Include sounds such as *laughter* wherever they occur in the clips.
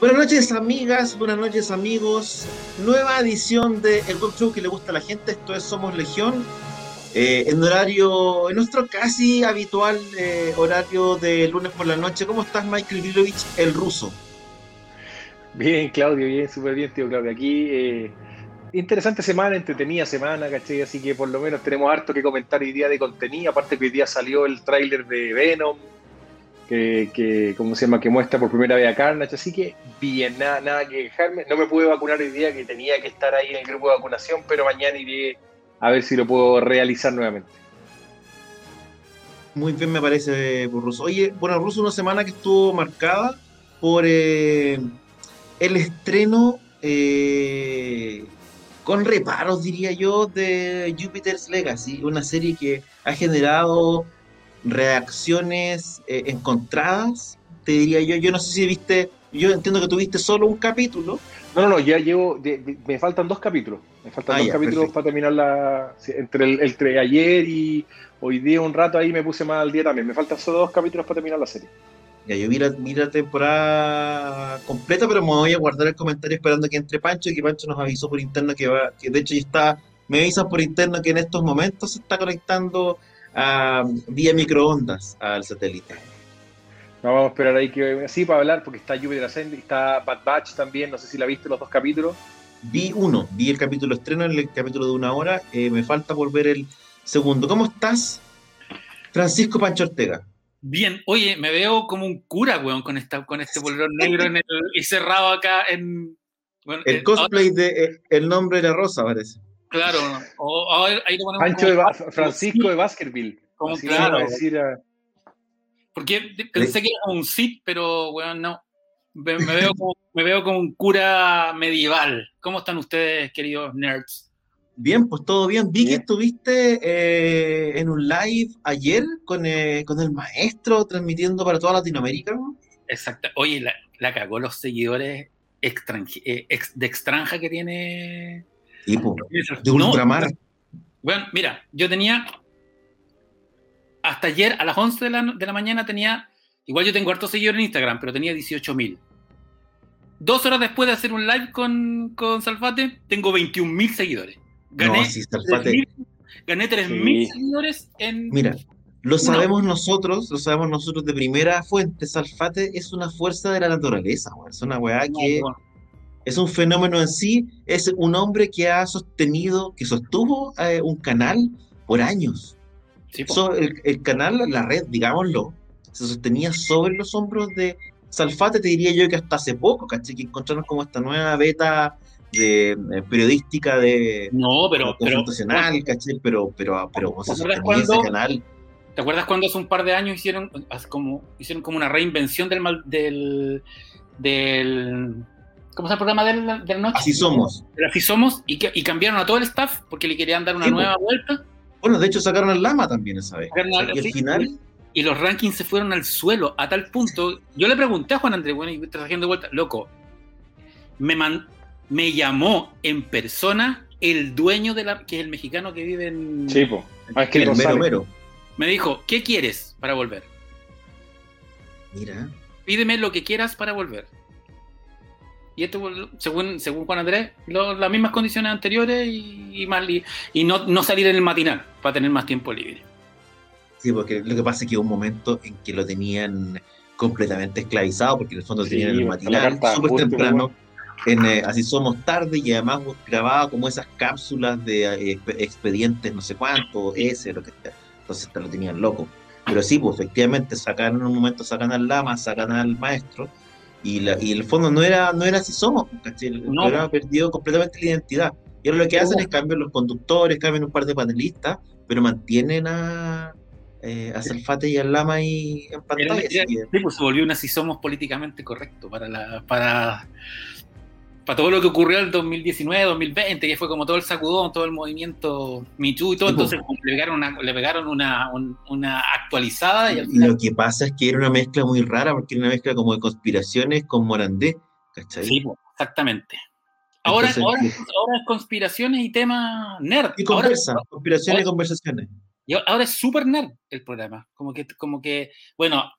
Buenas noches amigas, buenas noches amigos. Nueva edición de El Web Show que le gusta a la gente. Esto es Somos Legión. Eh, en horario, en nuestro casi habitual eh, horario de lunes por la noche. ¿Cómo estás Michael Vilovich, el ruso? Bien, Claudio, bien, súper bien, tío Claudio. Aquí, eh, interesante semana, entretenida semana, ¿cachai? Así que por lo menos tenemos harto que comentar hoy día de contenido. Aparte que hoy día salió el tráiler de Venom, que, que, ¿cómo se llama? Que muestra por primera vez a Carnage. Así que bien, nada, nada que dejarme. No me pude vacunar hoy día, que tenía que estar ahí en el grupo de vacunación, pero mañana iré a ver si lo puedo realizar nuevamente. Muy bien, me parece, por Russo. Oye, bueno, Russo, una semana que estuvo marcada por eh, el estreno eh, con reparos, diría yo, de Jupiter's Legacy, una serie que ha generado reacciones eh, encontradas, te diría yo. Yo no sé si viste, yo entiendo que tuviste solo un capítulo. No, no, no, ya llevo, de, de, me faltan dos capítulos. Me faltan Ah, dos ya, capítulos perfecto. para terminar la. Entre, el, entre ayer y hoy día un rato ahí me puse más al día también. Me faltan solo dos capítulos para terminar la serie. Ya, yo vi la, vi la temporada completa, pero me voy a guardar el comentario esperando que entre Pancho y que Pancho nos avisó por interno que va, que de hecho ya está, me avisan por interno que en estos momentos se está conectando vía microondas al satélite. No, vamos a esperar ahí que. Sí, para hablar, porque está Jupiter Ascending, está Bad Batch también. No sé si la viste los dos capítulos. Vi uno, vi el capítulo estreno, el capítulo de una hora, eh, me falta por ver el segundo. ¿Cómo estás, Francisco Pancho Ortega? Bien, oye, me veo como un cura, weón, con, esta, con este polerón negro en el, y cerrado acá en... Bueno, El cosplay de eh, El nombre de la rosa, parece. Claro, o, ahora ahí lo ponemos Pancho como- de Ba- Francisco de Baskerville. Como Así claro. le iba a decir a- Porque pensé que era un Sith, pero, weón, no. Me, me veo como, me veo como un cura medieval. ¿Cómo están ustedes, queridos nerds? Bien, pues todo bien. Vi que estuviste eh, en un live ayer con, eh, con el maestro transmitiendo para toda Latinoamérica. ¿no? Exacto. Oye, la, la cagó los seguidores extranje- eh, ex- de extranja que tiene... Tipo, de No, ultramar. Bueno, mira, yo tenía. Hasta ayer a las 11 de la, de la mañana tenía. Igual yo tengo hartos seguidores en Instagram, pero tenía 18.000. Dos horas después de hacer un live con, con Salfate, tengo 21.000 seguidores. Gané No, sí, Salfate. 3.000 gané 3.000 Sí. seguidores en. Mira, lo sabemos nosotros, lo sabemos nosotros de primera fuente. Salfate es una fuerza de la naturaleza. Es una weá No, que bueno, es un fenómeno en sí. Es un hombre que ha sostenido, que sostuvo eh, un canal por años. sí, po. So, el, el canal, la red, digámoslo, se sostenía sobre los hombros de Salfate, te diría yo que hasta hace poco, ¿cachai? Que encontramos como esta nueva beta de eh, periodística de no, pero. pero ¿cachai? Pero, pero, pero ¿cómo se ¿Te acuerdas sostenía ese cuando- canal? ¿Te acuerdas cuando hace un par de años hicieron como, hicieron como una reinvención del. mal- del, del ¿Cómo el programa de la noche? Así somos. Pero así somos y, que- y cambiaron a todo el staff porque le querían dar una Sí, nueva vuelta Bueno, de hecho sacaron al Lama también esa vez. Sacaron Y al sí, final, y los rankings se fueron al suelo a tal punto. Yo le pregunté a Juan Andrés, bueno, y estás haciendo vuelta, loco, me, man- me llamó en persona el dueño de la, que es el mexicano que vive en... Sí, po. Ah, es que el mero. Me dijo, ¿qué quieres para volver? Mira, Pídeme lo que quieras para volver. Y esto, según, según Juan Andrés, lo- las mismas condiciones anteriores y, y más li- y no, no salir en el matinal para tener más tiempo libre. sí, porque lo que pasa es que hubo un momento en que lo tenían completamente esclavizado, porque en el fondo Sí, tenían el matinal súper temprano. En, eh, Así somos tarde y además grababa como esas cápsulas de eh, expe- expedientes, no sé cuánto, ese, lo que sea. Entonces te lo tenían loco. Pero sí, pues efectivamente sacan en un momento, sacan al lama, sacan al maestro, y, la, y el fondo no era, no era así somos, ¿cachai? El No. programa perdió completamente la identidad. Y ahora lo que hacen es cambiar los conductores, cambian un par de panelistas, pero mantienen a, eh, a Salfate y al Lama ahí en pantalla. Sí, pues se volvió una si somos políticamente correcto para la para para todo lo que ocurrió en el 2019, 2020, que fue como todo el sacudón, todo el movimiento Michu y todo, entonces le pegaron una, le pegaron una, una actualizada. Y Lo que pasa es que era una mezcla muy rara, porque era una mezcla como de conspiraciones con Morandé, ¿cachai? Sí, exactamente. Ahora, ahora, ahora, es conspiraciones y temas nerd. Y conversa, ahora, conspiraciones y conversaciones. Y ahora es súper nerd el programa. Como que, como que, bueno,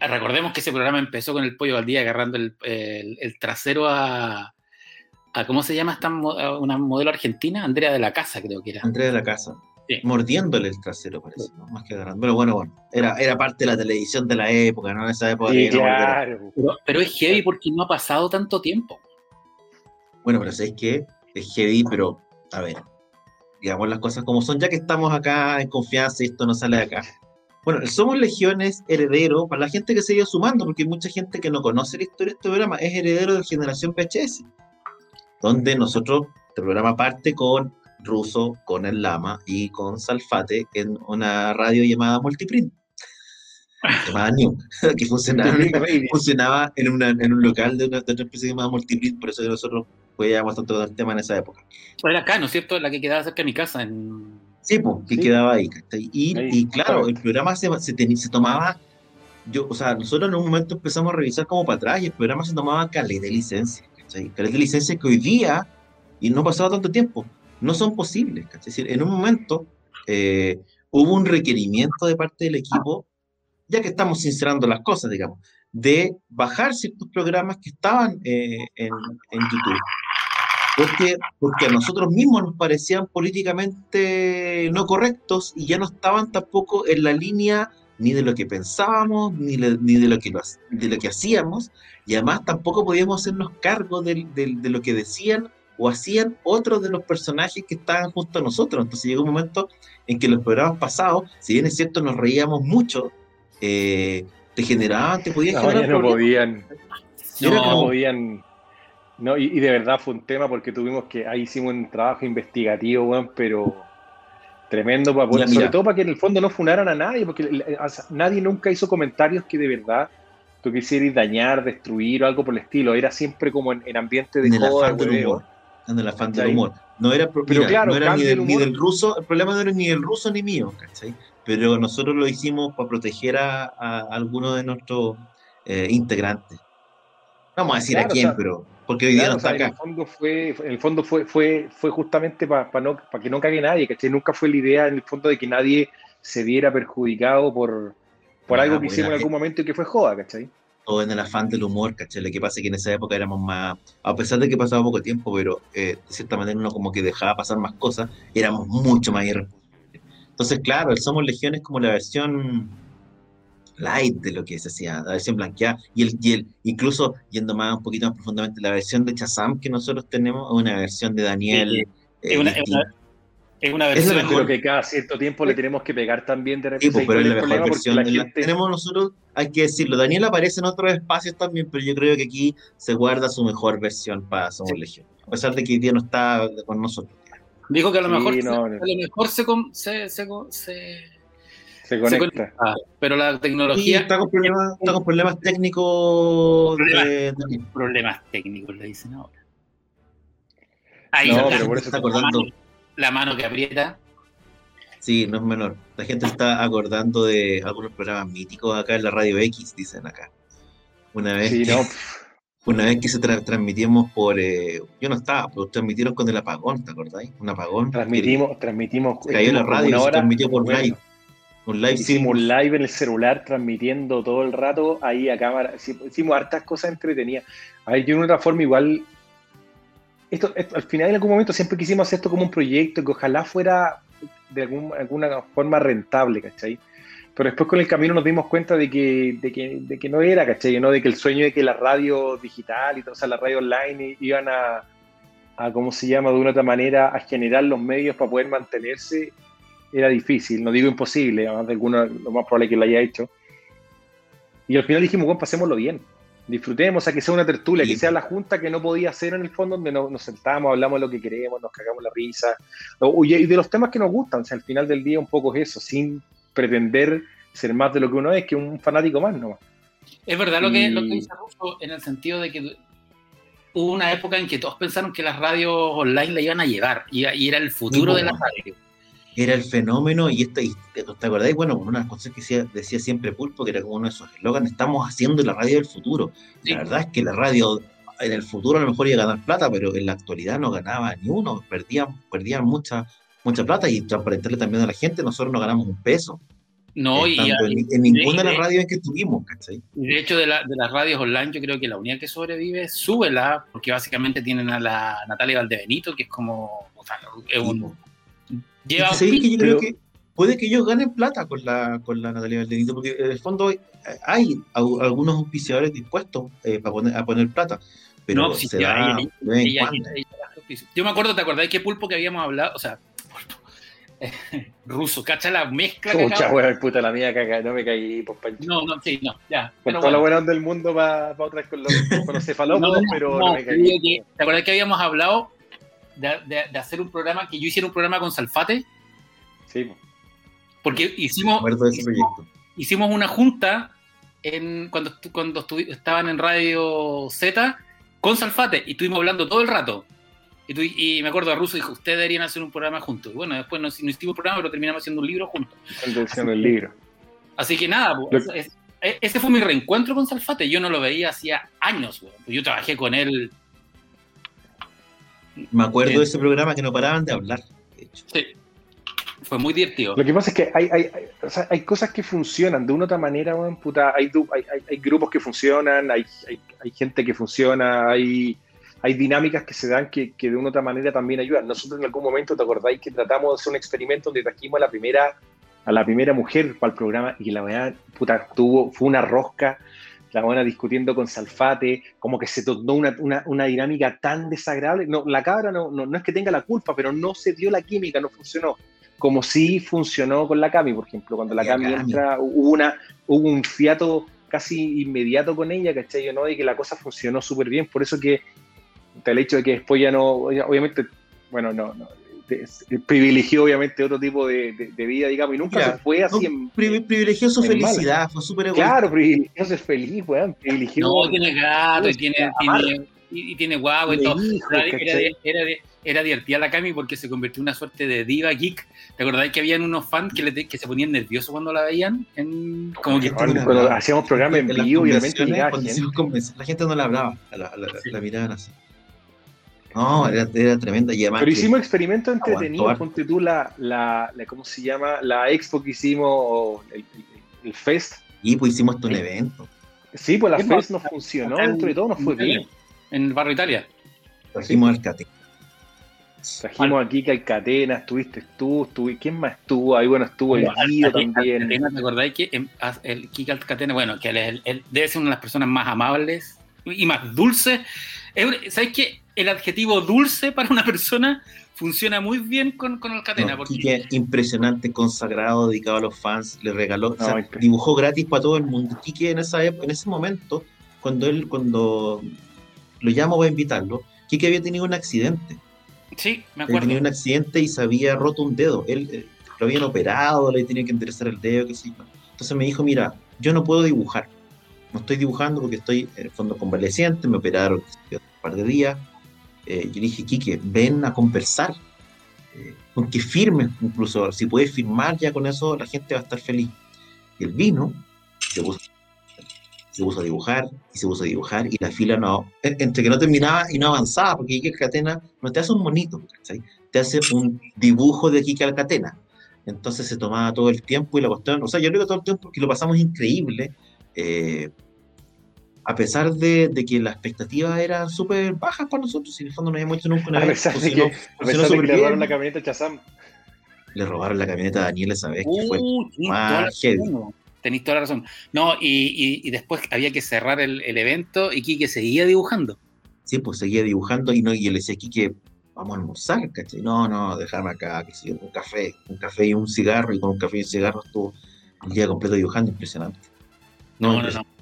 recordemos que ese programa empezó con el pollo al día agarrando el, el, el trasero a, a, ¿Cómo se llama esta una modelo argentina? Andrea de la Casa, creo que era. Andrea de la Casa. Sí. Mordiéndole el trasero, parece, ¿no? Más que agarrando. Pero bueno, bueno, era, era parte de la televisión de la época, ¿no? En esa época. Sí, claro. pero, pero, es heavy porque no ha pasado tanto tiempo. Bueno, pero ¿sabes qué? Es heavy, pero, a ver, digamos las cosas como son, ya que estamos acá en confianza y esto no sale de acá. Bueno, el Somos Legiones heredero, para la gente que se ha ido sumando, porque hay mucha gente que no conoce la historia de este programa, es heredero de Generación PHS, donde nosotros, este programa parte con Ruso, con el Lama y con Salfate en una radio llamada Multiprint, *laughs* llamada New, *laughs* que funcionaba, *laughs* funcionaba en, una, en, un local de una, de otra especie llamada Multiprint, por eso que nosotros podíamos tanto el tema en esa época. Era acá, ¿no es cierto? La que quedaba cerca de mi casa. En... Sí, pues, que sí. quedaba ahí. Y, ahí, y claro, el programa se, se, ten, se, tomaba, yo, o sea, nosotros en un momento empezamos a revisar como para atrás y el programa se tomaba calidad de licencia. Calidad de licencia que hoy día, y no pasaba tanto tiempo, no son posibles. Es decir, en un momento eh, hubo un requerimiento de parte del equipo, ya que estamos sincerando las cosas, digamos, de bajar ciertos programas que estaban eh, en, en, YouTube. Porque, porque a nosotros mismos nos parecían políticamente no correctos y ya no estaban tampoco en la línea ni de lo que pensábamos, ni, le, ni de, lo que lo, de lo que hacíamos, y además tampoco podíamos hacernos cargo de, de, de, lo que decían o hacían otros de los personajes que estaban junto a nosotros. Entonces llegó un momento en que los programas pasados, si bien es cierto, nos reíamos mucho, eh, te generaban, te podían no, generar. No podían. No, no podían. No, y, y, de verdad fue un tema porque tuvimos que. Ahí hicimos un trabajo investigativo, bueno, pero tremendo, para poder, sobre todo para que en el fondo no funaran a nadie, porque o sea, nadie nunca hizo comentarios que de verdad tú quisieras dañar, destruir o algo por el estilo. Era siempre como en, en ambiente de en joda, el del humor. En el afán del humor. No era, pero mira, claro, no era ni del, ni del, ruso, el problema no era ni del ruso ni mío, ¿cachai? pero nosotros lo hicimos para proteger a, a algunos de nuestros eh, integrantes. Vamos a decir claro, a quién, o sea, pero porque hoy día no está o sea, acá. En el fondo fue, en el fondo fue, fue, fue justamente para pa no, pa que no cague nadie, ¿cachai? Nunca fue la idea en el fondo de que nadie se viera perjudicado por, por ah, algo que hicimos en algún momento y que fue joda, ¿cachai? O en el afán del humor, ¿cachai? Lo que pasa es que en esa época éramos más, a pesar de que pasaba poco tiempo, pero eh, de cierta manera uno como que dejaba pasar más cosas, éramos mucho más irresponsables entonces, claro, el Somos Legión es como la versión light de lo que se hacía, la versión blanqueada, y el, y el incluso yendo más un poquito más profundamente, la versión de Chazam que nosotros tenemos es una versión de Daniel. Sí, eh, es, una, es, una, es, una, versión. Es que cada cierto tiempo le tenemos que pegar también de repente. Sí, pero es la mejor versión. La gente... tenemos nosotros, hay que decirlo, Daniel aparece en otros espacios también, pero yo creo que aquí se guarda su mejor versión para Somos sí. Legión, a pesar de que hoy día no está con nosotros. Dijo que a lo mejor, sí, no, no. a lo mejor se, se, se, se, conecta. Se conecta. pero la tecnología. Sí, está, con problemas, está con problemas técnicos. Problemas, de, de... problemas técnicos, le dicen ahora. Ahí no, pero por eso está acordando. La mano, la mano, que aprieta. Sí, no es menor. La gente está acordando de algunos programas míticos acá en la Radio X, dicen acá. Una vez. Sí, que... no una vez que se tra transmitimos por, eh, yo no estaba, pero transmitieron con el apagón, ¿te acordáis? Un apagón. Transmitimos, transmitimos. Cayó la radio se transmitió por bueno, live. Un live hicimos un live en el celular transmitiendo todo el rato ahí a cámara. Hicimos hartas cosas entretenidas. A ver, yo de una otra forma igual. Esto, esto, al final, en algún momento, siempre quisimos hacer esto como un proyecto que ojalá fuera de algún, alguna forma rentable, ¿cachai? pero después con el camino nos dimos cuenta de que, de que, de que no era, ¿cachai? ¿no? De que el sueño de que la radio digital y todo, o sea, la radio online iban a, a, ¿cómo se llama?, de una otra manera, a generar los medios para poder mantenerse, era difícil, no digo imposible, además de alguno, lo más probable que lo haya hecho. Y al final dijimos, bueno, pasémoslo bien, disfrutemos, a que sea una tertulia, sí. que sea la junta que no podía ser en el fondo, donde nos, nos sentamos, hablamos lo que queremos, nos cagamos la risa, y de los temas que nos gustan, o sea, al final del día un poco es eso, sin pretender ser más de lo que uno es, que un fanático más nomás. Es verdad lo, que, lo que dice Russo en el sentido de que hubo una época en que todos pensaron que las radios online la iban a llevar y, y era el futuro Sí, de la radio. Era el fenómeno y, esto, y te, acordáis, bueno, una de las cosas que decía, decía siempre Pulpo, que era como uno de esos eslogans, estamos haciendo la radio del futuro. Sí. La verdad es que la radio en el futuro a lo mejor iba a ganar plata, pero en la actualidad no ganaba ni uno, perdían, perdían mucha, mucha plata y transparentarle también a la gente, nosotros no ganamos un peso. No, eh, y, tanto y- en, en ninguna de las radios en que estuvimos, ¿cachai? de hecho de, la- de las radios online yo creo que la única que sobrevive Súbela, porque básicamente tienen a la Natalia Valdebenito, que es como... o sea, es un- lleva Y que yo creo que puede que ellos ganen plata con la, con la Natalia Valdenito, porque en el fondo hay, hay algunos auspiciadores dispuestos eh, para poner, a poner plata, pero No, sí, se ya, da ella- de vez en ella- cuando. ella- ella- Yo me acuerdo, ¿te acordáis que Pulpo que habíamos hablado? O sea, Pulpo, *laughs* ruso, ¿cacha la mezcla Mucha weón, puta la mía, caga, no me caí, pues Pancho. No, no, sí, no, ya. Con la bueno. buena onda del mundo va va otra vez con los, *laughs* con los cefalópodos, No, pero no, no me caí. que- ¿Te acuerdas que habíamos hablado de, de- de hacer un programa, que yo hiciera un programa con Salfate? Sí. Porque hicimos, hicimos, una junta en, cuando, cuando estu- estaban en Radio Z con Salfate y estuvimos hablando todo el rato. Y, tu- y me acuerdo a Russo dijo, ustedes deberían hacer un programa juntos. Y bueno, después no, no hicimos un programa, pero terminamos haciendo un libro juntos. Intención del libro. Así que nada, pues, Lo- es- es- ese fue mi reencuentro con Salfate. Yo no lo veía hacía años. weón. Yo trabajé con él. Me acuerdo Bien. de ese programa que no paraban de hablar. de hecho. Sí. Fue muy divertido. Lo que pasa es que hay, hay, hay- o sea, hay cosas que funcionan de una u otra manera, weón, puta, hay, hay, grupos que funcionan, hay, hay, hay gente que funciona, hay, hay dinámicas que se dan que, que de una u otra manera también ayudan. Nosotros en algún momento, ¿te acordáis que tratamos de hacer un experimento donde trajimos a la primera, a la primera mujer para el programa y la weá, puta, tuvo, fue una rosca, la buena discutiendo con Salfate, como que se tornó una, una, una dinámica tan desagradable. No, la cabra no, no, no es que tenga la culpa, pero no se dio la química, no funcionó como sí funcionó con la Cami, por ejemplo, cuando la Cami entra, hubo, una, hubo un fiato casi inmediato con ella, ¿cachai? ¿no? Y que la cosa funcionó súper bien, por eso que el hecho de que después ya no, obviamente, bueno, no, no privilegió obviamente otro tipo de, de- de vida, digamos, y nunca se fue así No, en... pri- privilegió su en felicidad, fue súper egoísta. Claro, privilegió ser feliz, weón, privilegió... No, tiene gato y tiene, tiene, y, y tiene guagua y todo. Era, era, era, era divertida la Cami porque se convirtió en una suerte de diva geek. ¿Te acordás que habían unos fans que, le- que se ponían nerviosos cuando la veían? En, como que, Cuando, hacíamos programas en vivo, gente. convenciones, la gente no le hablaba, a la, la- Sí. la miraban así. No, era, era tremenda. Además Pero que- hicimos experimentos entretenidos, ponte tú la, la, la- ¿cómo se llama? La expo que hicimos, o el, el- Fest. y pues hicimos un Sí. evento. Sí, pues la Fest nos funcionó, dentro de todo nos fue en bien. En el barrio Italia. Trajimos al Cate. Trajimos aquí Calcatena, estuviste tú, estuve, ¿quién más estuvo? Ahí bueno, estuvo el Guido también. Catena, ¿Te acordáis que em, as- el Kika Alcatena, bueno, que él, debe ser una de las personas más amables y más dulces? Es un- ¿Sabes qué? El adjetivo dulce para una persona funciona muy bien con, con Alcatena. No, porque Quique, impresionante, consagrado, dedicado a los fans, le regaló, o sea, No, dibujó gratis para todo el mundo. Quique en esa época, en ese momento, cuando él, cuando lo llamo a invitarlo, Quique había tenido un accidente. sí, me Había acuerdo. tenido un accidente y se había roto un dedo. Él eh, lo habían operado, le tenían que enderezar el dedo, qué sé yo. Entonces me dijo, mira, yo no puedo dibujar. No estoy dibujando porque estoy en el fondo convaleciente, me operaron un par de días. Eh, yo dije, Quique, ven a conversar. Eh, con que firmes, incluso si puedes firmar ya con eso, la gente va a estar feliz. Y él vino, se puso, se puso a dibujar, y se puso a dibujar, y la fila no, en- entre que no terminaba y no avanzaba, porque Quique Alcatena no te hace un monito, te hace un dibujo de Quique Alcatena. Entonces se tomaba todo el tiempo y la cuestión, o sea, yo digo todo el tiempo porque lo pasamos increíble, eh, a pesar de, de que las expectativas eran súper bajas para nosotros, y en el fondo no habíamos hecho nunca una A vez. pesar de funcionó- que, a pesar de que le robaron la camioneta a Chazam. Le robaron la camioneta a Daniel esa vez, que fue Uh, tenés más toda la heavy. razón. Tenés toda la razón. No, y, y- y después había que cerrar el, el evento y Quique seguía dibujando. Sí, pues seguía dibujando y, no, y yo le decía aquí que vamos a almorzar, ¿cachai? No, no, déjame acá, que sí, un café, un café y un cigarro, y con un café y un cigarro estuvo el día completo dibujando, impresionante. No, no, impresionante. no.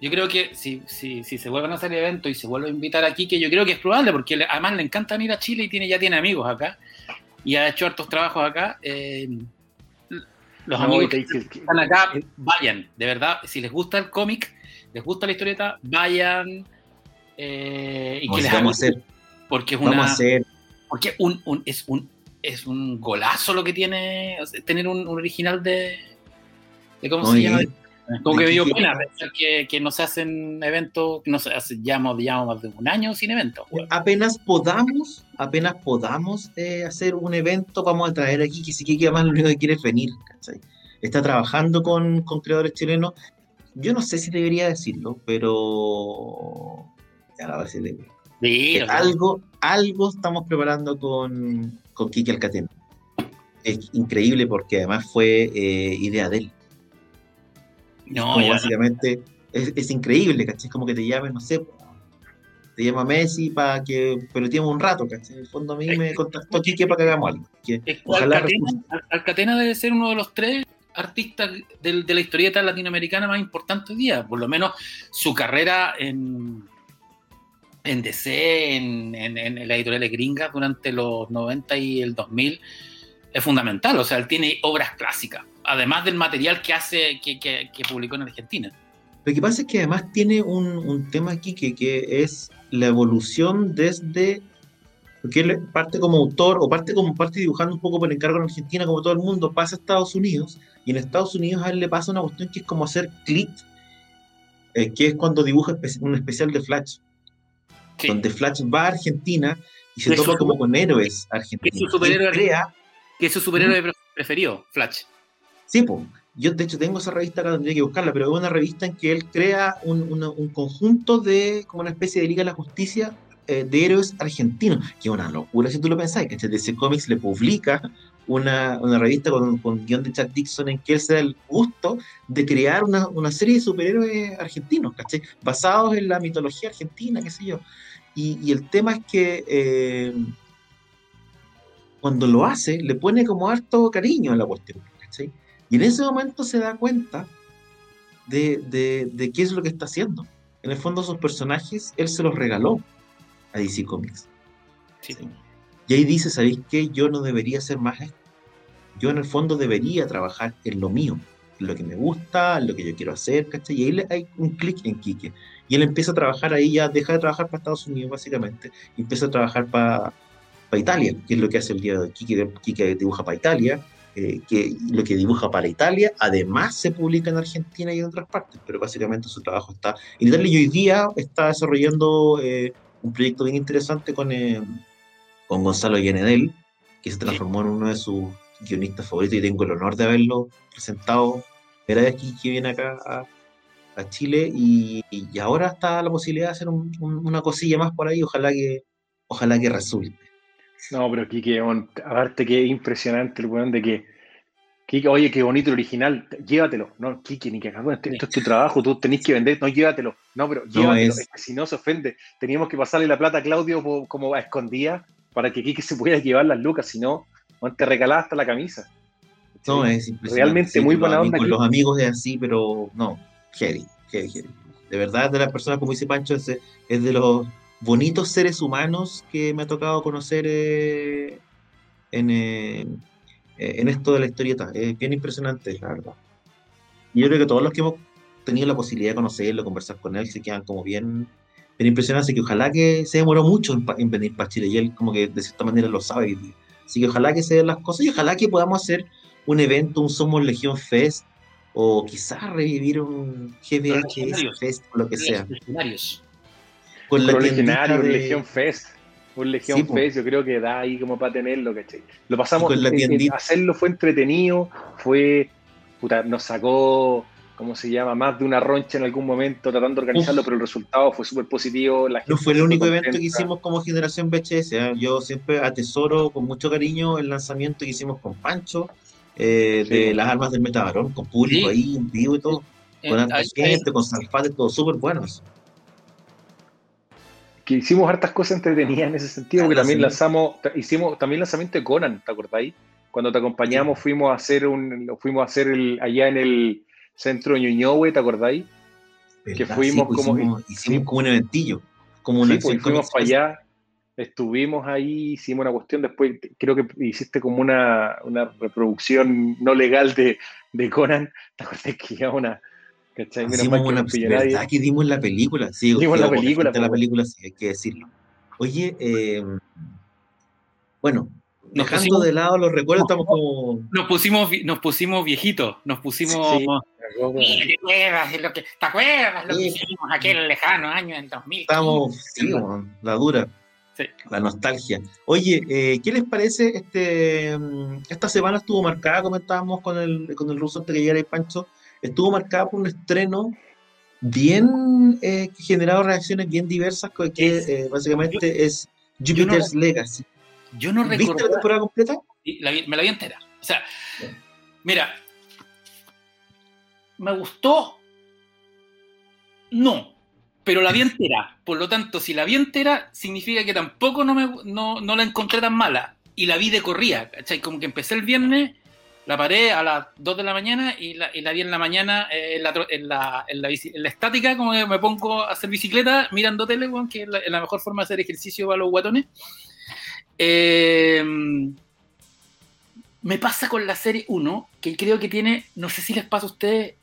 Yo creo que si, si, si se vuelven a hacer eventos y se vuelve a invitar a Quique, yo creo que es probable, porque le- además le encanta venir a Chile y tiene, ya tiene amigos acá. Y ha hecho hartos trabajos acá. eh, Los No, amigos que que- están acá, vayan. De verdad, si les gusta el cómic, les gusta la historieta, vayan. eh, y Vamos, que les vamos a hacer, Porque es vamos una. a hacer, Porque un, un- es un es un golazo lo que tiene o sea, tener un, un original de, de cómo se llama como que me dio pena pensar que, que no se hacen eventos que no se hace ya más, más de un año sin eventos apenas podamos, apenas podamos eh, hacer un evento, vamos a traer aquí que si que además lo único que quiere es venir, ¿cachai? Está trabajando con, con creadores chilenos. Yo no sé si debería decirlo, pero ya la de- Sí, o sea, algo, algo estamos preparando con, con Kike Alcatena. Es increíble porque además fue eh, idea de él. No, como ya- básicamente es, es increíble, ¿cachai? Es como que te llamen, no sé, te llama Messi para que peloteemos un rato, ¿cachai? En el fondo a mí me contactó Kike para que hagamos algo. Que ojalá Alcatena, Al- Alcatena debe ser uno de los tres artistas del- de la historieta latinoamericana más importantes hoy día. Por lo menos su carrera en, en DC, en, en, en las editoriales gringas durante los 90 y el 2000 es fundamental. O sea, él tiene obras clásicas, además del material que hace, que, que- que publicó en Argentina. Lo que pasa es que además tiene un, un tema aquí que, que es la evolución desde. Porque él parte como autor o parte como parte dibujando un poco por encargo en Argentina, como todo el mundo, pasa a Estados Unidos y en Estados Unidos a él le pasa una cuestión que es como hacer click, eh, que es cuando dibuja un especial de Flash, Sí. donde Flash va a Argentina y se topa como con héroes argentinos. es su superhéroe crea Que es su superhéroe pre- preferido, Flash. Sí, po. yo de hecho tengo esa revista acá, tendría que buscarla, pero es una revista en que él crea un conjunto de, como una especie de Liga de la Justicia eh, de héroes argentinos, que es una locura si tú lo pensás, que DC Comics le publica una, una revista con, con guion de Chuck Dixon en que él se da el gusto de crear una, una serie de superhéroes argentinos, ¿cachai? Basados en la mitología argentina, qué sé yo. Y, y el tema es que eh, cuando lo hace, le pone como harto cariño a la cuestión, ¿cachai? Y en ese momento se da cuenta de, de- de qué es lo que está haciendo. En el fondo, sus personajes, él se los regaló a DC Comics. Sí. ¿sí? Y ahí dice, ¿sabéis qué? Yo no debería hacer más esto. Yo en el fondo debería trabajar en lo mío, en lo que me gusta, en lo que yo quiero hacer, ¿cachai? Y ahí le- hay un clic en Quique. Y él empieza a trabajar ahí, ya deja de trabajar para Estados Unidos, básicamente, y empieza a trabajar para Italia, que es lo que hace el día de hoy. Quique, Quique dibuja para Italia, lo que dibuja para Italia, además se publica en Argentina y en otras partes, pero básicamente su trabajo está en Italia y hoy día está desarrollando eh, un proyecto bien interesante con, eh, con Gonzalo Llenedel, que se transformó en uno de sus guionistas favoritos y tengo el honor de haberlo presentado. Era vez que, que viene acá a, Chile y, ahora está la posibilidad de hacer un- un- una cosilla más por ahí, ojalá que, ojalá que resulte. No, pero Kike, weón, aparte que impresionante el weón de que, Kike, oye, qué bonito el original, llévatelo. No, Kike, ni que cagó, esto esto es tu trabajo, tú tenés que vender, no, llévatelo. No, pero llévatelo, es- es que si no se ofende. Teníamos que pasarle la plata a Claudio como a escondida para que Kike se pudiera llevar las lucas, si no, te regalaba hasta la camisa. No, Sí. es impresionante. Realmente muy con buena onda aquí. Los amigos es así, pero no, heavy, heavy, heavy. De verdad, de las personas, como dice Pancho, es, es de los bonitos seres humanos que me ha tocado conocer eh, en, eh, eh, en esto de la historieta. Es bien impresionante, la verdad. Y yo creo que todos los que hemos tenido la posibilidad de conocerlo, conversar con él, se quedan como bien, bien impresionados. Así que ojalá que se demoró mucho en, venir para Chile y él como que de cierta manera lo sabe. Así que ojalá que se den las cosas y ojalá que podamos hacer un evento, un Somos Legión Fest, o quizás revivir un GBHS Legionarios. Fest, o lo que sea. Con la un de- Legión Fest. Un Legión Sí. Fest, yo creo que da ahí como para tenerlo, ¿cachai? Lo pasamos, con la eh, eh, hacerlo fue entretenido, fue, puta, nos sacó, ¿cómo se llama? Más de una roncha en algún momento tratando de organizarlo, Uf. pero el resultado fue súper positivo. La No fue el único evento que hicimos como generación VHS. ¿eh? Yo siempre atesoro con mucho cariño el lanzamiento que hicimos con Pancho eh, Sí. de las armas del Metabarón, con público Sí. ahí en vivo y todo, Eh, con ahí- ahí- gente, con Salfate, todo súper bueno. Que hicimos hartas cosas entretenidas en ese sentido, Ah, porque también sí. lanzamos, hicimos también lanzamiento de Conan, ¿te acordáis? Cuando te acompañamos fuimos a hacer un, fuimos a hacer el, allá en el centro de Ñuñohue, ¿te acordáis? Que fuimos pues, como- hicimos, hicimos como un eventillo, como una Sí, pues, fuimos para comercial. allá estuvimos ahí, hicimos una cuestión, después creo que hiciste como una, una reproducción no legal de, de Conan, *laughs* ¿te acuerdas que ya una... ¿Cachai? Hicimos una, ¿verdad que dimos la película? Sí, dimos la película. la película, sí, hay que decirlo. Oye, eh, bueno, dejando de lado los recuerdos, estamos como. Nos pusimos, nos pusimos viejitos, nos pusimos. ¿Te acuerdas lo que, ¿te acuerdas lo que hicimos aquel lejano año en 2000? Estamos, sí, la dura. Sí. La nostalgia. Oye, eh, ¿qué les parece? Este, mm, esta semana estuvo marcada, comentábamos con el, con el ruso antes que llegara el Pancho, estuvo marcada por un estreno bien eh, que generado reacciones bien diversas, que eh, básicamente es Jupiter's Legacy. Yo no recuerdo. ¿Viste la temporada completa? me la vi entera. O sea, mira, me gustó. No, pero la vi entera. Por lo tanto, si la vi entera, significa que tampoco no, me, no, la encontré tan mala. Y la vi de corrida, ¿cachai? Como que empecé el viernes, la paré a las 2 de la mañana y la, y la vi en la mañana eh, en, la, en, la, en, la, estática, como que me pongo a hacer bicicleta mirando tele, que es la, mejor forma de hacer ejercicio para los guatones. Eh, me pasa con la serie 1, que creo que tiene, no sé si les pasa a ustedes,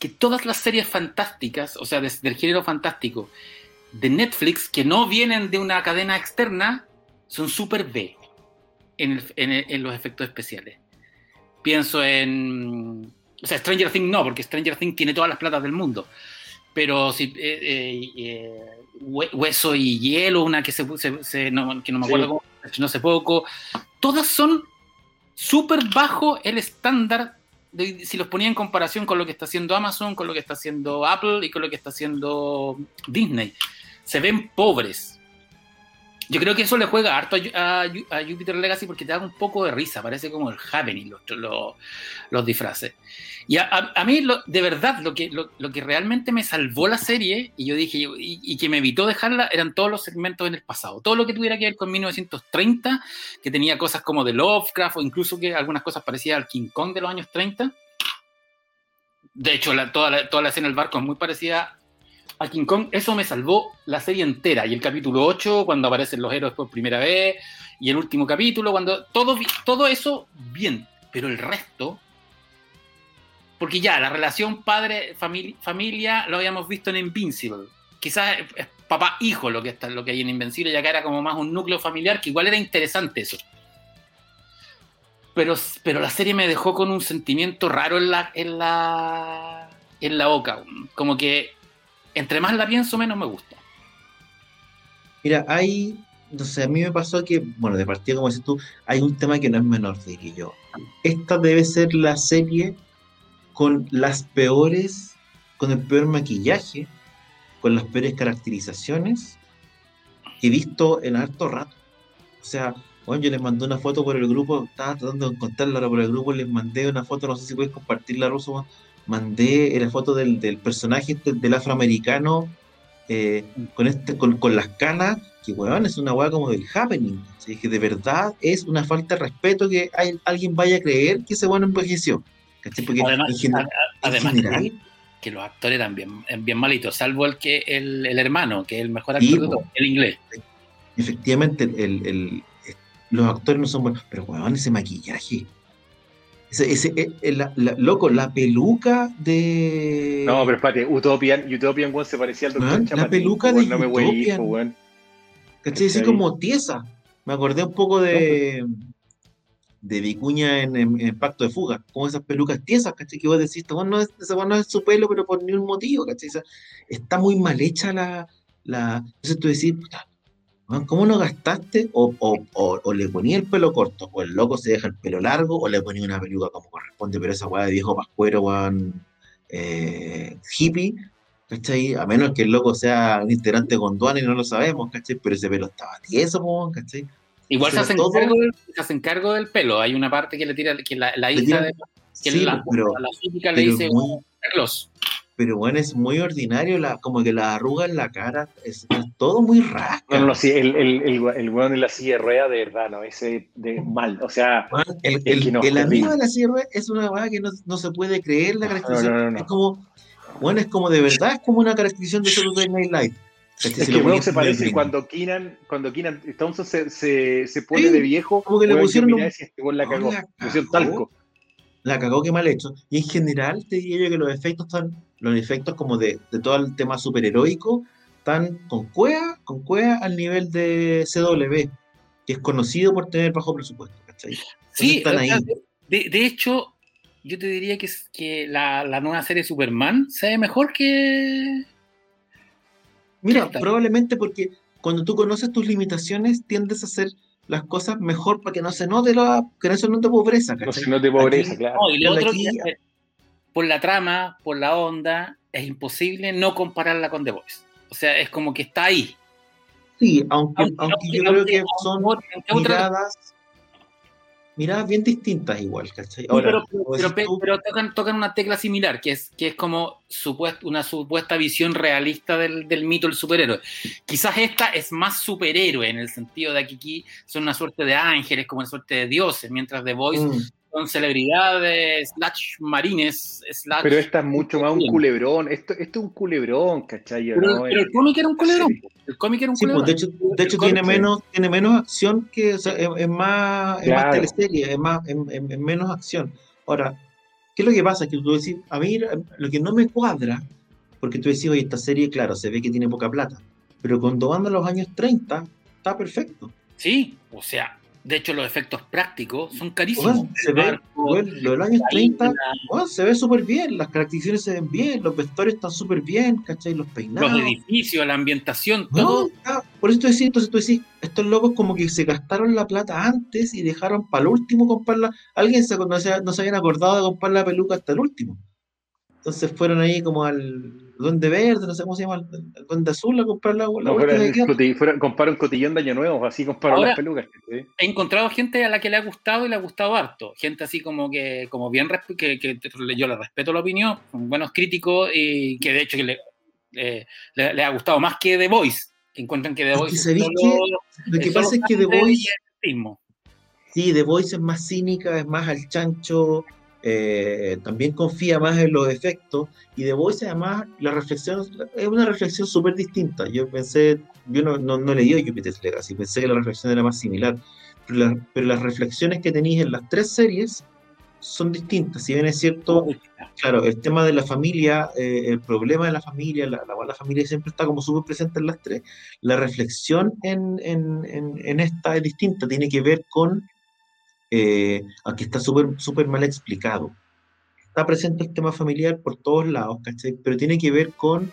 que todas las series fantásticas, o sea, del género fantástico, de Netflix, que no vienen de una cadena externa, son súper B en, los efectos especiales. Pienso en... O sea, Stranger Things no, porque Stranger Things tiene todas las platas del mundo. Pero si... Eh, eh, Hueso y Hielo, una que, se, no, que no me acuerdo cómo, no hace poco. Todas son súper bajo el estándar si los ponía en comparación con lo que está haciendo Amazon, con lo que está haciendo Apple y con lo que está haciendo Disney. Se ven pobres. Yo creo que eso le juega harto a, Jupiter Legacy porque te da un poco de risa, parece como el happening, los, los, disfraces. Y a, mí, de verdad, lo que, lo, que realmente me salvó la serie, y yo dije, y, que me evitó dejarla, eran todos los segmentos en el pasado. Todo lo que tuviera que ver con 1930, que tenía cosas como de Lovecraft, o incluso que algunas cosas parecían al King Kong de los años 30. De hecho, toda, la, toda la escena del barco es muy parecida a King Kong, eso me salvó la serie entera. Y el capítulo 8, cuando aparecen los héroes por primera vez, y el último capítulo, cuando todo, todo eso, bien. Pero el resto, porque ya, la relación padre-familia lo habíamos visto en Invincible. Quizás es papá-hijo lo que, está, lo que hay en Invencible, ya que era como más un núcleo familiar, que igual era interesante eso. Pero, pero la serie me dejó con un sentimiento raro en la, en la, en la boca. Como que entre más la pienso, menos me gusta. Mira, hay, no sé, a mí me pasó que, bueno, de partida, como dices tú, hay un tema que no es menor, diría yo. Esta debe ser la serie con las peores, con el peor maquillaje, con las peores caracterizaciones que he visto en harto rato. O sea, bueno, yo les mandé una foto por el grupo, estaba tratando de encontrarla por el grupo, les mandé una foto, no sé si puedes compartirla, Ruso, mandé la foto del, personaje este, del afroamericano eh, con, este, con, las canas, que weón, es una weá como del happening. Que de verdad es una falta de respeto que hay, alguien vaya a creer que ese weón envejeció. Porque además, que, los actores eran bien, bien malitos, salvo el que el, hermano, que es el mejor actor de todo, el inglés. Efectivamente, el, los actores no son buenos, pero weón, ese maquillaje ese, ese, eh, la, loco, la peluca de. No, pero espérate, Utopian, Utopian One se parecía al Doctor La peluca de no me Utopian. ¿Cachai? Así como tiesa. Me acordé un poco de. de Vicuña en, en, Pacto de Fuga, como esas pelucas tiesas, ¿cachai? Que vos decís, no es, esa no es su pelo, pero por ningún motivo, ¿cachai? está muy mal hecha la. la... Entonces tú decís, ¿Cómo no gastaste? O, le ponía el pelo corto, o el loco se deja el pelo largo, o le ponía una peluca como corresponde, pero esa weá de viejo pascuero, weón, eh, hippie, ¿cachai? A menos que el loco sea un integrante con Duane y no lo sabemos, ¿cachai? Pero ese pelo estaba tieso, ¿cachai? Igual se hacen, cargo del, pelo, hay una parte que le tira, que la, hija de... Que la, la física le dice, Carlos, pero bueno, es muy ordinario, la, como que la arruga en la cara, es, todo muy rasca. No, no, sí, el, el, el, el bueno en la silla de rueda, de verdad, no, ese de mal, o sea... el, el, amigo de la silla de rueda es una cosa que no, no, se puede creer la caracterización, es como, bueno, es como de verdad, es como una caracterización de Saturday Night Live. Es Si que ponías se parece cuando Keenan, cuando Keenan Thompson se, se, se pone Sí, de viejo, como que le weón, pusieron un- si este weón la No, cagó. la pusieron cagó. talco. La cagó que mal hecho. Y en general te diría yo que los efectos están, los efectos como de, de todo el tema superheroico, están con cueva, con cueva al nivel de CW, que es conocido por tener bajo presupuesto, ¿cachai? Sí, están ahí. de, de hecho, yo te diría que, es- que la, la nueva serie Superman se ve mejor que. Mira, probablemente porque cuando tú conoces tus limitaciones, tiendes a hacer las cosas mejor para que no se note la, que no se note pobreza, No se note pobreza, Aquí- claro. No, y lo otro aquí- que por la trama, por la onda, es imposible no compararla con The Voice. O sea, es como que está ahí. Sí, aunque, Aunque- aunque yo creo que son miradas, miradas bien distintas igual, ¿cachai? Sí, Ahora, pero, tocan, tocan una tecla similar, que es, que es como supuest- una supuesta visión realista del, del mito del superhéroe. Quizás esta es más superhéroe en el sentido de que aquí son una suerte de ángeles, como una suerte de dioses, mientras The Voice mm, son celebridades, slash marines, slash... Pero esta es mucho más un culebrón. Esto, esto es un culebrón, ¿cachai? Pero, ¿no? pero el cómic era un culebrón. El cómic era un Sí, pues, culebrón. de hecho, de hecho tiene menos, tiene menos acción que, o sea, es, es más, es más teleserie, es más, es, es- es menos acción. Ahora, ¿qué es lo que pasa? Que tú decís, a mí lo que no me cuadra, porque tú decís, oye, esta serie, claro, se ve que tiene poca plata, pero cuando van a los años 30, está perfecto. Sí, o sea, de hecho los efectos prácticos son carísimos. Bueno, se ve, barco, bueno, lo de los años la 30, isla, bueno, se ve súper bien, las caracterizaciones se ven bien, los vestuarios están súper bien, ¿cachai? Los peinados. los edificios, la ambientación, todo. por eso tú decís, entonces tú decís, estos locos como que se gastaron la plata antes y dejaron para el último comprarla. Alguien se, no, se, no se habían acordado de comprar la peluca hasta el último. Entonces fueron ahí como al Duende Verde, no sé cómo se llama, Duende Azul a comprar la, la No, fuera, que compara un cotillón de año nuevo, así comparo Ahora- las pelucas. ¿sí? He encontrado gente a la que le ha gustado y le ha gustado harto. Gente así como que, como bien, que, que yo le respeto la opinión, son buenos críticos y que de hecho que le, eh, le, le ha gustado más que The Voice. Que encuentran que The Es que Voice es ¿sabéis solo- Lo que es pasa es que The Voice, sí, The Voice es más cínica, es más al chancho, eh, también confía más en los efectos y The Voice además la reflexión es una reflexión súper distinta. Yo pensé, yo no, no, no leí Jupiter's Legacy, pensé que la reflexión era más similar, pero, la- pero las reflexiones que tenéis en las tres series son distintas. Si bien es cierto, claro, el tema de la familia, eh, el problema de la familia, la, la, la familia siempre está como súper presente en las tres. La reflexión en, en, en, en esta es distinta, tiene que ver con, eh, aquí está súper súper mal explicado. Está presente el tema familiar por todos lados, ¿cachai? Pero tiene que ver con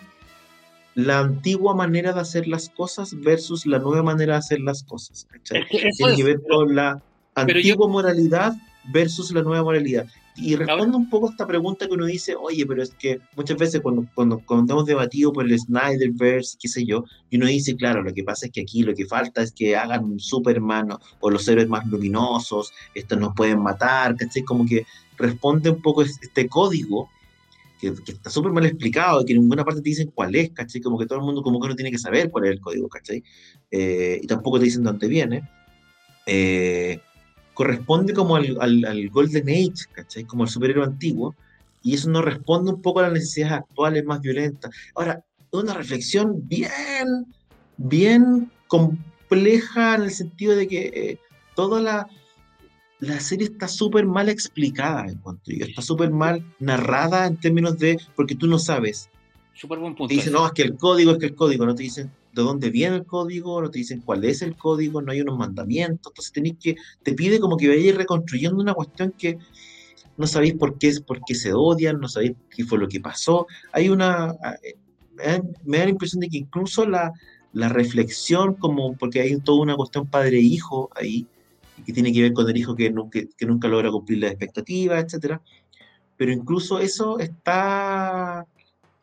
la antigua manera de hacer las cosas versus la nueva manera de hacer las cosas, ¿cachai? Es que tiene es, que ver con la antigua moralidad versus la nueva moralidad. Y responde un poco a esta pregunta que uno dice, oye, pero es que muchas veces cuando, cuando, cuando hemos debatido por el Snyderverse, qué sé yo, y uno dice, claro, lo que pasa es que aquí lo que falta es que hagan un Superman o, o los héroes más luminosos, estos nos pueden matar, ¿cachai? Como que responde un poco es- este código que, que está súper mal explicado y que en ninguna parte te dicen cuál es, ¿cachai? Como que todo el mundo como que uno tiene que saber cuál es el código, ¿cachai? Eh, y tampoco te dicen dónde viene. Eh, corresponde como al, al, al Golden Age, ¿cachai? Como al superhéroe antiguo, y eso no responde un poco a las necesidades actuales más violentas. Ahora, una reflexión bien, bien compleja en el sentido de que eh, toda la, la serie está súper mal explicada, en cuanto yo, está súper mal narrada en términos de, porque tú no sabes. Súper buen punto. Te dicen, no, es que el código es que el código, no te dicen de dónde viene el código, no te dicen cuál es el código, no hay unos mandamientos, entonces tenéis que, te pide como que vayáis reconstruyendo una cuestión que no sabéis por qué, por qué se odian, no sabéis qué fue lo que pasó. Hay una, eh, me da, me da la impresión de que incluso la, la reflexión, como, porque hay toda una cuestión padre-hijo ahí, que tiene que ver con el hijo que nunca, que nunca logra cumplir las expectativas, etcétera. Pero incluso eso está,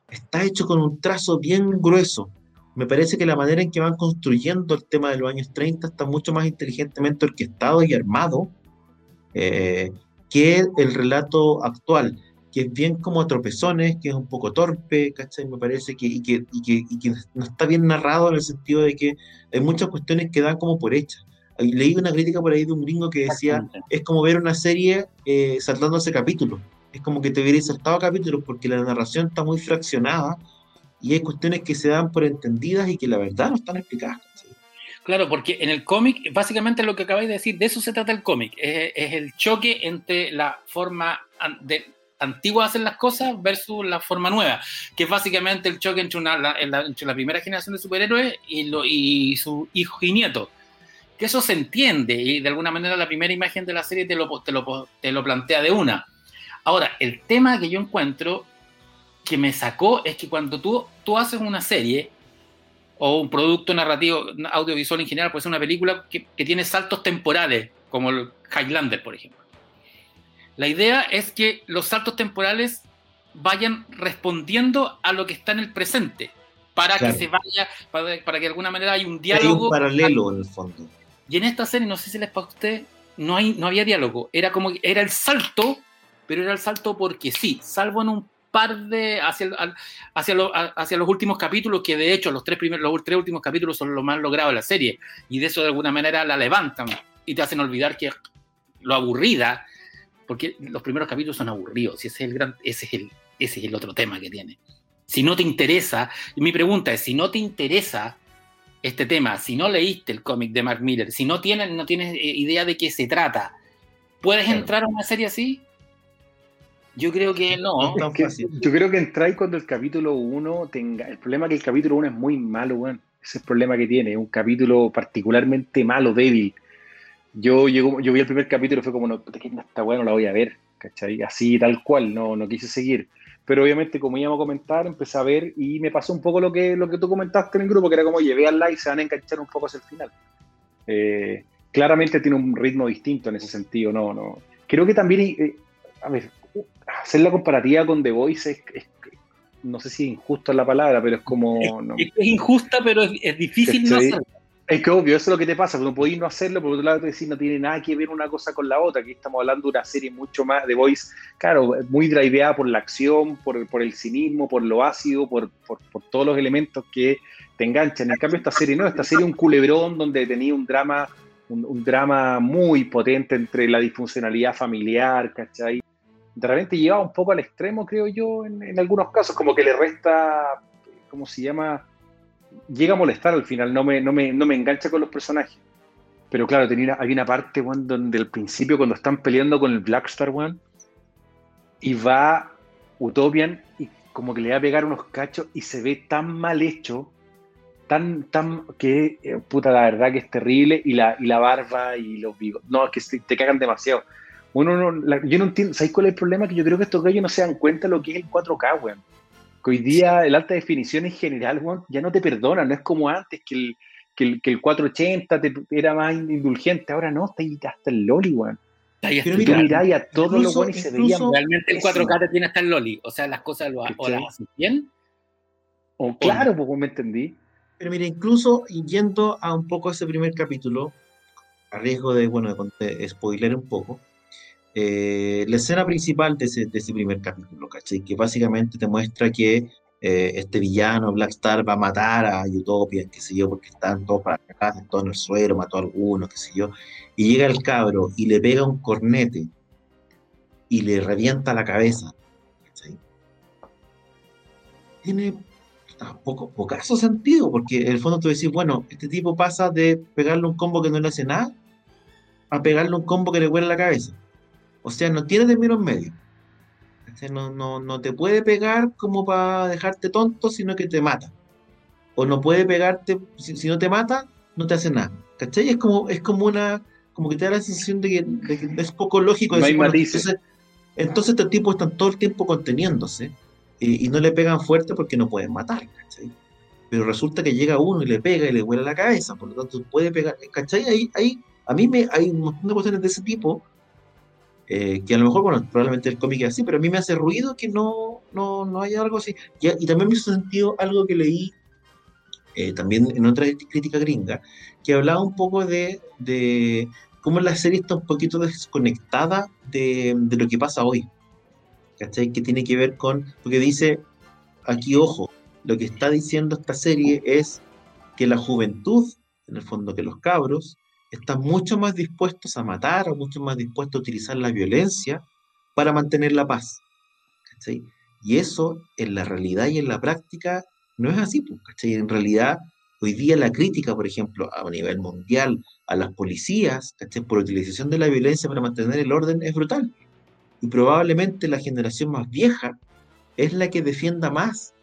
está hecho con un trazo bien grueso. Me parece que la manera en que van construyendo el tema de los años 30 está mucho más inteligentemente orquestado y armado eh, que el relato actual, que es bien como a tropezones, que es un poco torpe, ¿cachai? Me parece que y, que, y, que, y que no está bien narrado en el sentido de que hay muchas cuestiones que dan como por hechas. Leí una crítica por ahí de un gringo que decía, es como ver una serie eh, saltándose capítulos. Es como que te hubierais saltado capítulos porque la narración está muy fraccionada y hay cuestiones que se dan por entendidas y que la verdad no están explicadas. Claro, porque en el cómic, básicamente lo que acabáis de decir, de eso se trata el cómic, es, el choque entre la forma de, antigua de hacer las cosas versus la forma nueva, que es básicamente el choque entre, una, la, entre la primera generación de superhéroes y, lo, y su hijo y nieto. Que eso se entiende y de alguna manera la primera imagen de la serie te lo, te lo, te lo plantea de una. Ahora, el tema que yo encuentro que me sacó es que cuando tú, tú haces una serie o un producto narrativo audiovisual en general, puede ser una película que, tiene saltos temporales, como el Highlander, por ejemplo. La idea es que los saltos temporales vayan respondiendo a lo que está en el presente, para que se vaya, para, que de alguna manera haya un diálogo. Hay un paralelo en el fondo. Y en esta serie, no sé si les pasa a usted, no, hay, no había diálogo, era como era el salto, pero era el salto porque sí, salvo en un par de hacia, hacia, hacia los últimos capítulos, que de hecho los tres, primeros, los tres últimos capítulos son los más logrados de la serie, y de eso de alguna manera la levantan y te hacen olvidar que lo aburrida, porque los primeros capítulos son aburridos, y ese es el, gran, ese es el, ese es el otro tema que tiene. Si no te interesa, mi pregunta es, si no te interesa este tema, si no leíste el cómic de Mark Miller, si no tienes, no tienes eh, idea de qué se trata, ¿puedes entrar a una serie así? Yo creo que no. yo creo que entráis cuando el capítulo 1 tenga. El problema es que el capítulo 1 es muy malo, weón. Ese es el problema que tiene. Un capítulo particularmente malo, débil. Yo, yo, yo vi el primer capítulo y fue como, no, esta weá no la voy a ver, ¿cachai? Así, tal cual, no, no quise seguir. Pero obviamente, como íbamos a comentar, empecé a ver y me pasó un poco lo que, lo que tú comentaste en el grupo, que era como, llevé al like, se van a enganchar un poco hacia el final. Eh, claramente tiene un ritmo distinto en ese sentido, no, no. Creo que también, eh, a ver, hacer la comparativa con The Voice es, no sé si injusto es la palabra, pero es como... Es, injusta, pero es, difícil no hacerlo. Es que obvio, eso es lo que te pasa, no podéis no hacerlo, por otro lado te decís, no tiene nada que ver una cosa con la otra, aquí estamos hablando de una serie mucho más de Voice, claro, muy driveada por la acción, por, por el cinismo, por lo ácido, por, por, por, todos los elementos que te enganchan. En cambio, esta serie no, esta serie es un culebrón donde tenía un drama, un, un drama muy potente entre la disfuncionalidad familiar, ¿cachai? De repente lleva un poco al extremo, creo yo, en, algunos casos, como que le resta, ¿cómo se llama? Llega a molestar al final, no me, no me, no me engancha con los personajes. Pero claro, tenía, hay una parte, one, donde al principio, cuando están peleando con el Blackstar, One, y va Utopian y como que le va a pegar unos cachos y se ve tan mal hecho, tan, tan, que, eh, puta, la verdad que es terrible, y la, y la barba y los bigotes, no, es que te cagan demasiado uno no, yo no entiendo, ¿sabéis cuál es el problema? Que yo creo que estos gallos no se dan cuenta de lo que es el 4K, weón. Que hoy día el alta definición en general, weón, ya no te perdona, no es como antes que el, que el, que el 480 te, era más indulgente, ahora no, está ahí hasta el Loli, weón. Pero mira, y a todos los buenos se veían. Realmente el 4K te tiene hasta el Loli, o sea, las cosas lo, o las hacen bien. O, claro, pues me entendí. Pero mira, incluso yendo a un poco ese primer capítulo, a riesgo de, bueno, de spoiler un poco, eh, la escena principal de ese, primer capítulo, ¿cachai? Que básicamente te muestra que eh, este villano, Blackstar, va a matar a Utopia, qué sé yo, porque están todos para acá, están todos en el suelo, mató a algunos, qué sé yo, y llega el cabro y le pega un cornete y le revienta la cabeza, ¿cachai? Tiene poco, pocaso sentido, porque en el fondo tú decís, bueno, este tipo pasa de pegarle un combo que no le hace nada a pegarle un combo que le huele la cabeza. O sea, no tiene términos medios. No, no, no te puede pegar como para dejarte tonto, sino que te mata. O no puede pegarte, si, no te mata, no te hace nada. ¿Cachai? Es como, es como una, como que te da la sensación de que, es poco lógico. No entonces, entonces estos tipos están todo el tiempo conteniéndose y, no le pegan fuerte porque no pueden matar, ¿cachai? Pero resulta que llega uno y le pega y le huele la cabeza, por lo tanto puede pegar, ¿cachai? Ahí, ahí, a mí me, hay un montón de cuestiones de ese tipo eh, que a lo mejor, bueno, probablemente el cómic es así, pero a mí me hace ruido que no, no, no haya algo así. Y, también me hizo sentido algo que leí eh, también en otra crítica gringa, que hablaba un poco de, de cómo la serie está un poquito desconectada de, de lo que pasa hoy. ¿Cachai? Que tiene que ver con, porque dice, aquí ojo, lo que está diciendo esta serie es que la juventud, en el fondo que los cabros, están mucho más dispuestos a matar o mucho más dispuestos a utilizar la violencia para mantener la paz. Y eso en la realidad y en la práctica No es así, pues, ¿cachai? En realidad, hoy día la crítica, por ejemplo, a nivel mundial, a las policías, ¿cachai? Por utilización de la violencia para mantener el orden es brutal. Y probablemente la generación más vieja es la que defienda más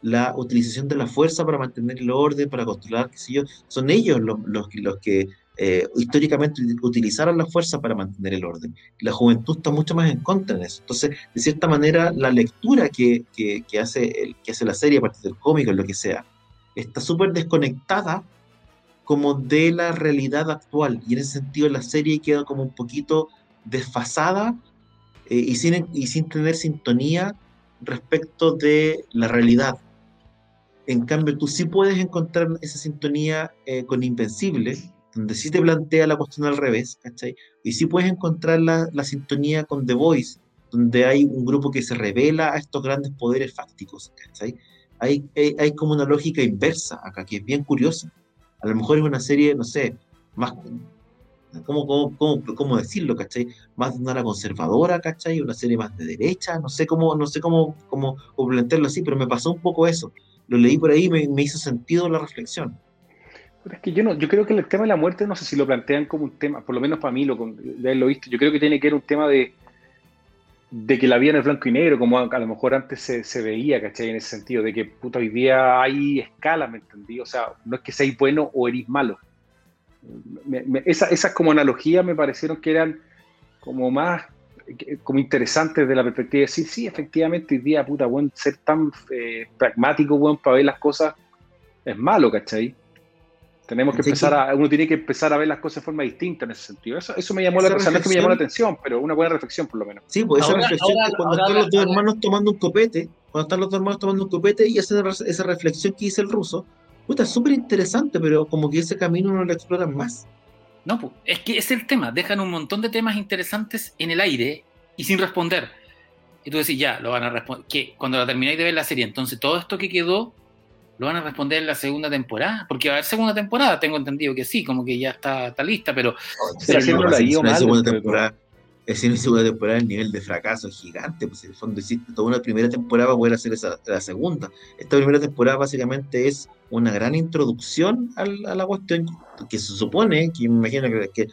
la utilización de la fuerza para mantener el orden, para controlar, qué sé yo. Son ellos los, los, los que eh, históricamente utilizaron la fuerza para mantener el orden. La juventud está mucho más en contra de eso. Entonces, de cierta manera, la lectura que, hace, que hace la serie a partir del cómico, lo que sea, está súper desconectada como de la realidad actual. Y en ese sentido, la serie queda como un poquito desfasada eh, y, sin, y sin tener sintonía respecto de la realidad. En cambio, tú sí puedes encontrar esa sintonía eh, con Invencible, donde sí te plantea la cuestión al revés, ¿cachai? Y sí puedes encontrar la, la, sintonía con The Voice, donde hay un grupo que se revela a estos grandes poderes fácticos, ¿cachai? Hay, hay, hay, como una lógica inversa acá, que es bien curiosa. A lo mejor es una serie, no sé, más, ¿cómo, cómo, cómo, cómo decirlo, cachai? Más de una conservadora, cachai? Una serie más de derecha, no sé cómo, no sé cómo, cómo, cómo plantearlo así, pero me pasó un poco eso. Lo leí por ahí y me, me hizo sentido la reflexión. Es que yo no, yo creo que el tema de la muerte, no sé si lo plantean como un tema, por lo menos para mí, lo, de haberlo visto, yo creo que tiene que ver un tema de, de que la vida no es blanco y negro, como a, a lo mejor antes se, se, veía, ¿cachai? En ese sentido, de que puta, hoy día hay escalas, ¿me entendí? O sea, no es que seáis bueno o eres malo. Me, me, esa, esas como analogías me parecieron que eran como más como interesantes de la perspectiva de decir, sí, efectivamente, hoy día, puta, bueno, ser tan eh, pragmático, bueno, para ver las cosas es malo, ¿cachai? Tenemos que empezar a, uno tiene que empezar a ver las cosas de forma distinta en ese sentido. Eso, eso me llamó la atención, no es que me llamó la atención, pero una buena reflexión por lo menos. Sí, pues esa ahora, reflexión ahora, que cuando ahora, están los dos hermanos tomando un copete, cuando están los dos hermanos tomando un copete y hacen esa reflexión que dice el ruso, puta, es súper interesante, pero como que ese camino no lo exploran más. No, pues, es que es el tema, dejan un montón de temas interesantes en el aire y sin responder. Y tú decís, ya, lo van a responder. Que cuando la termináis de ver la serie, entonces todo esto que quedó lo van a responder en la segunda temporada, porque va a haber segunda temporada, tengo entendido que sí, como que ya está, está lista, pero... pero no, no, la si segunda temporada, una segunda temporada, el nivel de fracaso es gigante, pues en el fondo hiciste toda una primera temporada para poder hacer esa, la segunda. Esta primera temporada básicamente es una gran introducción a, a la cuestión que se supone, que me imagino que, que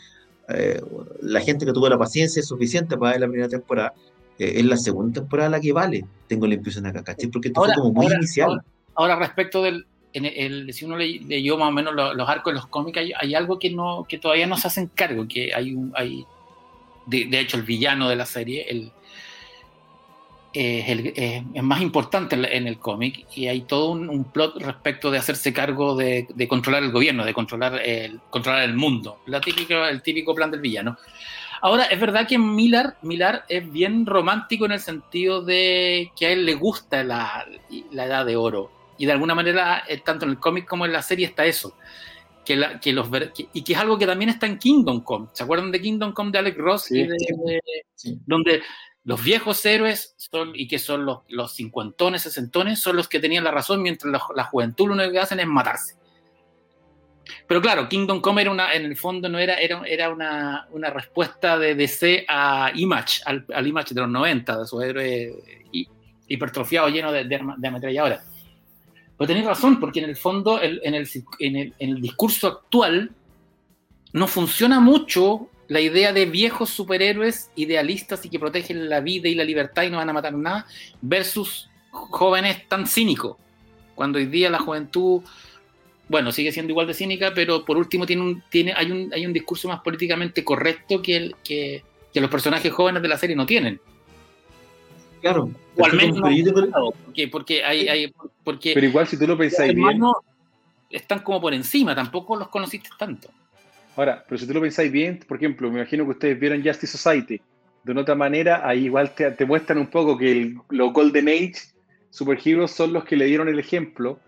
eh, la gente que tuvo la paciencia es suficiente para ver la primera temporada, eh, es la segunda temporada la que vale, tengo la impresión acá, ¿cachai? Porque esto ahora, fue como muy ahora, inicial. Ahora, Ahora, respecto del. En el, si uno leyó más o menos los, arcos de los cómics, hay, algo que, no, que todavía no se hacen cargo, que hay un. Hay, de, hecho, el villano de la serie el, es, más importante en, el cómic y hay todo un, plot respecto de hacerse cargo de, de, controlar el gobierno, de controlar el, controlar el mundo. La típica, el típico plan del villano. Ahora, es verdad que Millar, Millar es bien romántico en el sentido de que a él le gusta la, la edad de oro y de alguna manera, eh, tanto en el cómic como en la serie está eso. Que, la, que los que, y que es algo que también está en Kingdom Come. ¿Se acuerdan de Kingdom Come de Alex Ross? Sí, de, de, sí. Donde los viejos héroes son, y que son los, los cincuentones, sesentones, son los que tenían la razón, mientras la, la, juventud lo único que hacen es matarse. Pero claro, Kingdom Come era una, en el fondo no era, era, era una, una respuesta de DC a Image, al, al Image de los 90, de su héroe hipertrofiado lleno de, de, de ametralladoras. Pero tenéis razón, porque en el fondo, en, el, en, el, en, el, discurso actual, no funciona mucho la idea de viejos superhéroes idealistas y que protegen la vida y la libertad y no van a matar nada, versus jóvenes tan cínicos. Cuando hoy día la juventud, bueno, sigue siendo igual de cínica, pero por último tiene un, tiene, hay, un, hay un discurso más políticamente correcto que, que, que los personajes jóvenes de la serie no tienen. Claro. O al menos no, porque, porque hay, hay, porque pero igual si tú lo pensáis bien están como por encima tampoco los conociste tanto ahora pero si tú lo pensáis bien por ejemplo me imagino que ustedes vieron Justice Society de una otra manera ahí igual te, te muestran un poco que el, los Golden Age superheroes son los que le dieron el ejemplo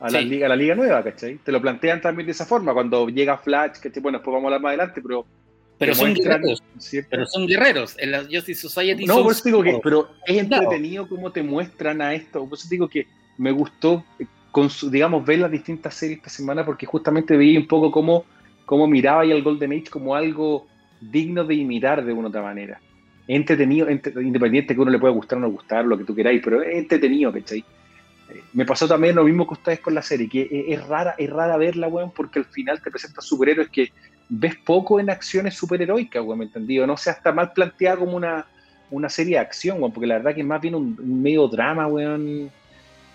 a la, sí. liga, a la liga nueva, ¿cachai? Te lo plantean también de esa forma, cuando llega Flash, que bueno, después vamos a hablar más adelante, pero pero son guerreros. ¿cierto? Pero son guerreros. En la Justice Society no, por eso digo que, pero es entretenido claro. cómo te muestran a esto. Por eso digo que me gustó, con su, digamos, ver las distintas series esta semana porque justamente veía un poco cómo, cómo miraba y al Golden Age como algo digno de imitar de una u otra manera. Entretenido, entre, independiente que uno le pueda gustar o no gustar, lo que tú queráis, pero es entretenido, ¿cachai? Me pasó también lo mismo que ustedes con la serie, que es, rara, es rara verla, weón, porque al final te presenta superhéroes que ves poco en acciones superheroicas, weón, ¿me entendido? No sea hasta mal planteada como una, una serie de acción, weón, porque la verdad que es más bien un, medio drama, weón.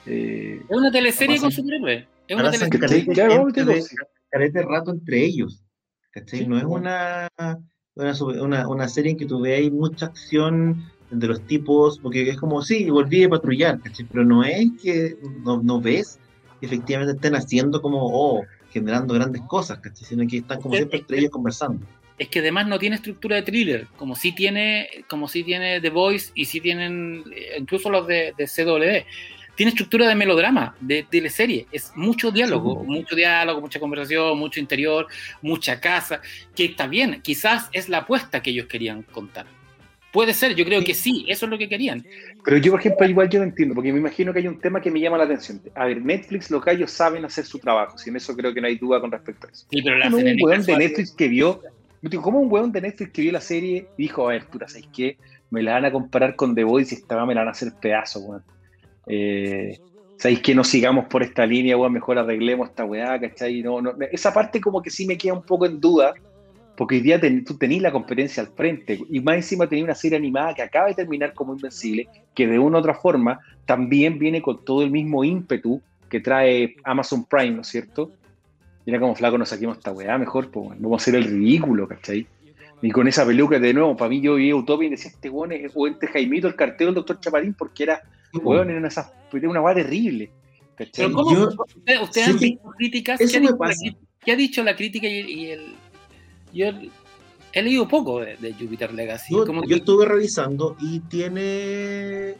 Eh, es una teleserie con superhéroes. Es una teleserie. Claro, de rato entre ellos. ¿cachai? no es una, una, una, serie en que tú veas mucha acción de los tipos, porque es como, sí, volví a patrullar, ¿cachai? Pero no es que no, no ves que efectivamente estén haciendo como, oh, generando grandes cosas, ¿cachai? Sino que están como siempre entre ellos conversando. Es que además no tiene estructura de thriller, como sí tiene, como sí tiene The Voice y sí tienen eh, incluso los de, de CW tiene estructura de melodrama, de teleserie. Es mucho diálogo, mucho diálogo, mucha conversación, mucho interior, mucha casa, que está bien, quizás es la apuesta que ellos querían contar. Puede ser, yo creo que sí, eso es lo que querían. Pero yo, por ejemplo, igual yo no entiendo, porque me imagino que hay un tema que me llama la atención. A ver, Netflix, los gallos saben hacer su trabajo, en eso creo que no hay duda con respecto a eso. Sí, pero la un weón de Netflix que vio, ¿cómo un weón de Netflix que vio la serie dijo, a ver, tú ¿sabes qué? Me la van a comparar con The Voice y esta me la van a hacer pedazo, weón. Eh, ¿Sabéis que no sigamos por esta línea, weón? Mejor arreglemos esta weá, ¿cachai? No, no, esa parte como que sí me queda un poco en duda, porque hoy día tú tenés la competencia al frente, y más encima tenés una serie animada que acaba de terminar como Invencible, que de una u otra forma también viene con todo el mismo ímpetu que trae Amazon Prime, ¿no es cierto? Mira como flaco nos saquemos esta weá, mejor, pues, no vamos a hacer el ridículo, ¿cachai? Y con esa peluca de nuevo, para mí yo vi Utopia y decía, este weón es este Jaimito, el cartero del doctor Chaparín, porque era Weón, era una, una weá terrible. Pero ¿cómo ustedes han visto críticas? ¿Qué ha, dicho la, ¿Qué ha, dicho la, crítica y, el, yo he leído poco de, Jupiter Legacy. Yo, yo estuve revisando y tiene...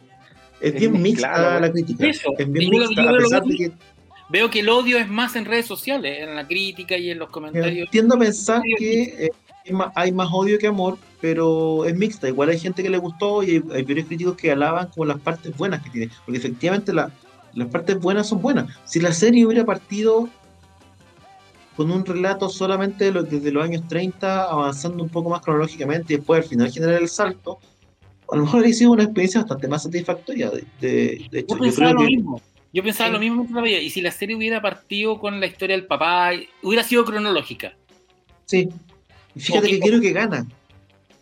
Es, bien mixta la crítica. es bien mixta, a pesar de que... Veo que el odio es más en redes sociales, en la crítica y en los comentarios. Tiendo a pensar que hay más odio que amor, pero es mixta. Igual hay gente que le gustó y hay, varios críticos que alaban como las partes buenas que tiene. Porque efectivamente las partes buenas son buenas. Si la serie hubiera partido con un relato solamente desde los años 30, avanzando un poco más cronológicamente y después al final generar el salto, a lo mejor habría sido una experiencia bastante más satisfactoria. De, hecho, yo, pensaba lo mismo. Yo pensaba lo mismo todavía. Y si la serie hubiera partido con la historia del papá, hubiera sido cronológica. Sí, Fíjate que quiero que gana.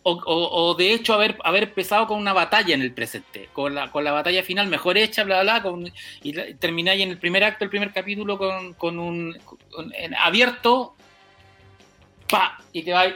O, de hecho haber, haber empezado con una batalla en el presente, con la, con la batalla final mejor hecha, bla, bla, bla, y termináis en el primer acto, el primer capítulo con, un abierto, pa, y te vais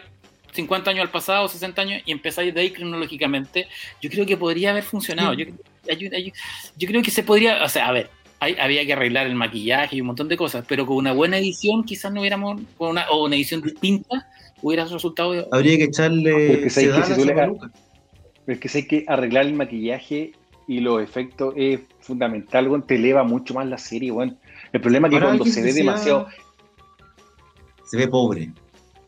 50 años al pasado, 60 años, y empezáis de ahí cronológicamente. Yo creo que podría haber funcionado. Yo, yo, creo que se podría, o sea, a ver, había que arreglar el maquillaje y un montón de cosas, pero con una buena edición quizás no hubiéramos, con una, o una edición distinta, hubiera resultado. Habría que echarle. Es que sé que arreglar el maquillaje y los efectos es fundamental, bueno, te eleva mucho más la serie, bueno. El problema es que cuando se ve demasiado. Se ve pobre.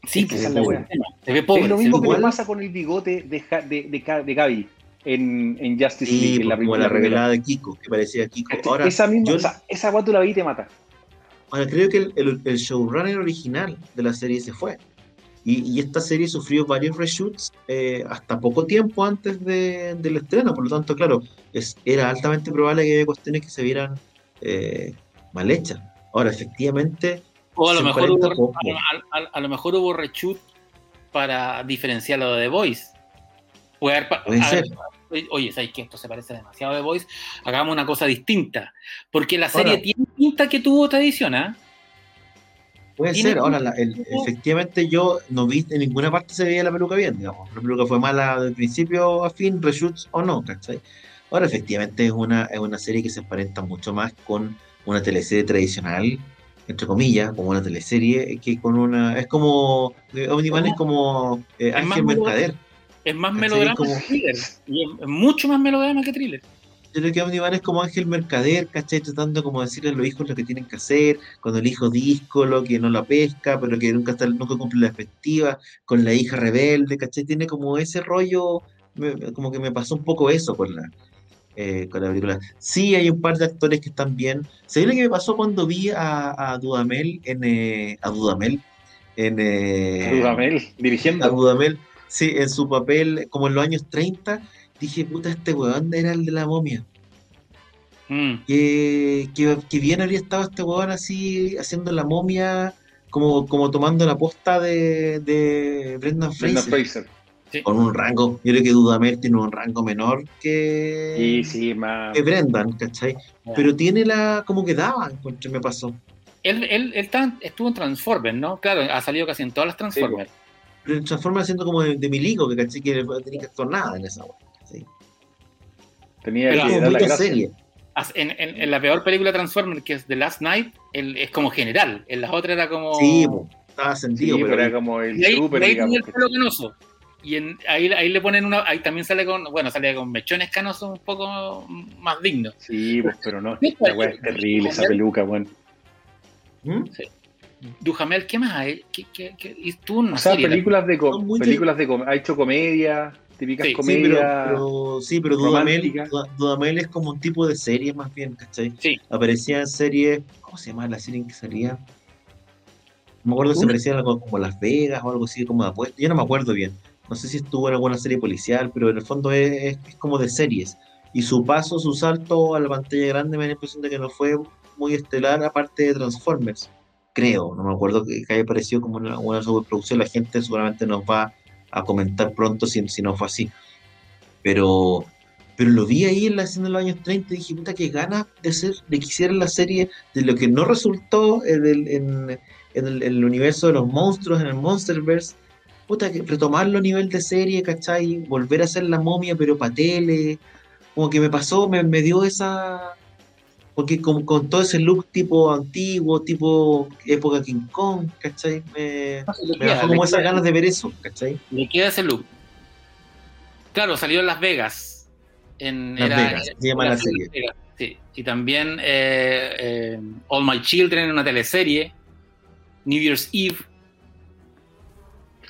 Sí, que se, ve pobre. Es lo mismo que pasa con el bigote de, de, de, Gaby en, en Justice League. En la como la revelada de Kiko, que parecía Kiko. Ahora, esa misma, esa, esa guatu la vi y te mata. Ahora, creo que el, el, el showrunner original de la serie se fue. Y, esta serie sufrió varios reshoots eh, hasta poco tiempo antes del estreno, por lo tanto, claro, es, era altamente probable que haya cuestiones que se vieran eh, mal hechas. Ahora, efectivamente... O a lo, mejor hubo, a, lo mejor hubo reshoot para diferenciarlo de The Voice. Puede, ser. Oye, ¿sabes que esto se parece demasiado a The Voice? Hagamos una cosa distinta. Porque la serie tiene pinta que tuvo otra edición, ¿ah? Puede ser, ahora efectivamente yo no vi en ninguna parte se veía la peluca bien, digamos. La peluca fue mala de principio a fin, reshoots o no, ¿cachai? Ahora efectivamente es una, es una serie que se emparenta mucho más con una teleserie tradicional, entre comillas, como una teleserie, que con una. Es como. Eh, Omniman es como eh, Ángel Mercader. Es más melodrama que thriller. Y es mucho más melodrama que thriller yo creo que Omniman es como Ángel Mercader, ¿cachai? Tratando como decirle a los hijos lo que tienen que hacer, cuando el hijo lo que no la pesca, pero que nunca, está, nunca cumple la efectiva, con la hija rebelde, ¿cachai? Tiene como ese rollo, como que me pasó un poco eso con la, eh, con la película. Sí, hay un par de actores que están bien. ¿Se ve lo que me pasó cuando vi a, a Dudamel en... Eh, a Dudamel en... Eh, Dudamel, dirigiendo. A Dudamel, sí, en su papel como en los años 30 dije, puta, este weón era el de la momia. Mm. que, que, que bien habría estado este weón así haciendo la momia, como, como tomando la posta de, de Brendan Fraser. Brendan Fraser. Sí. Con un rango, yo creo que Dudamel tiene un rango menor que, Y sí, más. que Brendan, ¿cachai? Pero tiene la, como que daba, encuentro, me pasó. Él, él, él estuvo en Transformers, ¿no? Claro, ha salido casi en todas las Transformers. Pero transforma siendo como de, de milico, que caché que no tenía que actuar nada en esa weá. ¿Sí? Tenía Pero que dar la serie. En, en- en la peor película Transformers, que es The Last Night, es como general. En las otras era como. Sí, po, estaba Sí, sentido, pero pero era como el Y ahí, super, y ahí digamos. tenía el pelo canoso. Y en- ahí, ahí le ponen una. Ahí también sale con. Bueno, sale con mechones canosos un poco más dignos. Sí, pues, pero no. La weá es terrible esa peluca, weón. ¿Mm? Duhamel, ¿qué más hay? ¿Qué, qué, qué? Y tú una O sea, películas de, películas de com- ha hecho comedia, típicas Sí, pero, pero, sí, pero Dudamel, Dudamel es como un tipo de serie más bien, ¿cachai? Sí. Aparecía en series, ¿cómo se llama la serie en que salía? No me acuerdo si aparecía en algo como Las Vegas o algo así como de apuestas. Yo no me acuerdo bien. No sé si estuvo en alguna serie policial, pero en el fondo es, es- es como de series. Y su paso, su salto a la pantalla grande me da la impresión de que no fue muy estelar, aparte de Transformers. Creo, no me acuerdo que, que haya aparecido como una, una superproducción. La gente seguramente nos va a comentar pronto si, si no fue así. Pero, pero lo vi ahí en la escena de los años 30 y dije, puta, qué ganas de ser, de que hicieran la serie de lo que no resultó en el, en, el, universo de los monstruos, en el Monsterverse. Puta, que retomarlo a nivel de serie, ¿cachai? Volver a hacer la momia, pero para tele. Como que me pasó, me, me dio esa. Porque con, con todo ese look tipo antiguo, tipo época King Kong, ¿cachai? Me, Le me queda, bajó le como esas queda- ganas de ver eso, ¿cachai? le queda ese look. Claro, salió en Las Vegas. En, Las era- Vegas, se llama la serie. Vegas, Sí. Y también eh, eh, All My Children en una teleserie. New Year's Eve.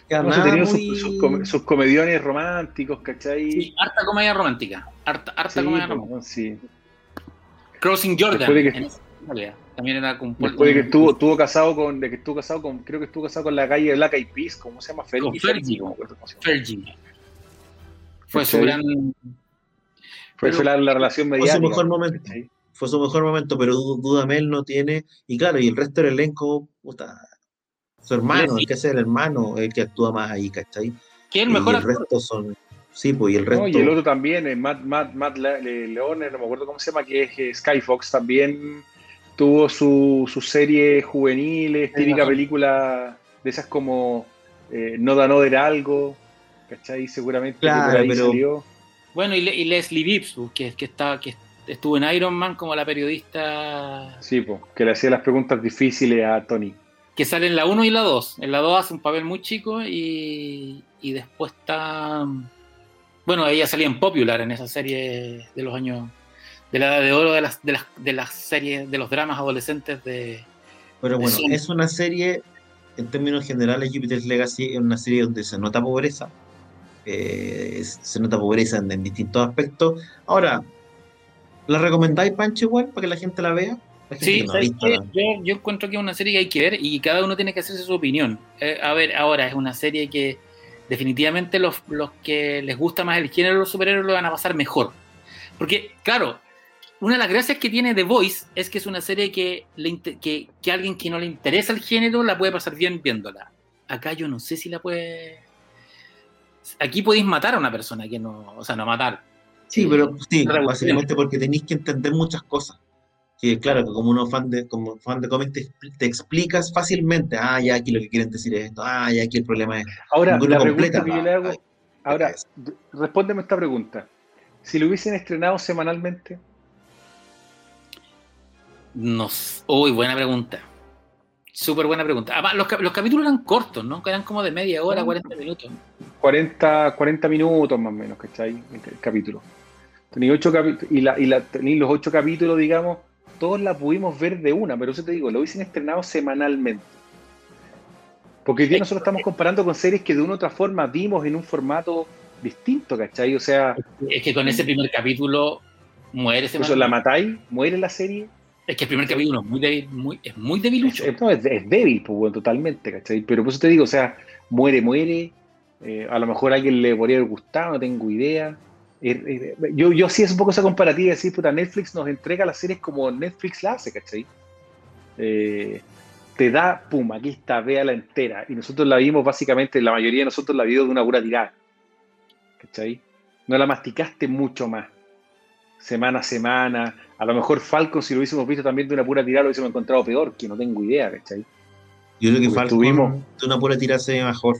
Tenía sus, muy- sus com- sus comediones románticos, ¿cachai? Sí, harta comedia romántica. Harta, harta Sí, comedia romántica. sí. Crossing Jordan. Después de que- en. También era con Después de que estuvo, estuvo casado con, de que estuvo casado con, creo que estuvo casado con la calle Black Eyed Peas, ¿cómo se llama? Fergie, Fergie. Fergie. Fue su gran. Fue, fue la, la relación Fue su mediática. mejor momento. fue su mejor momento, pero Du- Dudamel no tiene, y claro, y el resto del elenco, puta, su hermano, Leslie. el que es el hermano, el que actúa más ahí, ¿cachai? ¿Quién el y mejor el actor? resto son, sí, pues, y el resto, No, y el otro también, eh, Matt, Matt, Matt Le- Le- Leone, no me acuerdo cómo se llama, que es eh, Skyfox, también tuvo su, su serie juveniles, típica película de esas como eh, No da no era algo, ¿cachai? Seguramente que Claro, por ahí pero- salió. Bueno, y, Le- y Leslie Bibbs, pues, que, que, está, que estuvo en Iron Man como la periodista Sí, pues, que le hacía las preguntas difíciles a Tony. que sale en la 1 y la 2. En la 2 hace un papel muy chico y, y después está... Bueno, ella salía en Popular en esa serie de los años... De la edad de oro de las, de las, de las series, de los dramas adolescentes de... pero bueno, es una serie, en términos generales, Jupiter's Legacy es una serie donde se nota pobreza, eh, se nota pobreza en, en distintos aspectos. Ahora, ¿la recomendáis, Pancho, igual, para que la gente la vea? Sí, no yo, yo encuentro que es una serie que hay que ver y cada uno tiene que hacerse su opinión. Eh, a ver, ahora es una serie que definitivamente los, los que les gusta más el género de los superhéroes lo van a pasar mejor. Porque, claro, una de las gracias que tiene The Voice es que es una serie que, le que, que alguien que no le interesa el género la puede pasar bien viéndola. Acá yo no sé si la puede... Aquí podéis matar a una persona que no... O sea, no matar. Sí, pero sí, Revolución. básicamente porque tenéis que entender muchas cosas. Que claro, que como uno fan de, como fan de cómics te, expl- te explicas fácilmente, ah, ya aquí lo que quieren decir es esto, ah, ya aquí el problema es. Ahora, la pregunta completa, que yo va, le hago, ahí. ahora, es. respóndeme esta pregunta. Si lo hubiesen estrenado semanalmente, No. Uy, buena pregunta. Súper buena pregunta. Además, los, cap- los capítulos eran cortos, ¿no? Eran como de media hora, Ah. 40 minutos. 40, 40 minutos más o menos, ¿cachai? El, el capítulo. Tenía ocho capítulos, y, la, y la, tení los ocho capítulos, digamos, todos la pudimos ver de una, pero eso te digo, lo hubiesen estrenado semanalmente. Porque hoy día nosotros estamos comparando con series que de una u otra forma vimos en un formato distinto, ¿cachai? O sea, Es que con ese primer capítulo muere ese man. la matáis, muere la serie, Es que el primer capítulo es muy débil, muy, es muy debilucho. es- no, es- es débil, pues, bueno, totalmente, ¿cachai? Pero por eso te digo, o sea, muere, muere. eh, a lo mejor a alguien le podría haber gustado, no tengo idea. Eh, eh, yo, yo sí es un poco esa comparativa de decir, puta, Netflix nos entrega las series como Netflix la hace, ¿cachai? Eh, te da, pum, aquí está, la entera. Y nosotros la vimos básicamente, la mayoría de nosotros la vimos de una pura tirada. ¿Cachai? No la masticaste mucho más. Semana a semana. A lo mejor Falcon, si lo hubiésemos visto también de una pura tirada, lo hubiésemos encontrado peor, que no tengo idea, ¿cachai? Yo creo que Falcon tuvimos... de una pura tirada se ve mejor.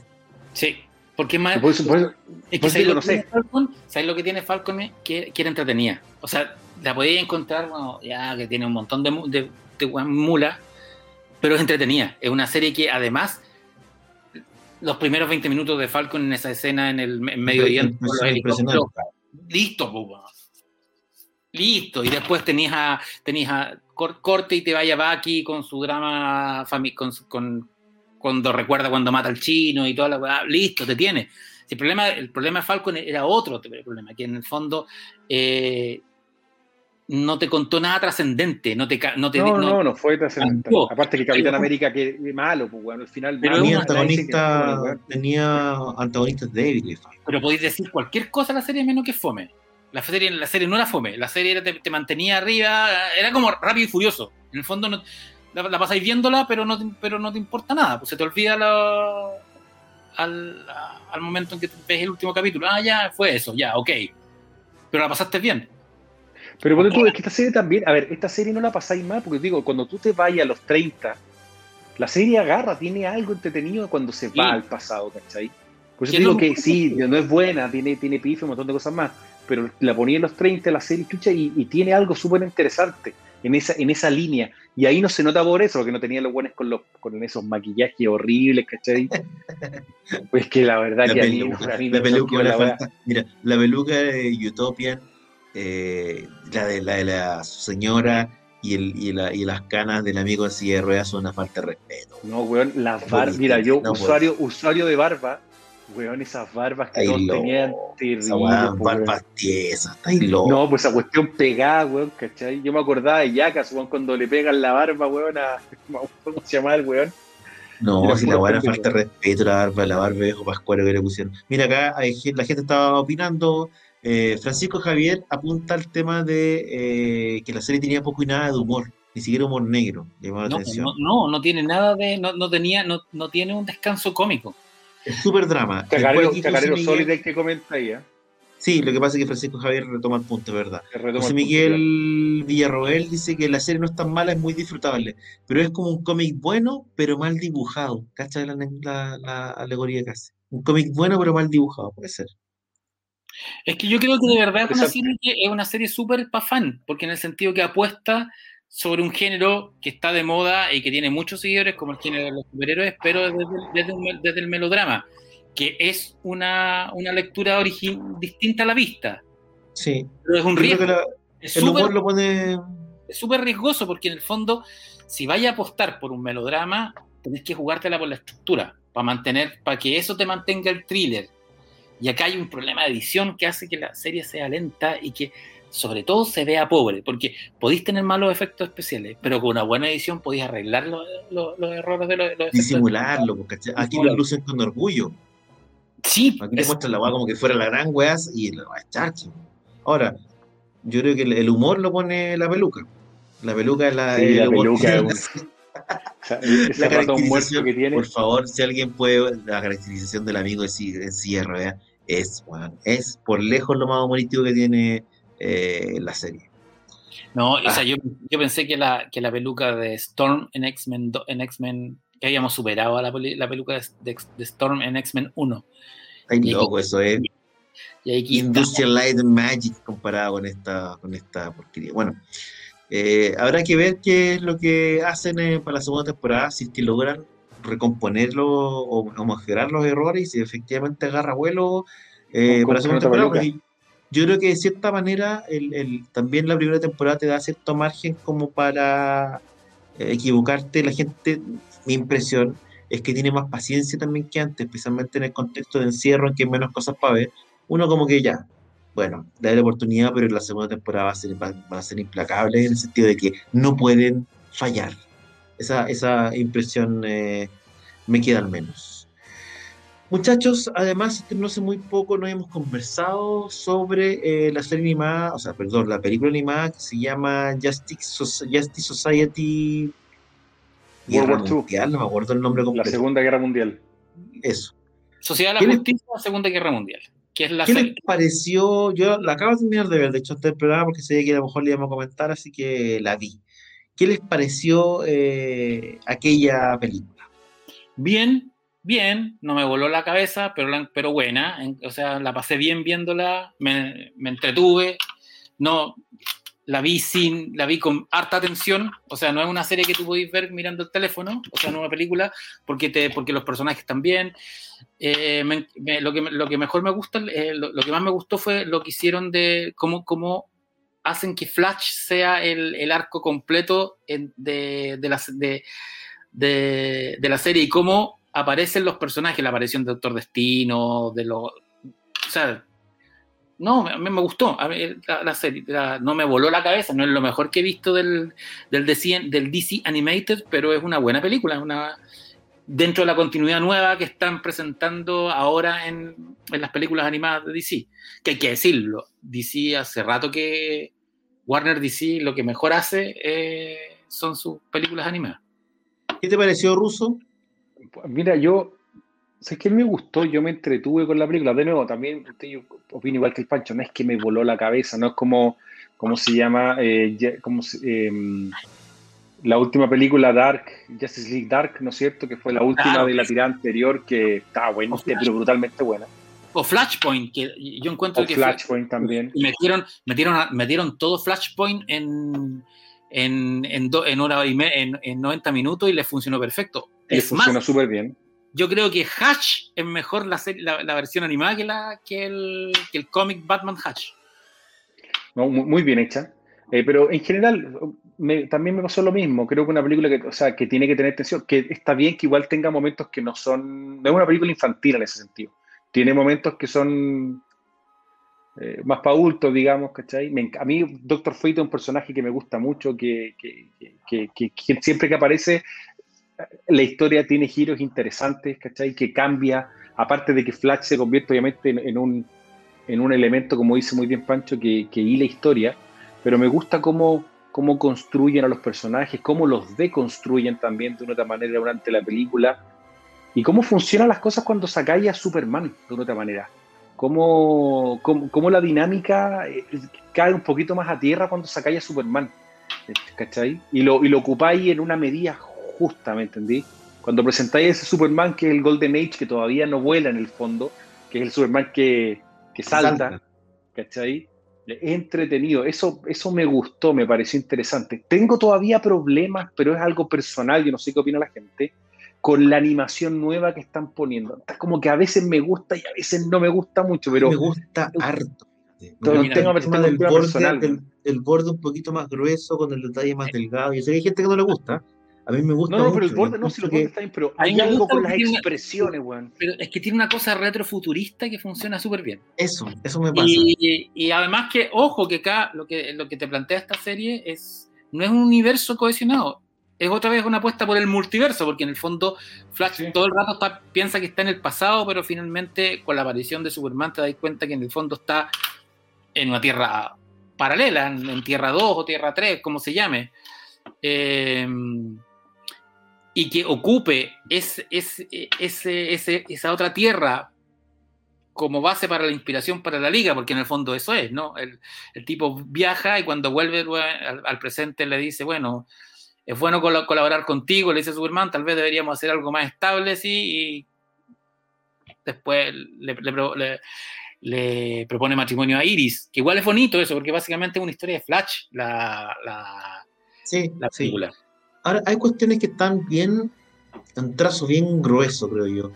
Sí, porque más. es que ¿sabes, lo que Falcon, ¿sabes lo que tiene Falcon? Que, que era entretenida. O sea, la podéis encontrar, bueno, ya que tiene un montón de, de, de mulas pero es entretenida. Es una serie que además los primeros 20 minutos de Falcon en esa escena en el medio de listo, pues, listo. Y después tenías a, tenías a Corte y te vaya Baki con su drama con, con, cuando recuerda cuando mata al chino y toda la listo, te tiene. El problema, el problema de Falcon era otro problema, que en el fondo eh, no te contó nada trascendente, no te no no, no, no, fue trascendente. Aparte que Capitán América que malo, pues bueno, al final pero tenía, antagonista, tenía antagonistas débiles. Pero podéis decir cualquier cosa en la serie menos que fome. La serie, la serie no era fome, la serie te, mantenía arriba, era como rápido y furioso. En el fondo no, la, pasáis viéndola, pero no, pero no te importa nada, pues se te olvida al, al momento en que ves el último capítulo. Ah, ya fue eso, ya, ok. Pero la pasaste bien pero cuando tú, es que esta serie también, a ver, esta serie no la pasáis mal, porque digo, cuando tú te vayas a los 30, la serie agarra, tiene algo entretenido cuando se va al pasado, ¿cachai? Por eso digo que sí, no es buena, tiene, tiene pife, un montón de cosas más, pero la ponía en los 30 la serie, escucha, y, tiene algo súper interesante en esa, en esa línea. Y ahí no se nota por eso, porque no tenía los buenos con, los, con esos maquillajes horribles, ¿cachai? *laughs* pues que la verdad que a mí, la peluca, la, mira, la peluca de Utopian eh, la, de, la de la señora y, el, y, la, y, las canas del amigo de silla de ruedas son una falta de respeto. No, weón, las barbas, mira, yo, usuario, usuario de barba, weón, esas barbas que todos tenían terribles. barbas tiesas, No, pues esa cuestión pegada, weón, ¿cachai? Yo me acordaba de Yacas, weón, cuando le pegan la barba, weón, a. *laughs* ¿Cómo se llama el weón? No, si la buena falta de respeto, la barba, la barba viejo pascuero que le pusieron. Mira, acá hay, la gente estaba opinando eh, Francisco Javier apunta al tema de eh, que la serie tenía poco y nada de humor, ni siquiera humor negro. No, no, no, tiene nada de, no, tenía, no, no tiene un descanso cómico. Es súper drama. Cagarero, sólido que comenta ahí, ¿eh? Sí, lo que pasa es que Francisco Javier retoma el punto, ¿verdad? José Miguel Villarroel dice que la serie no es tan mala, es muy disfrutable, pero es como un cómic bueno, pero mal dibujado. ¿Cachai la, la, la alegoría casi? Un cómic bueno, pero mal dibujado, puede ser. Es que yo creo que de verdad es una serie, es una serie súper para fan, porque en el sentido que apuesta sobre un género que está de moda y que tiene muchos seguidores, como el género de los superhéroes, pero desde, el melodrama, que es una, lectura distinta a la vista. Sí. Pero es un riesgo. es el humor lo pone. Es súper riesgoso porque en el fondo, si vaya a apostar por un melodrama, tenés que jugártela por la estructura, para mantener, para que eso te mantenga el thriller y acá hay un problema de edición que hace que la serie sea lenta y que sobre todo se vea pobre, porque podéis tener malos efectos especiales, pero con una buena edición podéis arreglar los, errores de los, efectos. Disimularlo, porque aquí lo lucen con orgullo. Sí. Aquí te muestran la weá como que fuera la gran weá y la chacho. Ahora, yo creo que el humor lo pone la peluca. La peluca es la. Sí, la peluca *laughs* la caracterización, que tiene. Por favor, si alguien puede, la caracterización del amigo de cierre, es, es por lejos lo más humorístico que tiene eh, la serie. No, o sea, ah. yo, yo, pensé que la, que la peluca de Storm en X-Men, en X-Men, que habíamos superado a la, la peluca de, Storm en X-Men 1. Ay, loco, eso es. Industrial Light and Magic comparado con esta, con esta porquería. Bueno, eh, habrá que ver qué es lo que hacen eh, para la segunda temporada, si es que logran recomponerlo o, mejorar los errores y si efectivamente agarra vuelo eh, para la segunda temporada. Yo creo que de cierta manera el, también la primera temporada te da cierto margen como para equivocarte. La gente, mi impresión es que tiene más paciencia también que antes, especialmente en el contexto de encierro en que hay menos cosas para ver. Uno como que ya, bueno, darle la oportunidad, pero la segunda temporada va a ser, va, a ser implacable en el sentido de que no pueden fallar. Esa, esa impresión eh, me queda al menos. Muchachos, además, no hace muy poco nos hemos conversado sobre eh, la serie animada, o sea, perdón, la película animada que se llama Justice, Justice Society World War II. Mundial, no me acuerdo el nombre La completo. Segunda Guerra Mundial. Eso. Sociedad de ¿Qué la Justicia de la Segunda Guerra Mundial, que es la ¿Qué les pareció? Yo la acabo de terminar de ver, de hecho, este programa porque sabía que a lo mejor le íbamos a comentar, así que la vi. ¿Qué les pareció eh, aquella película? Bien, bien, no me voló la cabeza, pero, pero buena. en- o sea, la pasé bien viéndola, me, me entretuve. No, la vi sin, la vi con harta atención. O sea, no es una serie que tú podéis ver mirando el teléfono, o sea, no una película, porque, te, porque los personajes están bien. Eh, lo, que, lo que mejor me gusta, eh, lo, que más me gustó fue lo que hicieron de cómo, cómo hacen que Flash sea el, el arco completo de, de, la, de, de, de la serie y cómo aparecen los personajes, la aparición de Doctor Destino, de los... O sea, no, mí me gustó. A mí la, la serie no me voló la cabeza, no es lo mejor que he visto del, del, DC, del Animated, pero es una buena película, una dentro de la continuidad nueva que están presentando ahora en, en las películas animadas de DC. Que hay que decirlo, DC hace rato que Warner DC lo que mejor hace eh, son sus películas animadas. ¿Qué te pareció, Ruso? Mira, yo, sé que me gustó, yo me entretuve con la película. De nuevo, también usted, yo opino igual que el Pancho, no es que me voló la cabeza, no es como, ¿cómo se llama? Eh, como em, la última película Dark, Justice League Dark, ¿no es cierto? Que fue la última Claro. de la tirada anterior, que estaba buena, pero brutalmente buena. O Flashpoint, que yo encuentro O que Flashpoint también. y metieron, metieron, metieron todo Flashpoint en, en, en, do- en hora y me- en, en 90 minutos y les funcionó perfecto. Y más, súper bien. yo creo que Hatch es mejor la, serie- la, la versión animada que, la, que, el, que el cómic Batman Hatch. No, muy, muy bien hecha. Eh, pero en general, me- también me pasó lo mismo. Creo que una película que, o sea, que tiene que tener tensión, que está bien que igual tenga momentos que no son. No es una película infantil en ese sentido. Tiene momentos que son eh, más para adultos, digamos, ¿cachai? Me a mí, Doctor Fate es un personaje que me gusta mucho, que, que- que- que- que siempre que aparece, la historia tiene giros interesantes, ¿cachai? Que cambia. Aparte de que Flash se convierte, obviamente, en, en un, en un elemento, como dice muy bien Pancho, que, que hila historia, pero me gusta cómo, cómo construyen a los personajes, cómo los deconstruyen también de una otra manera durante la película, y cómo funcionan las cosas cuando sacáis a Superman de una otra manera. Cómo, cómo, cómo la dinámica eh, cae un poquito más a tierra cuando sacáis a Superman, ¿cachai? Y lo, y lo ocupáis en una medida justa, ¿me entendí? Cuando presentáis ese Superman que es el Golden Age, que todavía no vuela en el fondo, que es el Superman que, que salta, Salta. ¿cachai? Es entretenido, eso, eso me gustó, me pareció interesante. Tengo todavía problemas, pero es algo personal, yo no sé qué opina la gente, con la animación nueva que están poniendo. Está como que a veces me gusta y a veces no me gusta mucho, pero me gusta harto. Gusta tengo- el tema del borde, personal, del borde un poquito más grueso, con el detalle más delgado. Yo sé que hay gente que no le gusta. A mí me gusta no, no, mucho. pero el borde, no, si los bordes que están bien, pero hay algo con las expresiones, weón. Pero es que tiene una cosa retrofuturista que funciona súper bien. Eso, eso me pasa. Y, y además que, ojo, que acá lo que, lo que te plantea esta serie es no es un universo cohesionado. Es otra vez una apuesta por el multiverso, porque en el fondo Flash Sí. todo el rato está- piensa que está en el pasado, pero finalmente con la aparición de Superman te das cuenta que en el fondo está en una tierra paralela, en, en Tierra 2 o Tierra 3, como se llame. Eh, y que ocupe ese, ese, ese, esa otra tierra como base para la inspiración para la liga, porque en el fondo eso es, ¿no? El, el tipo viaja y cuando vuelve al, al presente le dice, bueno, es bueno col- colaborar contigo, le dice Superman, tal vez deberíamos hacer algo más estable, sí, y después le, le pro- le- le propone matrimonio a Iris, que igual es bonito eso, porque básicamente es una historia de Flash, la, la, Sí, la sí. Ahora, hay cuestiones que están bien, en trazo bien grueso, creo yo.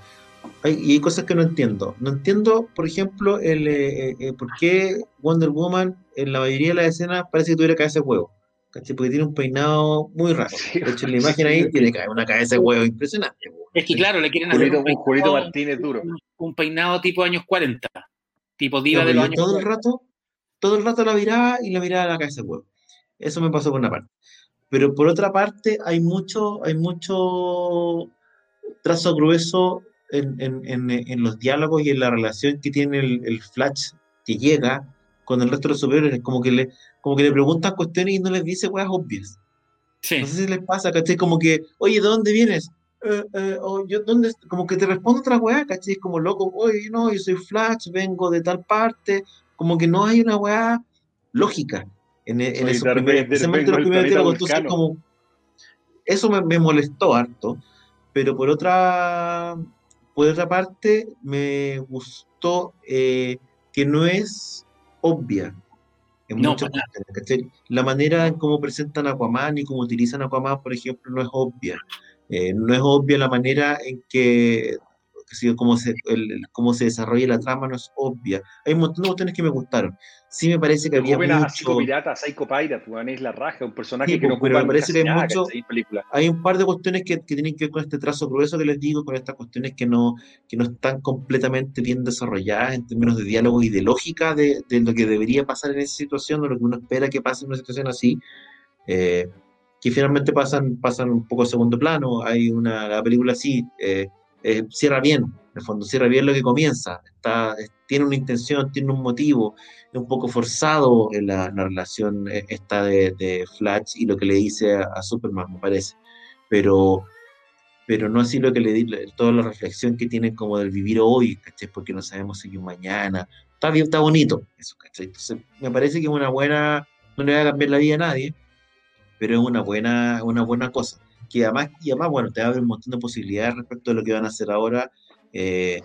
Hay, y hay cosas que no entiendo. No entiendo, por ejemplo, el, eh, eh, eh, por qué Wonder Woman en la mayoría de las escenas parece que tuviera cabeza de huevo. ¿cachai? Porque tiene un peinado muy raro. Sí. De hecho, en la imagen ahí tiene una cabeza de huevo impresionante. Es que claro, le quieren hacer Julito, un Julito peinado- Martínez duro. un, un peinado tipo años 40, tipo diva No, de los años todo el 40. rato, todo el rato la miraba y la miraba a la cabeza de huevo. Eso me pasó por una parte. Pero por otra parte, hay mucho, hay mucho trazo grueso en, en, en, los diálogos y en la relación que tiene el, el, Flash que llega con el resto de los superiores, como que le, como que le preguntan cuestiones y no les dice weas obvias. Sí. No sé si les pasa, ¿cachai? Como que, oye, ¿de dónde vienes? Eh, eh, yo, ¿dónde? Como que te responde otra weá, ¿cachai? Como loco, oye, no, yo soy Flash, vengo de tal parte, como que no hay una weá lógica en, en esos primeros, especialmente los primeros diálogos, entonces como, eso me, me, molestó harto, pero por otra, por otra parte, me gustó eh, que no es obvia, en no, muchas La manera en cómo presentan Aquaman y cómo utilizan Aquaman, por ejemplo, no es obvia. Eh, no es obvia la manera en que, cómo, se, cómo se desarrolla la trama, no es obvia. Hay un montón de cuestiones que me gustaron. Sí me parece que había mucho... Psycho Pirata, Psycho Pirate, es la raja, un personaje que no pero me parece que hay mucho... Hay un par de cuestiones que, que, tienen que ver con este trazo grueso que les digo, con estas cuestiones que no, que no están completamente bien desarrolladas en términos de diálogo y de lógica de, de lo que debería pasar en esa situación, de lo que uno espera que pase en una situación así. Eh, que finalmente pasan, pasan un poco a segundo plano. Hay una, la película así, eh, eh, cierra bien, en el fondo, cierra bien lo que comienza. Está, tiene una intención, tiene un motivo, es un poco forzado en la, relación eh, esta de, Flash y lo que le dice a, Superman, me parece. Pero, pero no así lo que le dice, toda la reflexión que tiene como del vivir hoy, ¿cachai? Porque no sabemos si mañana. Está bien, está bonito eso. Entonces, me parece que es una buena, no le va a cambiar la vida a nadie, pero es una buena, una buena cosa. Que además, y además, bueno, te abre un montón de posibilidades respecto a lo que van a hacer ahora eh,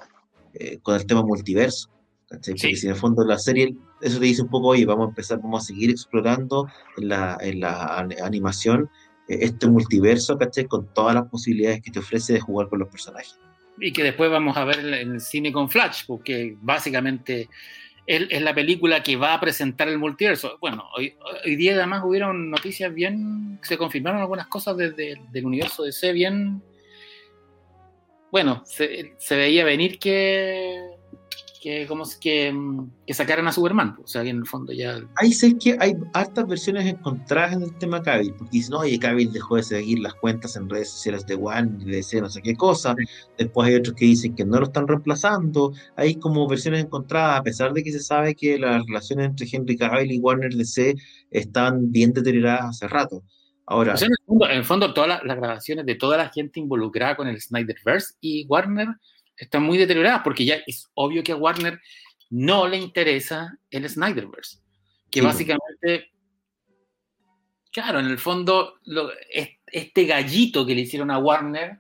eh, con el tema multiverso. Porque si en el fondo la serie, eso te dice un poco, oye, vamos a empezar, vamos a seguir explorando en la, en la animación eh, este multiverso, ¿cachai? Con todas las posibilidades que te ofrece de jugar con los personajes. Y que después vamos a ver en el cine con Flash, porque básicamente es la película que va a presentar el multiverso. Bueno, hoy, día además hubieron noticias bien, se confirmaron algunas cosas desde del universo de C bien... Bueno, se veía venir que que, como, que, que sacaran a Superman. O sea, que en el fondo ya. Ahí sé que hay hartas versiones encontradas en el tema Cavill, porque dicen, oye, Cavill dejó de seguir las cuentas en redes sociales de One, de DC, no sé qué cosa. Después hay otros que dicen que no lo están reemplazando. Hay como versiones encontradas, a pesar de que se sabe que las relaciones entre Henry Cavill y Warner DC están bien deterioradas hace rato. Ahora, en, el fondo, en, el fondo, todas las grabaciones de toda la gente involucrada con el Snyderverse y Warner están muy deterioradas porque ya es obvio que a Warner no le interesa el Snyderverse. Que básicamente, claro, en el fondo, este gallito que le hicieron a Warner,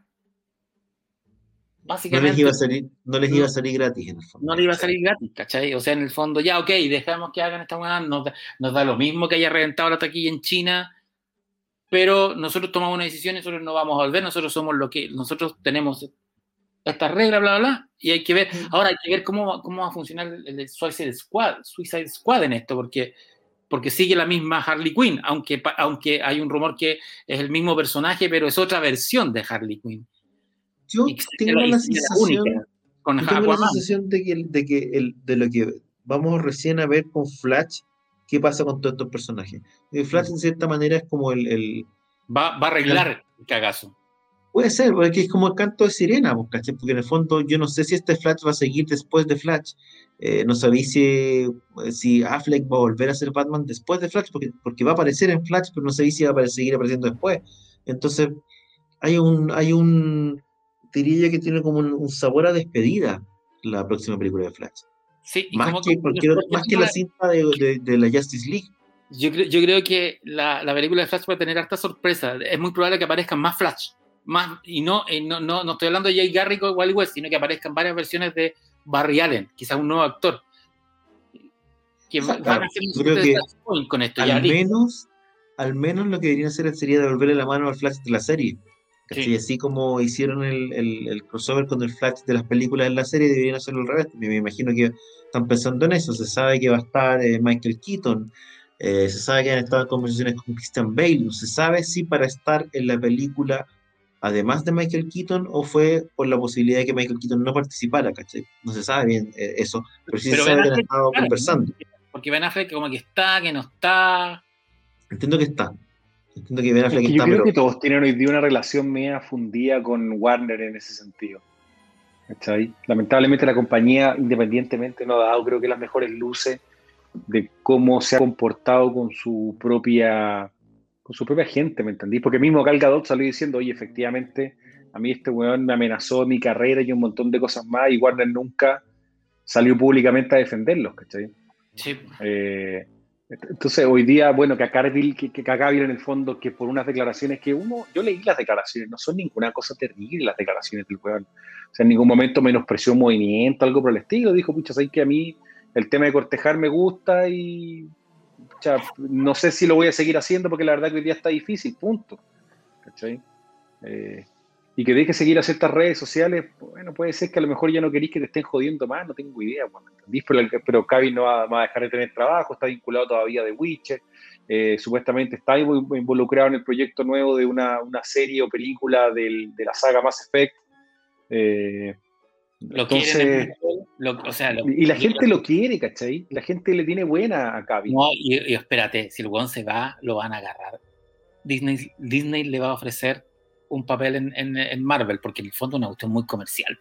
básicamente. No les iba a salir, no les iba a salir gratis, en el fondo. No les iba a salir gratis, ¿cachai? O sea, en el fondo, ya, ok, dejamos que hagan esta weá, nos, nos da lo mismo que haya reventado la taquilla en China pero nosotros tomamos una decisión y nosotros no vamos a volver, nosotros somos lo que, nosotros tenemos estas reglas, bla, bla, bla, y hay que ver, ahora hay que ver cómo, cómo va a funcionar el, Suicide Squad, Suicide Squad en esto, porque, porque sigue la misma Harley Quinn, aunque, aunque hay un rumor que es el mismo personaje, pero es otra versión de Harley Quinn. Yo tengo la, sensación, con tengo la sensación de que, de, que el, de lo que vamos recién a ver con Flash, qué pasa con todos estos personajes. Flash, en cierta manera, es como el. el va, va, a arreglar el cagazo. Puede ser, porque es como el canto de sirena, pues. Porque en el fondo yo no sé si este Flash va a seguir después de Flash. Eh, no sabéis si, si Affleck va a volver a ser Batman después de Flash, porque, porque va a aparecer en Flash, pero no sabéis si va a seguir apareciendo después. Entonces, hay un, hay un, diría que tiene como un, sabor a despedida la próxima película de Flash. Sí, más, que, más que la cinta de, de, la Justice League. Yo, yo creo que la, la, película de Flash va a tener harta sorpresa. Es muy probable que aparezcan más Flash más, y no, eh, no, no, no, estoy hablando de Jay Garrick o Wally West, sino que aparezcan varias versiones de Barry Allen, quizás un nuevo actor. Que van a hacer un con esto. Al menos, al menos lo que deberían hacer sería devolverle la mano al Flash de la serie. Así como hicieron el, el, crossover con el Flash de las películas en la serie, deberían hacerlo al revés. Me, imagino que están pensando en eso. Se sabe que va a estar eh, Michael Keaton, eh, se sabe que han estado en conversaciones con Christian Bale. No se sabe si para estar en la película además de Michael Keaton o fue por la posibilidad de que Michael Keaton no participara, ¿cachai? No se sabe bien eh, eso, pero sí se sabe que han estado conversando. Porque Ben Affleck como que está, que no está. Entiendo que está. Entiendo que Ben Affleck es que yo creo que todos tienen hoy día una relación media fundida con Warner en ese sentido. ¿cachai? Lamentablemente la compañía, independientemente, no ha dado creo que las mejores luces de cómo se ha comportado con su propia con su propia gente, ¿me entendí? Porque mismo Gal Gadot salió diciendo, oye, efectivamente, a mí este weón me amenazó mi carrera y un montón de cosas más, y Warner nunca salió públicamente a defenderlos, ¿cachai? Sí. Eh, entonces, hoy día, bueno, que a Carville, que, que a en el fondo, que por unas declaraciones que uno, yo leí las declaraciones, no son ninguna cosa terrible las declaraciones del weón. O sea, en ningún momento menospreció un movimiento, algo por el estilo. Dijo, pucha, sabes que a mí el tema de cortejar me gusta y no sé si lo voy a seguir haciendo porque la verdad que hoy día está difícil, punto. Eh, y que deje seguir a ciertas redes sociales, bueno, puede ser que a lo mejor ya no queréis que te estén jodiendo más, no tengo idea, pero, pero Cavi no va, a dejar de tener trabajo, está vinculado todavía de Witcher, eh, supuestamente está involucrado en el proyecto nuevo de una, serie o película de la saga Mass Effect. Eh, lo Entonces, y la gente lo quiere, ¿cachai? La gente le tiene buena a Cavi. No, y, espérate, si el weón se va, lo van a agarrar. Disney, Disney le va a ofrecer un papel en, Marvel, porque en el fondo es una cuestión muy comercial.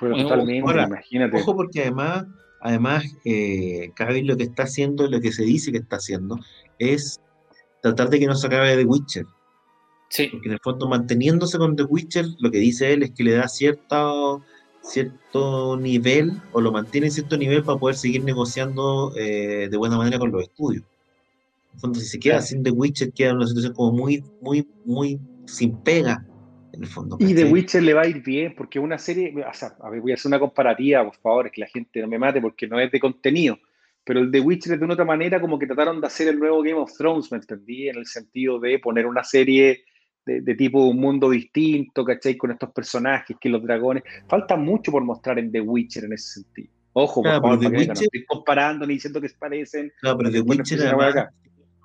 Pero totalmente, imagínate. Ojo, porque además, además eh, Cavi lo que está haciendo, lo que se dice que está haciendo, es tratar de que no se acabe The Witcher. Sí. Porque en el fondo, manteniéndose con The Witcher, lo que dice él es que le da cierta cierto nivel o lo mantiene en cierto nivel para poder seguir negociando eh, de buena manera con los estudios. Entonces, si se queda sin The Witcher, queda en una situación como muy, muy, muy sin pega, en el fondo. Y The Witcher le va a ir bien, porque una serie, o sea, a ver, voy a hacer una comparativa, por favor, es que la gente no me mate porque no es de contenido, pero el The Witcher es de una otra manera como que trataron de hacer el nuevo Game of Thrones, ¿me entendí? En el sentido de poner una serie de, tipo un mundo distinto, ¿cachai? Con estos personajes, que los dragones. Falta mucho por mostrar en The Witcher en ese sentido. Ojo, por favor, no estoy comparando ni diciendo que se parecen. No, pero The Witcher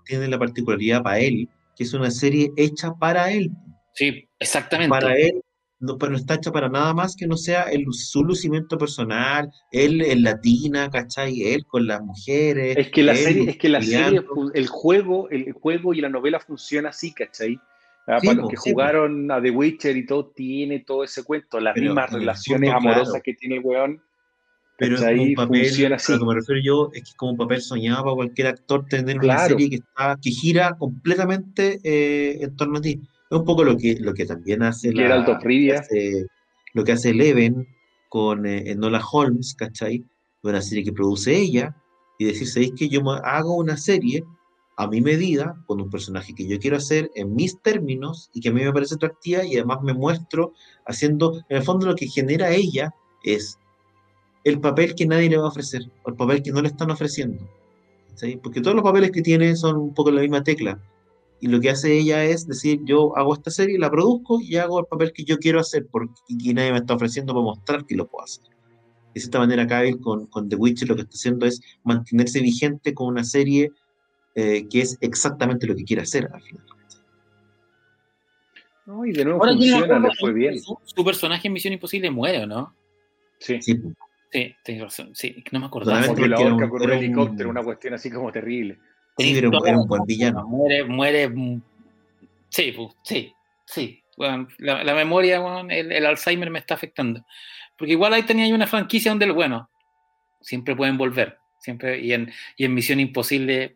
tiene la particularidad para él, que es una serie hecha para él. Sí, exactamente. Para él, no, pero no está hecha para nada más que no sea el, su lucimiento personal, él en latina, ¿cachai? Él con las mujeres. Es que la serie, es que la serie, el juego, el juego y la novela funciona así, ¿cachai? Ah, para los que jugaron a The Witcher y todo, tiene todo ese cuento, las mismas relaciones amorosas que tiene el weón. Pero es un papel, así. a lo que me refiero yo es que es como un papel soñado para cualquier actor tener una serie que, está, que gira completamente eh, en torno a ti. Es un poco lo que, lo que también hace, la, hace, lo que hace Eleven con eh, Enola Holmes, ¿cachai? Una serie que produce ella, y decir, ¿sabéis que yo hago una serie a mi medida, con un personaje que yo quiero hacer en mis términos y que a mí me parece atractiva y además me muestro haciendo, en el fondo lo que genera ella es el papel que nadie le va a ofrecer, o el papel que no le están ofreciendo. Porque todos los papeles que tiene son un poco la misma tecla. Y lo que hace ella es decir, yo hago esta serie, la produzco y hago el papel que yo quiero hacer porque nadie me está ofreciendo para mostrar que lo puedo hacer. De esta manera, Kyle con, con The Witcher lo que está haciendo es mantenerse vigente con una serie eh, que es exactamente lo que quiere hacer al final. No, y de nuevo funciona, le fue bien. Su, personaje en Misión Imposible muere, ¿no? Sí. Sí, sí tienes razón. Sí, no me acordaba. Porque la orca con un helicóptero, una cuestión así como terrible. Sí, pero era un buen villano. Muere, muere. Sí, sí, sí. Bueno, la, la, memoria, bueno, el, el, Alzheimer me está afectando. Porque igual ahí tenía una franquicia donde, bueno, siempre pueden volver. Siempre, y en, y en Misión Imposible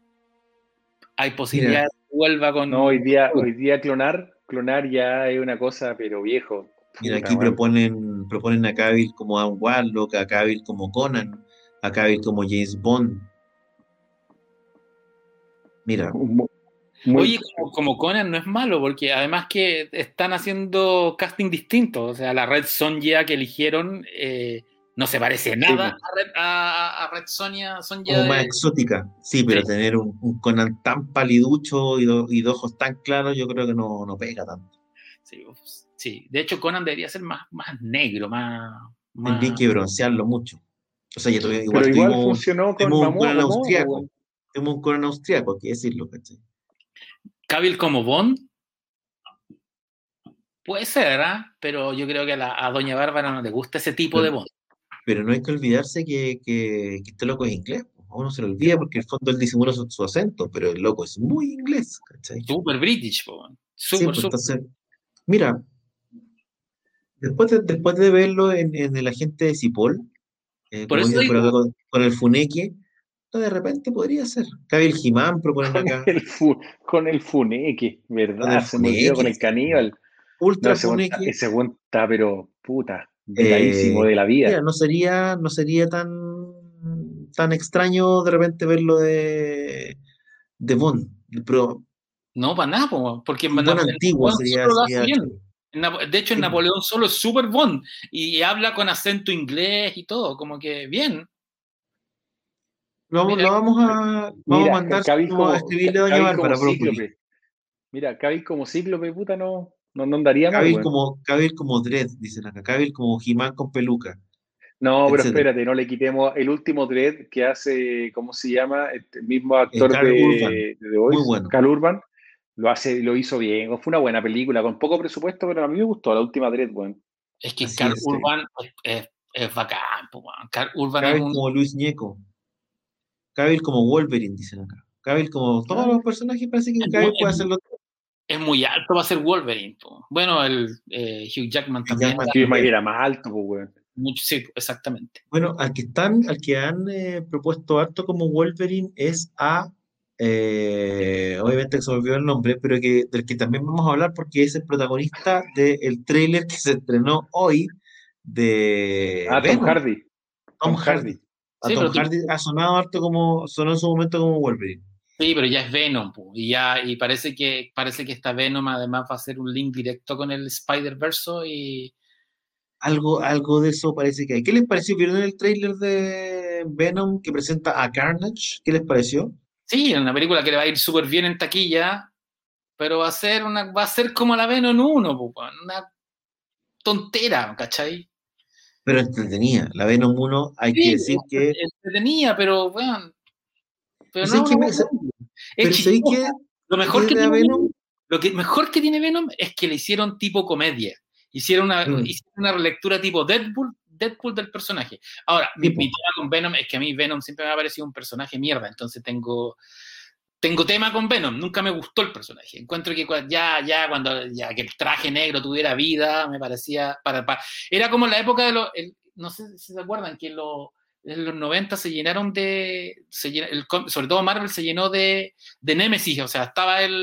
hay posibilidad de que vuelva con. No, hoy día, hoy día clonar, clonar ya es una cosa, pero viejo. Mira, aquí proponen, proponen a Cavill como a Warlock, a Cavill como Conan, a Cavill como James Bond. Mira. Oye, como, Conan no es malo, porque además que están haciendo casting distintos. O sea, la Red Sonja que eligieron eh, no se parece nada a, Red, Sonia. Como más exótica, sí, pero tener un, Conan tan paliducho y, dos ojos tan claros, yo creo que no, no pega tanto. Sí, de hecho Conan debería ser más, más negro, más... más... Tendría que broncearlo mucho. O sea, igual, pero igual funcionó con un Conan austriaco. Tenemos un Conan austriaco, hay que decirlo, ¿cachai? Cabil como Bond, Puede ser, ¿ah? pero yo creo que a, a, Doña Bárbara no le gusta ese tipo de Bond pero no hay que olvidarse que, que, este loco es inglés. A uno se lo olvida porque en el fondo él disimula su, acento, pero el loco es muy inglés. ¿cachai? Super British, super, sí, pues, Entonces, mira, Después de, después de verlo en, en el agente de Cipoll, eh, Por eso por acá con, con el Funeque, no, de repente podría ser. Cabil Jimán proponen Con acá. el, fu- con el funeque, ¿verdad? Con el Se me olvidó con el Funeque, caníbal. No, Ultra está- Funeque. ese weón está, pero puta, eh, de la vida. mira, no sería, no sería tan, tan extraño de repente verlo de, de Bond. Pero No, para nada, po, porque en Bond Napoleón antiguo solo sería, lo hace sería De hecho, en Sí. Napoleón solo es super Bond y habla con acento inglés y todo, como que bien. Lo, Mira, lo vamos a, vamos Mira, a mandar vamos a como, escribirle a Doña Bárbara, como. Mira, Cabil como cíclope, puta, no, no, no andaría Cabil como, Cabil como Dredd, dicen acá. Cabil como Jimán con peluca, No, pero etcétera. espérate, no le quitemos el último dread que hace, ¿cómo se llama? Este mismo Eh, actor Carl de, Urban, de The muy bueno. Carl Urban, lo hace, lo hizo bien. Fue una buena película, con poco presupuesto, pero a mí me gustó la última dread, weón. Es que Así Carl es. Urban es, es- es bacán, po. Carl Urban es Cabil un. como Luis Ñeco. Cabil como Wolverine, dicen acá. Cabil como todos los personajes, parece que Es Cabil puede es hacerlo. Es muy alto para ser Wolverine. po. Bueno, el eh, Hugh Jackman también. Jackman era más alto, pues, mucho, sí, exactamente. Bueno, al que están, al que han eh, propuesto harto como Wolverine es a eh, obviamente que se me olvidó el nombre, pero que, del que también vamos a hablar porque es el protagonista del tráiler que se estrenó hoy de Ah, Tom Hardy. Tom Tom Hardy. Hardy. A Sí, Tom pero tú- Hardy ha sonado harto como, sonó en su momento como Wolverine. Sí, pero ya es Venom, y ya, y parece que parece que esta Venom además va a ser un link directo con el Spider-Verse y Algo, algo de eso parece que hay. ¿Qué les pareció? ¿Vieron el tráiler de Venom que presenta a Carnage? ¿Qué les pareció? sí, es una película que le va a ir súper bien en taquilla, pero va a ser una, va a ser como la Venom 1, po, una tontera, ¿cachai? Pero entretenida. La Venom 1, hay que decir que. entretenida, pero bueno, pero ¿Sabes no, qué no, me- no, Lo mejor ¿Qué que tiene Venom? Venom, lo que mejor que tiene Venom es que le hicieron tipo comedia. Hicieron una, Mm. hicieron una relectura tipo Deadpool, Deadpool del personaje. Ahora, mi, tema con Venom es que a mí Venom siempre me ha parecido un personaje mierda, entonces tengo tengo tema con Venom, nunca me gustó el personaje. Encuentro que ya ya cuando ya que el traje negro tuviera vida, me parecía para, para- era como la época de los el- no sé si se acuerdan que lo- en los 90 se llenaron de se el sobre todo Marvel se llenó de de Nemesis, o sea, estaba el,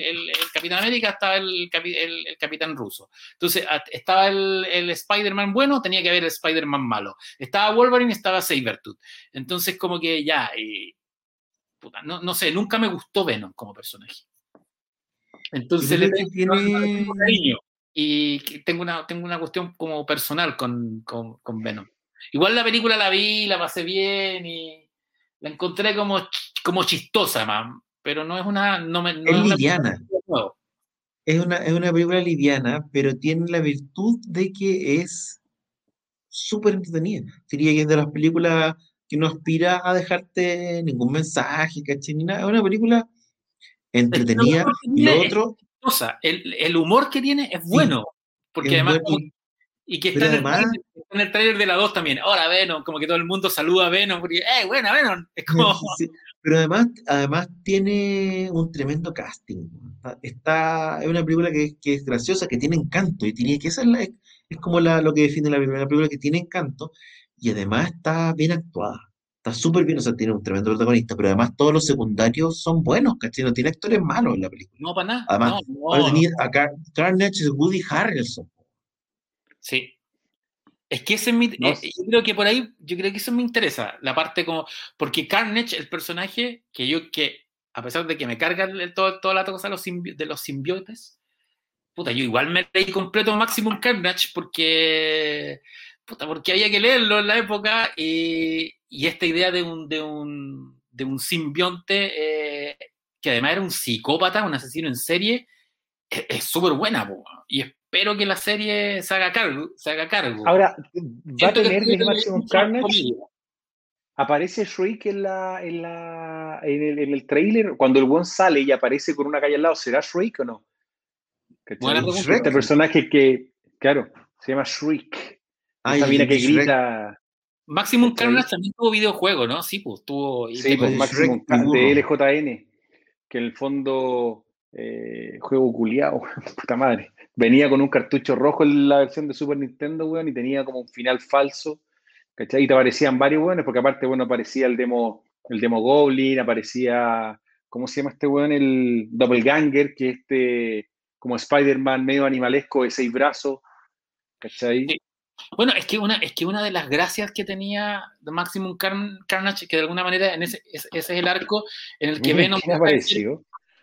el- el Capitán América, estaba el, capi- el- el Capitán Ruso. Entonces, estaba el, el Spider-Man bueno, tenía que haber el Spider-Man malo. Estaba Wolverine, estaba Sabretooth. Entonces, como que ya, puta, no, no sé, nunca me gustó Venom como personaje. Entonces, le tengo, tiene- cariño. Y tengo una, tengo una cuestión como personal con, con, con Venom. Igual la película la vi, la pasé bien y la encontré como, como chistosa, man, pero no es una... No me, no Es una liviana. nueva. Es una, es una película liviana, pero tiene la virtud de que es súper entretenida. Diría que es de las películas que no aspira a dejarte ningún mensaje, ¿cachai? Ni nada. Es una película entretenida. Y lo es- otro. El, el humor que tiene es bueno. Porque es además, bueno, y que está en, el trailer, está en el trailer de la 2 también. Ahora Venom, como que todo el mundo saluda a Venom. Porque, ¡eh, buena Venom! *laughs* Es como. Sí, pero además, además tiene un tremendo casting. Está, es una película que, que es graciosa, que tiene encanto, y tiene que esa es, la- es como la, lo que define la una película que tiene encanto, y además está bien actuada. Está súper bien, o sea, tiene un tremendo protagonista, pero además todos los secundarios son buenos, ¿cachai? No tiene actores malos en la película. No, para nada. Además, no, no, Ahora no. tenía a Car- Carnage es Woody Harrelson. Sí. Es que ese es mi, No eh, yo creo que por ahí, yo creo que eso me interesa, la parte como, porque Carnage, el personaje que yo, que a pesar de que me carga el- todo, toda la cosa de los, simbi- de los simbiotes, puta, yo igual me leí completo Maximum Carnage porque, puta, porque había que leerlo en la época y, y esta idea de un, de un, de un simbionte eh, que además era un psicópata, un asesino en serie, es es súper buena, po, y espero que la serie se haga cargo. Se haga cargo. Ahora, ¿va a tener de Maximum Carnage? ¿Aparece Shriek en, la, en, la, en, el, en el trailer? Cuando el buen sale y aparece con una calle al lado, ¿será Shriek o no? Shrek. Este personaje que, claro, se llama Shriek. Ah, Esa mina que Shrek. grita. Maximum. Carnage también tuvo videojuego, ¿no? Sí, pues tuvo. Sí, pues Maximum de LJN. Que en el fondo Eh, juego culiado, *laughs* puta madre. Venía con un cartucho rojo en la versión de Super Nintendo, weón, y tenía como un final falso. ¿Cachai? Y te aparecían varios weones, porque aparte, bueno, aparecía el demo, el demo Goblin, aparecía, ¿cómo se llama este weón? El Doppelganger, que este, como Spider-Man medio animalesco de seis brazos. ¿Cachai? Sí. Bueno, es que, una, es que una de las gracias que tenía The Maximum Carnage, que de alguna manera en ese, ese es el arco en el que *laughs* Venom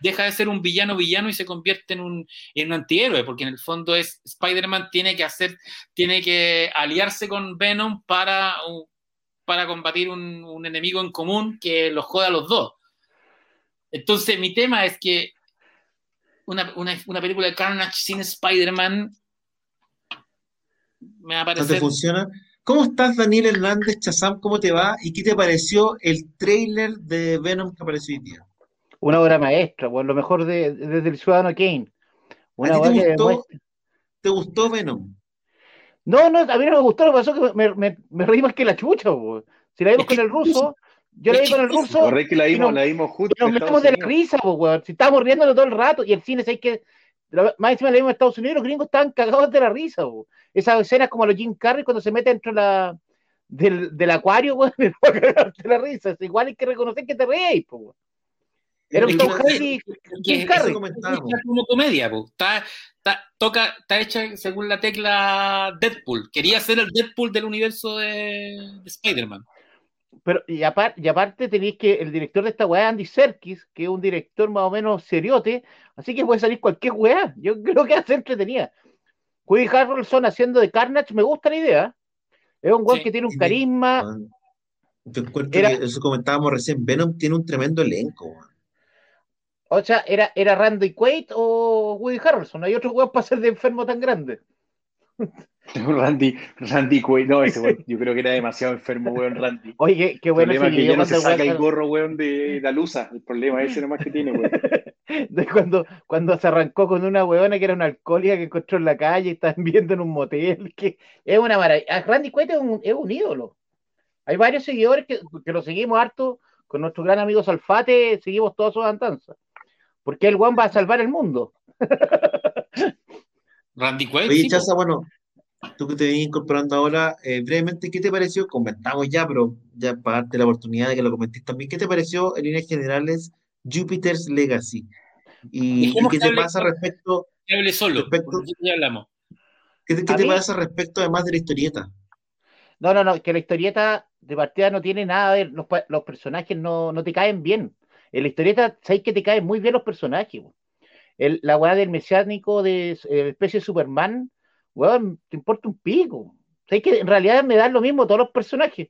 deja de ser un villano villano y se convierte en un, en un antihéroe, porque en el fondo es Spider-Man tiene que hacer, tiene que aliarse con Venom para, para combatir un, un enemigo en común que los joda a los dos. Entonces, mi tema es que una, una, una película de Carnage sin Spider-Man me va a parecer... ¿No te funciona? ¿Cómo estás, Daniel Hernández Chazam? ¿Cómo te va? ¿Y qué te pareció el trailer de Venom que apareció hoy día? Una obra maestra, bueno, lo mejor de, desde el Ciudadano Kane. Una ¿A ti te, gustó, demuestra... te gustó Venom? No, no, a mí no me gustó, lo que pasó que me, me, me reí más que la chucha, bo. Si la vimos con el ruso, yo la vi con el ruso. Correcto que la vimos, no, la vimos juntos. Nos metemos de la risa, po, weón. Si estábamos riéndonos todo el rato y el cine, ¿sabes que Más encima la vimos en Estados Unidos, los gringos estaban cagados de la risa, bo. Esas escenas como los Jim Carrey cuando se mete dentro la, del, del acuario, weón, *laughs* de la risa. Es igual hay que reconocer que te reís, po, weón. Era un Tom Hardy Carrey. como comedia, po. Está, está, toca, está hecha según la tecla Deadpool. Quería ser el Deadpool del universo de, de Spider-Man. Pero, y, aparte, y aparte tenéis que el director de esta weá, Andy Serkis, que es un director más o menos seriote, así que puede salir cualquier weá. Yo *laughs* creo que hace entretenida. Woody Harrelson haciendo de Carnage, me gusta la idea. Es un weón Sí. que tiene un carisma. Yo encuentro Era- que eso comentábamos recién, Venom tiene un tremendo elenco. O sea, ¿era, era Randy Quaid o Woody Harrelson? No hay otro weón para ser de enfermo tan grande. *laughs* Randy, Randy Quaid, no, ese weón, yo creo que era demasiado enfermo, weón, Randy. Oye, qué, qué El bueno problema es que ya no se saca el gorro, weón, de la luza. El problema ese nomás que tiene, weón. *laughs* de cuando, cuando se arrancó con una weona que era una alcohólica que encontró en la calle y estaban *laughs* viendo en un motel, que es una maravilla. Randy Quaid es un, es un ídolo. Hay varios seguidores que, que lo seguimos harto, con nuestro gran amigo Salfate, seguimos todas sus andanzas. Porque el Juan va a salvar el mundo. *laughs* Randy Quaid. Oye. Chaza, bueno, tú que te vienes incorporando ahora, eh, brevemente, ¿qué te pareció? Comentamos ya, pero ya para darte la oportunidad de que lo comentes también. ¿Qué te pareció en líneas generales Jupiter's Legacy? ¿Y, qué te hable- pasa respecto, Que hable solo. Respecto- ya hablamos. qué te, qué A te mí- pasa respecto además de la historieta? No, no, no, que la historieta de partida no tiene nada de los, pa- los personajes no, no te caen bien. En la historieta sabéis que te caen muy bien los personajes. El, la weá del mesiánico de eh, especie de Superman, weón, te importa un pico. Sabéis que en realidad me dan lo mismo todos los personajes.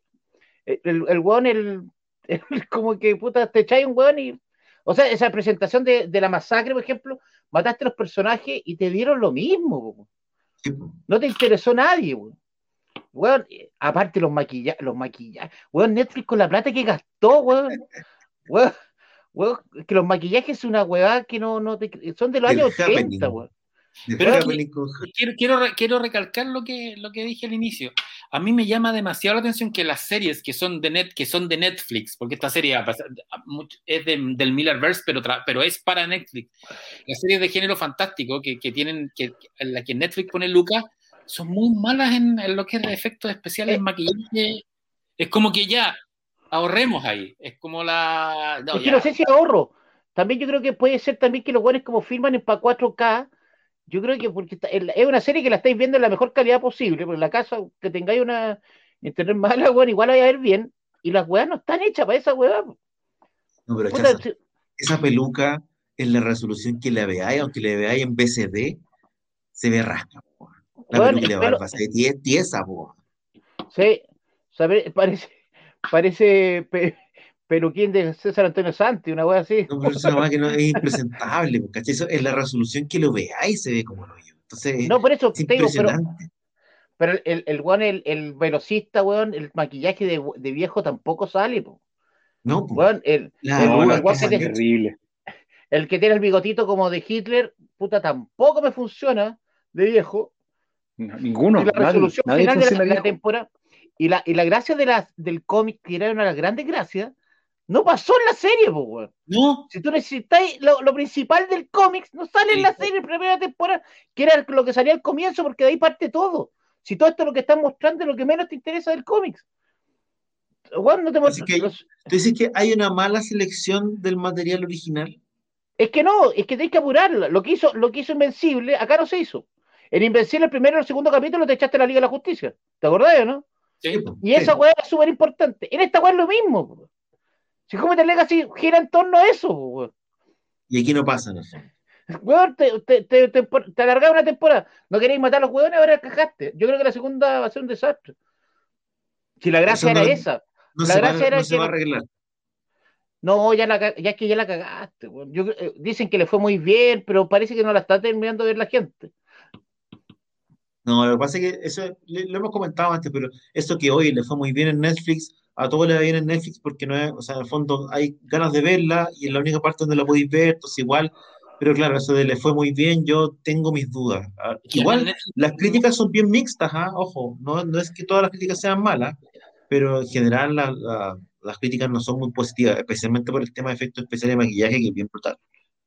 El, el, el weón, el, *laughs* el- como que puta, te echáis un weón y. O sea, esa presentación de, de la masacre, por ejemplo, mataste a los personajes y te dieron lo mismo. weón. Sí. No te interesó nadie, weón. Weón, eh, aparte los maquillajes, los maquillajes, weón, Netflix con la plata que gastó, weón. *laughs* Weón, weón, que los maquillajes es una weá que no, no te, son de los años 80, happening. weón. Pero Quiero, quiero, quiero recalcar lo que, lo que dije al inicio. A mí me llama demasiado la atención que las series que son de, net, que son de Netflix, porque esta serie es de- del Millerverse, pero, tra- pero es para Netflix. Las series de género fantástico que, que tienen, que, en la que Netflix pone Lucas, son muy malas en, en lo que es de efectos especiales, Eh. maquillaje. Es como que ya, ahorremos ahí. Es como la... no, es que no sé si ahorro. También yo creo que puede ser también que los weones como firman en para 4K, yo creo que porque está- es una serie que la estáis viendo en la mejor calidad posible, porque en la casa que tengáis una internet mala, *laughs* weón, igual la vais a ver bien, y las weas no están hechas para esa weá. No, pero Puta, esa peluca en la resolución que la veáis, aunque la veáis en BCD, se ve rasca. po. La Weón, peluca de barba se ve tie- tiesa, po. Sí, sabe, parece, parece pe- peluquín de César Antonio Santi, una wea así. No, pero es una weá que no es impresentable, ¿cachai? Eso, en la resolución que lo veáis se ve como lo yo. Entonces, No, por eso es te digo, pero, pero el, el, weón, el, el velocista, weón, el maquillaje de, de viejo tampoco sale, po. No, po. Weón, el, La el- No, el no, que weón es tiene- terrible. el que tiene el bigotito como de Hitler, puta, tampoco me funciona de viejo. No, ninguno, y la nadie, resolución nadie final de la, la temporada. Y la, y la gracia de la, del cómic, que era una de las grandes gracias, No pasó en la serie, pues, weón. No, Si tú necesitáis lo, lo principal del cómics, no sale en Sí. la serie en primera temporada, que era lo que salía al comienzo, porque de ahí parte todo. Si todo esto es lo que están mostrando es lo que menos te interesa del cómics. Weón, no te Así que- los- ¿Tú dices que hay una mala selección del material original? Es que no, es que tenés que apurarla. Lo que hizo, lo que hizo Invencible, acá no se hizo. En Invencible, el primero y el segundo capítulo te echaste la Liga de la Justicia. ¿Te acordás o no? Sí. Y esa weá es súper importante. En esta weá es lo mismo. po. Si Comete Legacy gira en torno a eso. Y aquí no pasa eso. Weón, te, te, te, te, te alargaba una temporada. No queréis matar a los hueones, ahora cajaste. Yo creo que la segunda va a ser un desastre. Si la gracia no- era esa. No, La se va, gracia era no se que va a no- arreglar. No, ya, la, ya es que ya la cagaste. Yo, eh, dicen que le fue muy bien, pero parece que no la está terminando de ver la gente. No, lo que pasa es que eso lo hemos comentado antes, pero eso que hoy le fue muy bien en Netflix, a todos le va bien en Netflix porque no es, o sea, en el fondo hay ganas de verla y es la única parte donde la podéis ver, entonces igual, pero claro, eso de le fue muy bien, yo tengo mis dudas. Ah, Igual las críticas son bien mixtas, ¿ah? Ojo, no, no es que todas las críticas sean malas, pero en general la- la- las críticas no son muy positivas, especialmente por el tema de efectos especiales de maquillaje que es bien brutal.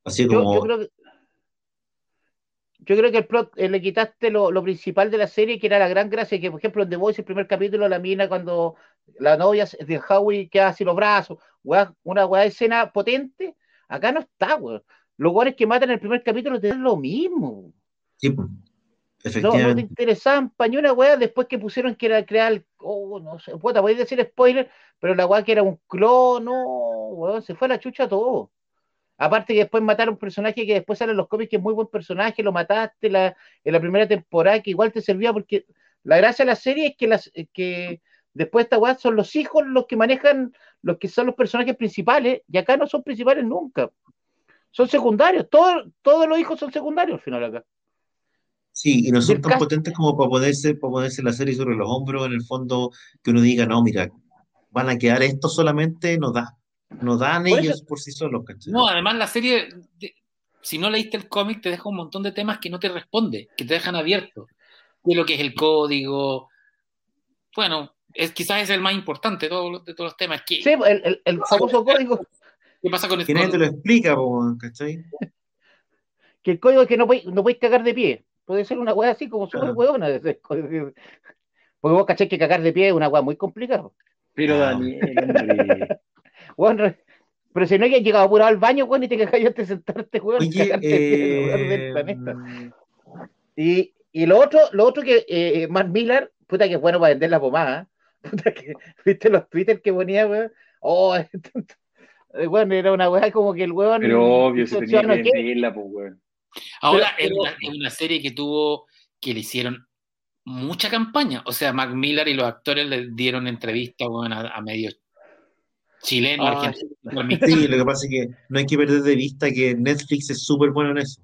Así Yo, como, yo creo que. Yo creo que el plot, eh, le quitaste lo, lo principal de la serie, que era la gran gracia, que por ejemplo en The Voice, el primer capítulo, la mina cuando la novia de Howie queda así los brazos, weá, una weá de escena potente, acá no está, weón. Los weones que matan en el primer capítulo te dan lo mismo. sí, No, no te interesaban pa' ni una weá después que pusieron que era crear oh, no sé, puta, podéis decir spoiler, pero la weá que era un clon, no, weón, se fue a la chucha todo. Aparte que después mataron un personaje que después sale en los cómics que es muy buen personaje, lo mataste la, en la primera temporada, que igual te servía porque la gracia de la serie es que, las, eh, que después esta weá son los hijos los que manejan, los que son los personajes principales, y acá no son principales nunca. Son secundarios, todos, todos los hijos son secundarios al final acá. Sí, y no son tan potentes como para ponerse, para ponerse la serie sobre los hombros, en el fondo, que uno diga, no, mira, van a quedar esto solamente, no da. No dan Por ellos eso- por sí solos, ¿cachai? No, además la serie, de- si no leíste el cómic, te deja un montón de temas que no te responde, que te dejan abierto. De lo que es el código. Bueno, es, quizás es el más importante de todos, los- de todos los temas. ¿Qué, Sí, el, el- el famoso *laughs* código, qué pasa con el Que nadie te lo explica, po, ¿cachai? que el código es que no podéis no podéis cagar de pie. Puede ser una weá así como súper Claro. ese código. Porque vos caché que cagar de pie es una weá muy complicada. Pero Ah. Daniel. Weón, pero si no hay que llegado apurado al baño, weón, y te cagáis antes de sentarte, weón, Oye, lugar del eh, planeta. Y, y lo otro, lo otro que eh, Mark Miller, puta que es bueno para vender la pomada, *laughs* puta que, viste los Twitter que ponía, weón, oh, *laughs* eh, bueno, era una weá como que el weón Pero obvio, se tenía que venderla, pues, weón. Ahora Pero- es, una, es una serie que tuvo, que le hicieron mucha campaña. O sea, Mac Miller y los actores le dieron entrevistas bueno, a, a medios chilenos, Ah, argentinos. Sí, lo que pasa es que no hay que perder de vista que Netflix es súper bueno en eso.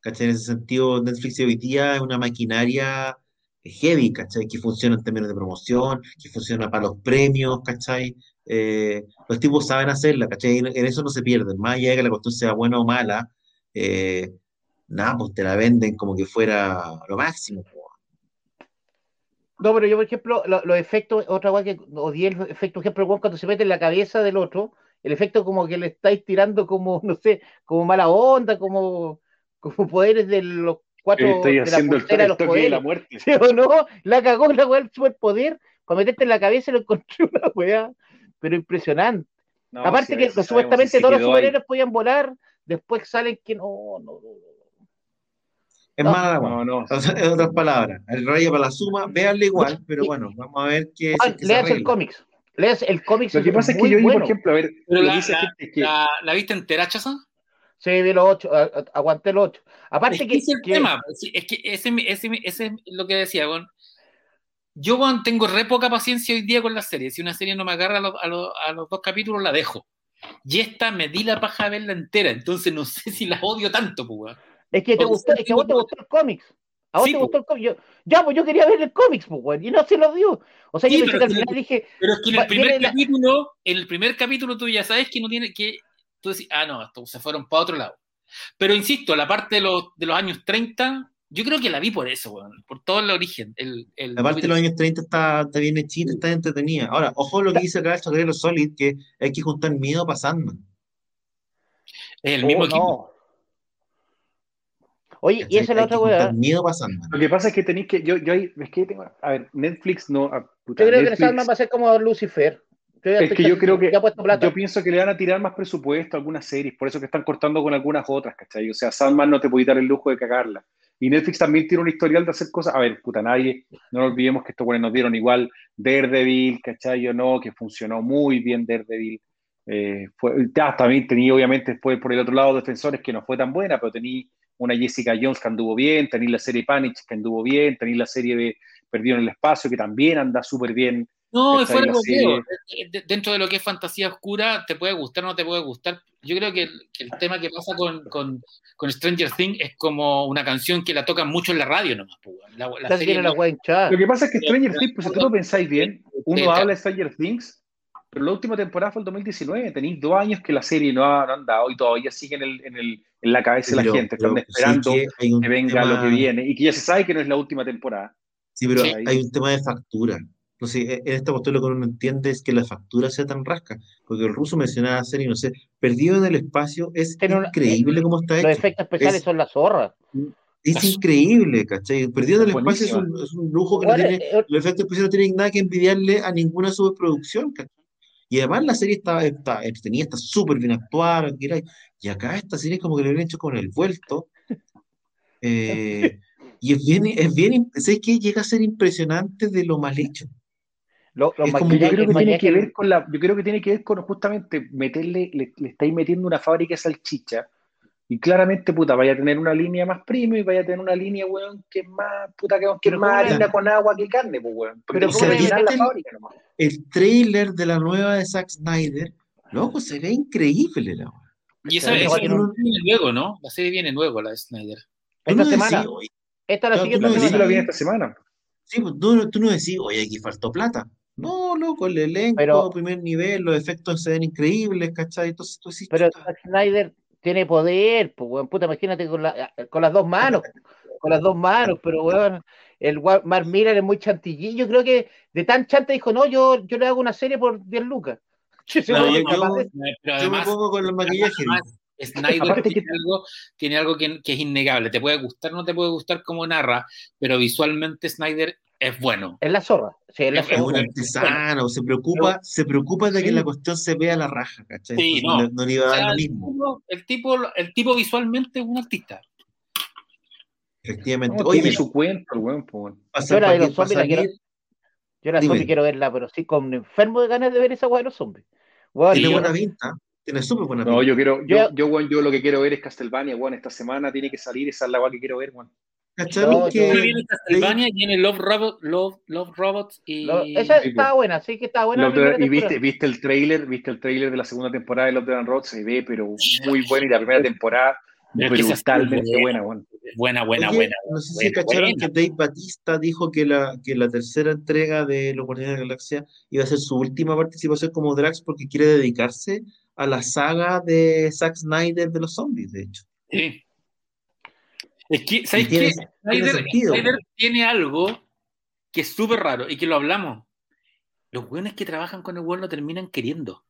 ¿Cachai? En ese sentido, Netflix hoy día es una maquinaria heavy, ¿cachai? Que funciona en términos de promoción, que funciona para los premios, ¿cachai? Eh, los tipos saben hacerla, ¿cachai? En, en eso no se pierden. Más allá de que la cuestión sea buena o mala, eh, nada, pues te la venden como que fuera lo máximo. No, pero yo, por ejemplo, lo- los efectos, otra weá que odié el efecto, por ejemplo, cuando se mete en la cabeza del otro, el efecto como que le estáis tirando como, no sé, como mala onda, como, como poderes de los cuatro, Estoy de la el, el los toque de poderes. la muerte. *laughs* ¿Sí o no? La cagó la weá del superpoder, para meterte en la cabeza y lo encontré una weá, pero impresionante. No, Aparte que supuestamente todos los superhéroes podían volar, después salen que no, no, no, no. Es No, mala la No, weá. no. En otras palabras, el raya para la suma, véanle igual, pero bueno, vamos a ver qué, Juan, es se leas el cómics. Leas el cómics. Lo que pasa es que yo vi, bueno. por ejemplo, a ver, Pero lo la, que dice la- gente es que la- ¿la viste entera, Chaza? Sí, vi los ocho, a- a- aguanté los ocho. Aparte Es que que, ese es el que- tema. sí, Es que ese, ese, ese es lo que decía, weón. Yo, weón, tengo re poca paciencia hoy día con las series. Si una serie no me agarra a los, a los- a los dos capítulos, la dejo. Y esta me di la paja de verla entera, entonces no sé si la odio tanto, pues. Es que te gustó, es que a vos te gustó el cómics. A vos Sí, te po. gustó el cómics. Yo, ya, pues yo quería ver el cómics, pues, weón, y no se lo dio. O sea, Sí, yo pensé pero que final dije, Pero es que en el primer la- capítulo, en el primer capítulo tú ya sabes que no tiene que. Tú decís, ah, no, esto se fueron para otro lado. Pero insisto, la parte de los, de los años 30 Yo creo que la vi por eso, weón, por todo el origen. El, el La parte de los años 30 está, está bien hechita, está entretenida. Ahora, ojo lo que dice acá el Solid, que hay que juntar miedo para Sandman. es el mismo Oh, equipo. no. Oye, y esa es la que otra weá. miedo para Sandman. Lo que pasa es que tenéis que. Yo, yo ahí. Es que tengo. A ver, Netflix no. ah, puta, Yo creo que Netflix- Sandman va a ser como Lucifer. Yo Es que yo creo que yo pienso que le van a tirar más presupuesto a algunas series, por eso que están cortando con algunas otras, ¿cachai? O sea, Sandman no te puede dar el lujo de cagarla. Y Netflix también tiene un historial de hacer cosas. A ver, puta, nadie, no nos olvidemos que estos buenos nos dieron igual Daredevil, ¿cachai? O no, que funcionó muy bien Daredevil. Eh, fue, ya, también tenía, obviamente, fue por el otro lado Defensores, que no fue tan buena, pero tenía una Jessica Jones que anduvo bien, tenía la serie Panic que anduvo bien, tenía la serie de Perdido en el Espacio, que también anda súper bien. No, ¿cachai? fuera de. Eh, de- Dentro de lo que es fantasía oscura, te puede gustar o no te puede gustar. Yo creo que el, que el tema que pasa con, con, con Stranger Things es como una canción que la tocan mucho en la radio nomás. pues. La, la serie la no-. Lo que pasa es que Stranger Things, pues si tú lo pensáis bien, uno habla de Stranger Things, pero la última temporada fue el 2019, tenéis dos años que la serie no ha, no ha andado y todavía sigue en, el, en, el, en la cabeza de la gente, están sí esperando que hay un que venga tema- lo que viene y que ya se sabe que no es la última temporada. Sí, pero Sí. hay un tema de factura. Entonces, e- en esta cuestión lo que uno no entiende es que la factura sea tan rasca. Porque el ruso mencionaba serie, no sé, Perdido en el Espacio es Tiene una- increíble cómo está Los hecho. efectos especiales Es- son la zorra. Es increíble, ¿cachai? Perdido en el Espacio es un, es un lujo que no tiene, eh, los efectos especiales no tienen nada que envidiarle a ninguna superproducción, ¿cachai? Y además la serie está, está entretenida, está súper bien actuada, que. Y acá esta serie como que lo habían hecho con el vuelto. *laughs* Eh, y es bien, es bien, ¿sabes qué? Llega a ser impresionante de lo mal hecho. lo- es como- Yo creo que tiene que ver con la, yo creo que tiene que ver con justamente meterle, le, le estáis metiendo una fábrica de salchicha y claramente, puta, vaya a tener una línea más premium y vaya a tener una línea, weón, que es más, puta, que, que es más ¿cómo harina con agua que carne, pues, weón. Porque Pero no ¿cómo se llenar la fábrica nomás. El trailer de la nueva de Zack Snyder, loco, se ve increíble la weá. Y esa, weá tiene un- viene luego, ¿no? La serie viene luego, la de Snyder. Esta no semana. decís, Esta es la Claro, siguiente no semana. viene esta semana. sí, pues, tú, no- tú no decís, oye, aquí faltó plata. No, loco, el elenco, Pero- primer nivel, los efectos se ven increíbles, ¿cachai? Entonces tú decís, Pero Snyder tiene poder, pues, weón. Puta, imagínate con, la- con las dos manos. Con las dos manos, pero weón. El Mark Miller es muy chantillín. Yo creo que de tan chanta dijo, no, yo, yo le hago una serie por 10 lucas. *laughs* Ese No, yo- de- Pero yo me además, pongo con el maquillaje. además, Snyder tiene, algo, tiene algo que, que es innegable. Te puede gustar, no te puede gustar como narra, pero visualmente Snyder es bueno. Es la zorra. Sí, es la Es Es un zorra. artesano, se preocupa, se preocupa de que Sí. la cuestión se vea a la raja, ¿cachai? Sí, no. no, le iba a O dar sea, lo el, mismo, tipo, el, tipo, el tipo visualmente es un artista. efectivamente. No, Oye, tiene su cuento, el pues, para, Yo la de los zombies la quiero- Yo la zombie quiero verla, pero sí con enfermo de ganas de ver esa weá de los zombies. Tiene buena pinta, tiene súper buena No, pinta. yo quiero, yo, Yo- yo, yo lo que quiero ver es Castlevania, weón, esta semana tiene que salir, esa es la weá que quiero ver, weón. ¿Cacharon No, que viene Castlevania, viene Love, Robot, Love, Love Robots y. esa Sí, estaba buena, sí que estaba buena. la y viste, viste el trailer, viste el trailer de la segunda temporada de Love, and Road, se ve, pero muy buena, y la primera temporada Pero es brutalmente buena. buena. Buena, buena, Oye, buena. No sé si buena, cacharon buena. que Dave Batista dijo que la, que la tercera entrega de Los Guardianes de la Galaxia iba a ser su última participación como Drax porque quiere dedicarse a la saga de Zack Snyder de los zombies, de hecho. Sí. Es que, ¿sabes qué? Snyder. Snyder tiene algo que es súper raro y que lo hablamos. Los buenos que trabajan con el weón lo terminan queriendo.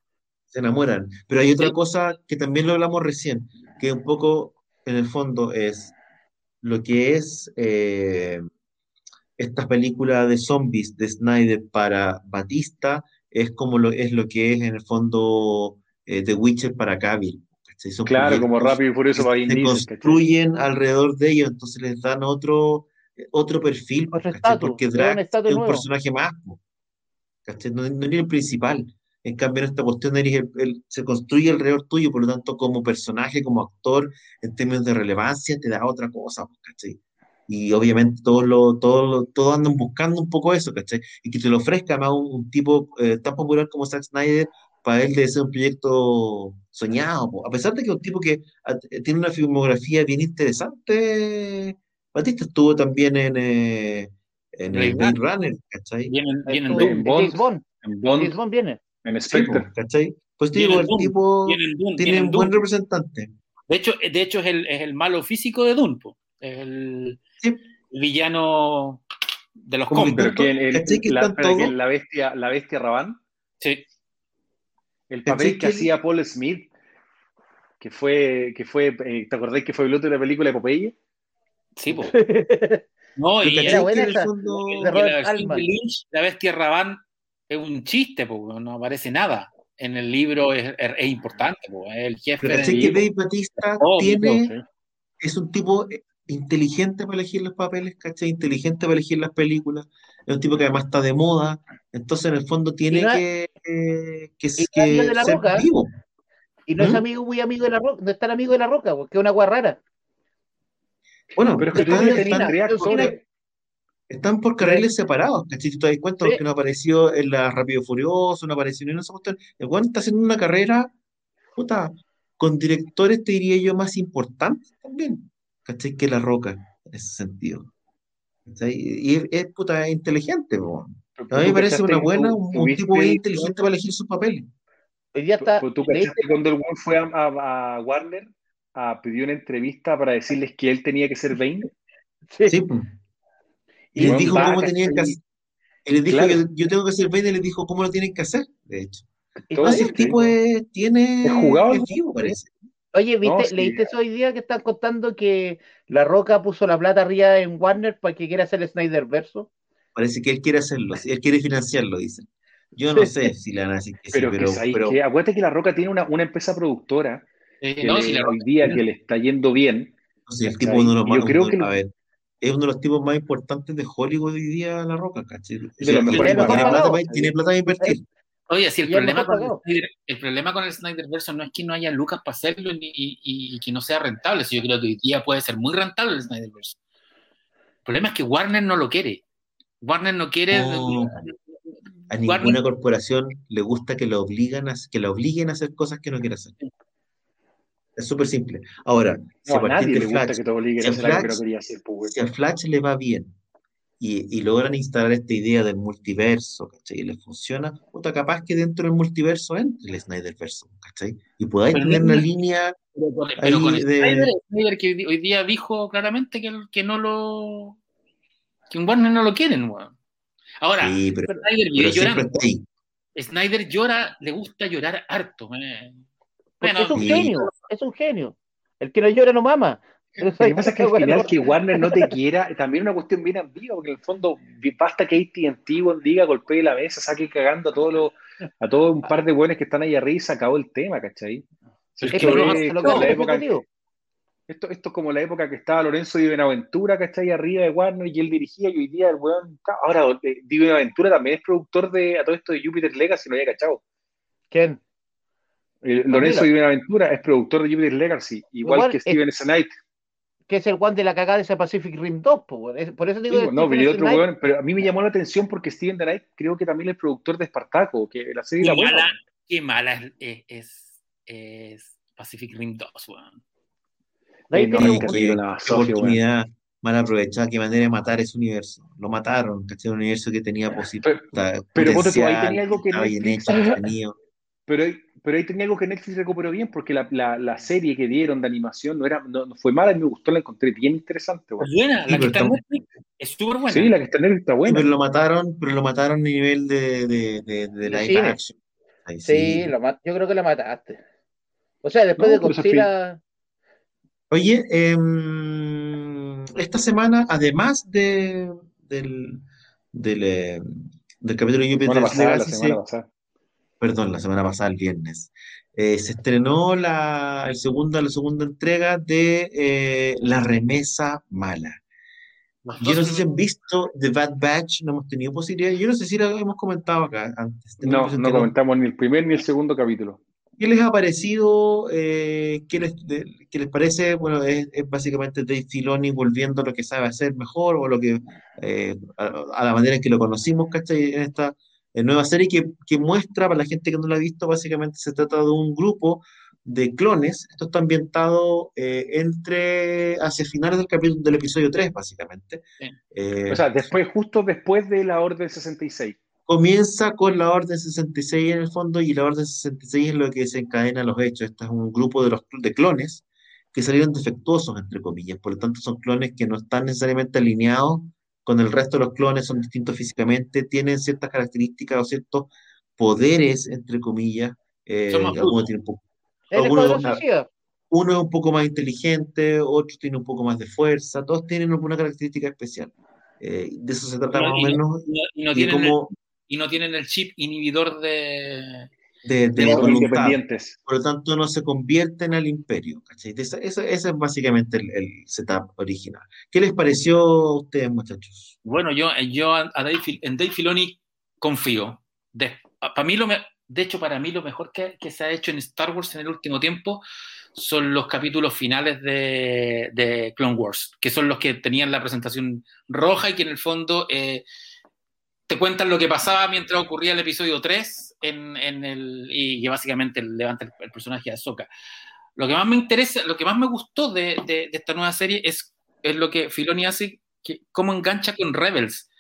se enamoran. Pero hay otra Sí. cosa que también lo hablamos recién, que un poco en el fondo es lo que es eh, esta película de zombies de Snyder para Batista, es como lo, es lo que es en el fondo eh, The Witcher para Cavill. ¿Cachai? Son Claro, como Rápido y Furioso para Vin se Diesel, ¿cachai? construyen alrededor de ellos, entonces les dan otro, eh, otro perfil, estatus, porque estatus es un nuevo. personaje más. No, no eres el principal. En cambio, en esta cuestión eres el- el- se construye alrededor tuyo, por lo tanto, como personaje, como actor, en términos de relevancia, te da otra cosa, ¿cachai? Y obviamente todos, lo, todos, lo- todos andan buscando un poco eso, ¿cachai? Y que te lo ofrezca más un, un tipo eh, tan popular como Zack Snyder, para él debe ser un proyecto soñado, po. a pesar de que es un tipo que ah, tiene una filmografía bien interesante. Batista estuvo también en, eh, en Blade el Blade Runner, ¿cachai? Estuvo- Doom. en James Bond. En Bond, Bond viene. en Sí, Spectre. ¿cachai? Pues Viene digo, el Doom, tipo Doom, tiene vienen un buen Doom. representante. De hecho, de hecho es, el, es el malo físico de Doom. po. Es el, el villano de los cómics. Pero que, el- el- ¿Cachai que la, están pero que todos? la bestia, la bestia Rabán, Sí. El ¿Cachai papel que que- hacía Paul Smith, que fue, que fue, eh, ¿te acordás que fue piloto de la película Popeye? Sí, po. *laughs* No, y ¿Cachai Era que buena en el esa. fondo- y de la de Lynch, la bestia Rabán es un chiste, po, no aparece nada. En el libro es, es- es importante, el jefe Pero de- ¿cachai que Dave Batista Oh, tiene, Sí. es un tipo eh, inteligente para elegir los papeles, ¿cachai? Inteligente para elegir las películas. Es un tipo que además está de moda. Entonces, en el fondo, tiene no que, eh, que, y no es que amigo de la ser Roca. vivo. Y no es ¿Mm? amigo, muy amigo de la roca, no es tan amigo de la roca, porque es una agua rara. Bueno, Pero es que están, están- están por carriles separados, ¿cachai? Si te das cuenta, Sí. porque no apareció en la Rápido Furioso, no apareció ni en esa cuestión. El weón está haciendo una carrera, puta, con directores, te diría yo, más importantes también, ¿cachai? Que La Roca, en ese sentido. Y es, es, puta, inteligente, po. A mí me ¿Tú parece una que buena, tú- un, tipo bien el- inteligente para elegir sus papeles. Hoy día Tú, está. tú ¿leíste? cachaste cuando el weón fue a, a- a Warner a pedir una entrevista para decirles que él tenía que ser Bane? Sí. Y *laughs* Y les dijo cómo tenían que hacer. Y les dijo, Claro. yo, yo tengo que ser Bane, y les dijo cómo lo tienen que hacer, de hecho. Entonces el tipo es, tiene, Es jugado, es ¿no? vivo, parece. Oye, ¿viste? No, sí. ¿leíste eso hoy día que están contando que la roca puso la plata arriba en Warner para que quiera hacer el Snyder verso? Parece que él quiere hacerlo, sí, él quiere financiarlo, dicen. Yo no sé *laughs* si le van a decir que sí, Pero, que, ¿sabes pero qué? acuérdate que La Roca tiene una, una empresa productora Eh, que no, le- si la hoy día que le está yendo bien. no sé, el tipo es uno de los Yo más, creo uno- que lo- a ver, es uno de los tipos más importantes de Hollywood hoy día, La Roca, ¿cachai? tiene plata para invertir. Oye, si el problema, con el. Snyder, el problema con el Snyder Verso no es que no haya lucas para hacerlo ni- y, y- y que no sea rentable. Si yo creo que hoy día puede ser muy rentable el Snyder Verso. El problema es que Warner no lo quiere. Warner no quiere. No. A Warner- ninguna corporación le gusta que lo obligan a, que la obliguen a hacer cosas que no quiere hacer. Es súper simple. Ahora, si No, a a partir nadie de le gusta Flash, que te obliguen si a a hacer algo que no quería hacer. pues, si a Flash le va bien y, y logran instalar esta idea del multiverso, ¿cachai? Y le funciona, puta, capaz que dentro del multiverso entre el Snyderverso, ¿cachai? Y podáis Pero tener no- una línea Pero con, pero de- Snyder, Snyder que hoy- día dijo claramente que, que no lo. que en Warner no lo quieren, weón. Ahora, Sí, pero, Snyder vive llorando. Snyder llora, le gusta llorar harto. eh. Porque Bueno, es un sí. genio, es un genio. El que no llora no mama. Lo que pasa es que al *laughs* final que Warner no te quiera, también es una cuestión bien ambigua, porque en el fondo basta que AT&T diga, golpee la mesa, saque cagando a todos los, a todo un par de buenos que están ahí arriba y se acabó el tema, ¿cachai? Es esto es no, lo como la época, ejecutivo. esto, esto es como la época que estaba Lorenzo Di Benaventura, ¿cachai? Arriba de Warner y él dirigía y hoy día el weón, ahora eh, Di Benaventura también es productor de a todo esto de Jupiter Legacy, lo había cachado. ¿Quién? Eh, Lorenzo Di Benaventura es productor de Jupiter Legacy, igual, Igual que es- Steven S. Knight. Que es el one de la cagada de ese Pacific Rim 2, po. Es- por eso digo Sí, que no, pero, otro Knight- weón, pero a mí me llamó la atención porque Steven Knight creo que también es productor de Espartaco, que la serie qué buena. mala, qué mala es, es, es- Pacific Rim 2, weón. No, la weón. oportunidad mal aprovechada, qué manera de matar ese universo. Lo mataron, ¿cachai? Un universo que tenía posibilidad, pero tú, ahí tenía algo que bien hecho, entretenido. Pero, ahí- pero ahí tenía algo que Netflix recuperó bien porque la, la, la serie que dieron de animación no, era, no, no fue mala, me gustó, la encontré bien interesante. Es buena, Sí, la que está en Netflix es súper buena. Sí, la que está en Netflix está Sí, buena. pero lo mataron, pero lo mataron a nivel de, de, de, live cine. action. Ahí Sí, la ma- yo creo que la mataste. O sea, después No, de Godzilla. Oye, em, esta semana, además de, del, del, eh, del capítulo de La Jupiter semana pasada, la Legacy, semana se- pasada. Perdón, la semana pasada, el viernes, eh, se estrenó la, el segunda, la segunda entrega de eh, La Remesa Mala. Yo no sé si han visto The Bad Batch, no hemos tenido posibilidad. Yo no sé si lo hemos comentado acá antes. No, no comentamos ni el primer ni el segundo capítulo. ¿Qué les ha parecido? eh, ¿qué les, de- qué les parece? Bueno, es, es básicamente Dave Filoni volviendo a lo que sabe hacer mejor o lo que eh, a, a la manera en que lo conocimos, ¿cachai? En esta eh, nueva serie que, que muestra, para la gente que no la ha visto, básicamente se trata de un grupo de clones. Esto está ambientado eh, entre hacia finales del capítulo del episodio 3, básicamente. Sí. Eh, O sea, después, justo después de la Orden 66. Comienza con la Orden 66 en el fondo y la Orden 66 es lo que desencadena los hechos. Este es un grupo de, los, de clones que salieron defectuosos, entre comillas. Por lo tanto, son clones que no están necesariamente alineados con el resto de los clones, son distintos físicamente, tienen ciertas características o ciertos poderes, entre comillas. Eh, algunos tienen poco, uno es un poco más inteligente, otro tiene un poco más de fuerza, todos tienen alguna característica especial. Eh, de eso se trata más o menos. Y no, tienen el, y no, tienen el, chip inhibidor de, de, de, independientes. Por lo tanto, no se convierten al imperio. Ese, es básicamente el, setup original. ¿Qué les pareció a ustedes, muchachos? Bueno, yo, yo a Dave, en Dave Filoni confío. De, para mí lo de hecho, para mí lo mejor que, que, se ha hecho en Star Wars en el último tiempo son los capítulos finales de, de, Clone Wars, que son los que tenían la presentación roja y que en el fondo eh, te cuentan lo que pasaba mientras ocurría el episodio 3 en, en el, y que básicamente levanta el, personaje de Ahsoka. Lo que más me interesa, lo que más me gustó de, de, esta nueva serie es, es lo que Filoni hace, que, cómo engancha con Rebels,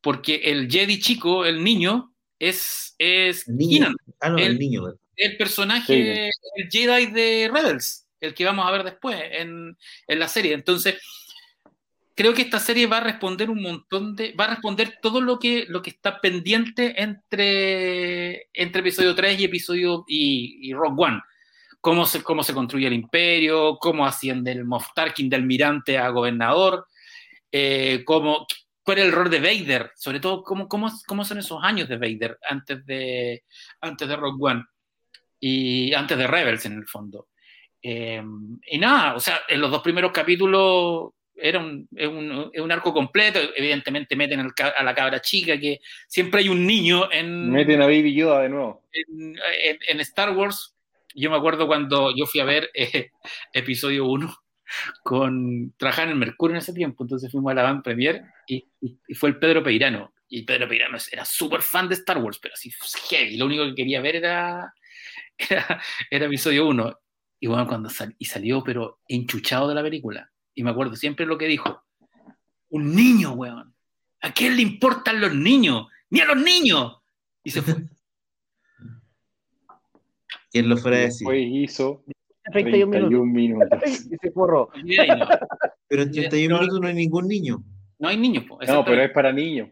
porque el Jedi chico, el niño, es, es el niño. Ah, no, el, niño. El personaje, el Jedi de Rebels, el que vamos a ver después en, en la serie. Entonces, creo que esta serie va a responder un montón de. va a responder todo lo que, lo que está pendiente entre, entre episodio 3 y episodio y, y Rogue One. Cómo se, cómo se construye el imperio, cómo asciende el Moff Tarkin de almirante a gobernador, eh, cómo, cuál es el rol de Vader, sobre todo cómo, cómo, cómo son esos años de Vader antes de, antes de Rogue One y antes de Rebels en el fondo. Eh, y nada, o sea, en los dos primeros capítulos era un, un, un, arco completo. Evidentemente meten a la cabra chica, que siempre hay un niño en. Meten a Baby Yoda de nuevo. En, en, Star Wars, yo me acuerdo cuando yo fui a ver eh, *laughs* episodio 1 con trabajar en el Mercurio en ese tiempo, entonces fuimos a la Van Premier y, y, fue el Pedro Peirano. Y Pedro Peirano era súper fan de Star Wars, pero así heavy. Lo único que quería ver era, *laughs* era, era episodio 1. Y bueno, cuando sal, y salió, pero enchuchado de la película y me acuerdo siempre lo que dijo, un niño, weón. ¿A quién le importan los niños? ¡Ni a los niños! Y se fue. *laughs* ¿Quién lo fuera a decir? Fue hizo 31, 31 minutos. *laughs* y se forró. *laughs* Pero en 31 minutos no hay ningún niño. No hay niños, po. No, pero es para niños.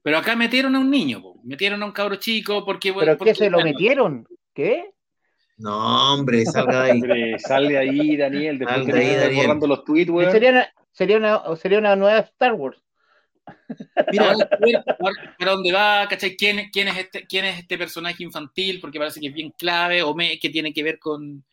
Pero acá metieron a un niño, po. metieron a un cabro chico porque... ¿Pero porque, qué se lo metieron? ¿Qué? No, hombre, salga de ahí. Hombre, sale ahí, Daniel. Después de ahí, borrando los tweets, weón. Sería una, sería, una, sería una nueva Star Wars. Mira, ¿para dónde va? ¿Cachai? ¿Quién, quién, es este, ¿Quién es este personaje infantil? Porque parece que es bien clave, o me, que tiene que ver con,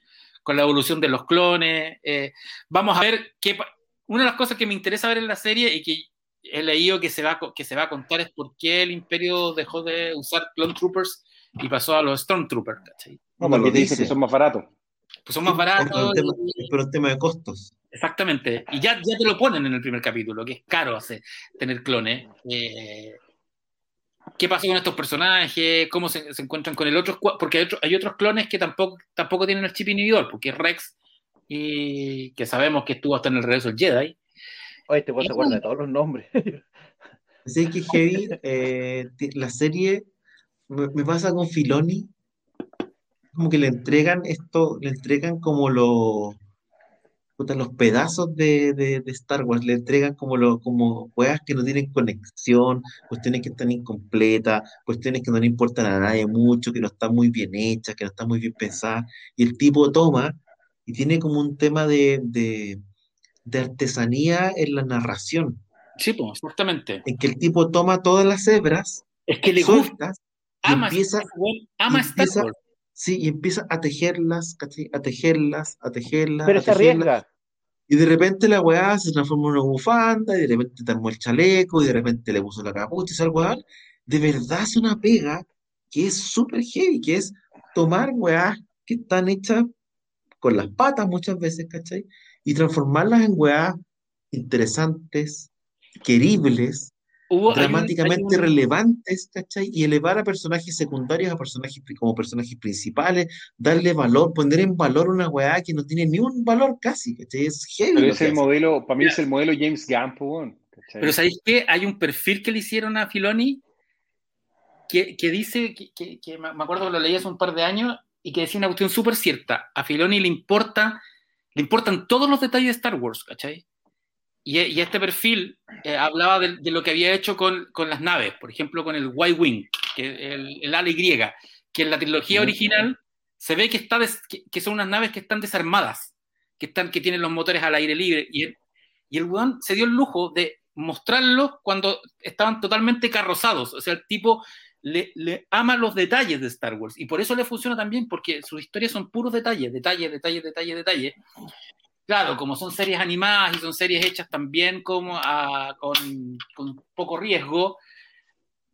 con la evolución de los clones. Eh, vamos a ver qué. Una de las cosas que me interesa ver en la serie y que he leído que se va, que se va a contar es por qué el Imperio dejó de usar Clone Troopers y pasó a los Stormtroopers, ¿cachai? No, porque te dice que son más baratos. Pues son más baratos. Es por un tema, de costos. Exactamente. Y ya, ya te lo ponen en el primer capítulo, que es caro hacer, tener clones. Eh, ¿Qué pasó con estos personajes? ¿Cómo se, encuentran con el otro? Porque hay, hay, otros clones que tampoco, tampoco tienen el chip inhibidor, porque es Rex, y que sabemos que estuvo hasta en el regreso del Jedi. Oye, te puedo acordar de todos los nombres. Sí, que Heavy, eh, la serie me, pasa con Filoni, como que le entregan esto, le entregan como los los pedazos de, de, Star Wars, le entregan como lo, como weas que no tienen conexión, cuestiones que están incompletas, cuestiones que no le importan a nadie mucho, que no están muy bien hechas, que no están muy bien pensadas, y el tipo toma y tiene como un tema de, de, de artesanía en la narración. Sí, pues, exactamente. En que el tipo toma todas las hebras, es que le gusta, ama, empieza, ama empieza, Sí, y empieza a tejerlas, A tejerlas, a tejerlas. Pero se arriesga. Y de repente la weá se transforma en una bufanda, y de repente te armó el chaleco, y de repente le puso la capucha y esa weá. De verdad es una pega que es súper heavy, que es tomar weá que están hechas con las patas muchas veces, ¿cachai? Y transformarlas en weá interesantes, queribles, dramáticamente relevantes, ¿cachai? Y elevar a personajes secundarios a personajes como personajes principales, darle valor, poner en valor una weá que no tiene ni un valor casi, ¿cachai? Es heavy. Pero es el modelo, para mí es el modelo James Gunn, Pero ¿sabéis qué? Hay un perfil que le hicieron a Filoni que, que dice, que, que, me acuerdo que lo leí hace un par de años y que decía una cuestión súper cierta. A Filoni le importa le importan todos los detalles de Star Wars, ¿cachai? Y, y este perfil eh, hablaba de, de, lo que había hecho con, con, las naves, por ejemplo, con el Y-Wing, que el, el ala Y, que en la trilogía original se ve que, está des, que, que, son unas naves que están desarmadas, que, están, que tienen los motores al aire libre. Y el, y el weón se dio el lujo de mostrarlos cuando estaban totalmente carrozados. O sea, el tipo le, le, ama los detalles de Star Wars y por eso le funciona también, porque sus historias son puros detalles, detalles, detalles, detalles, detalles. Claro, como son series animadas y son series hechas también como a, con, con, poco riesgo,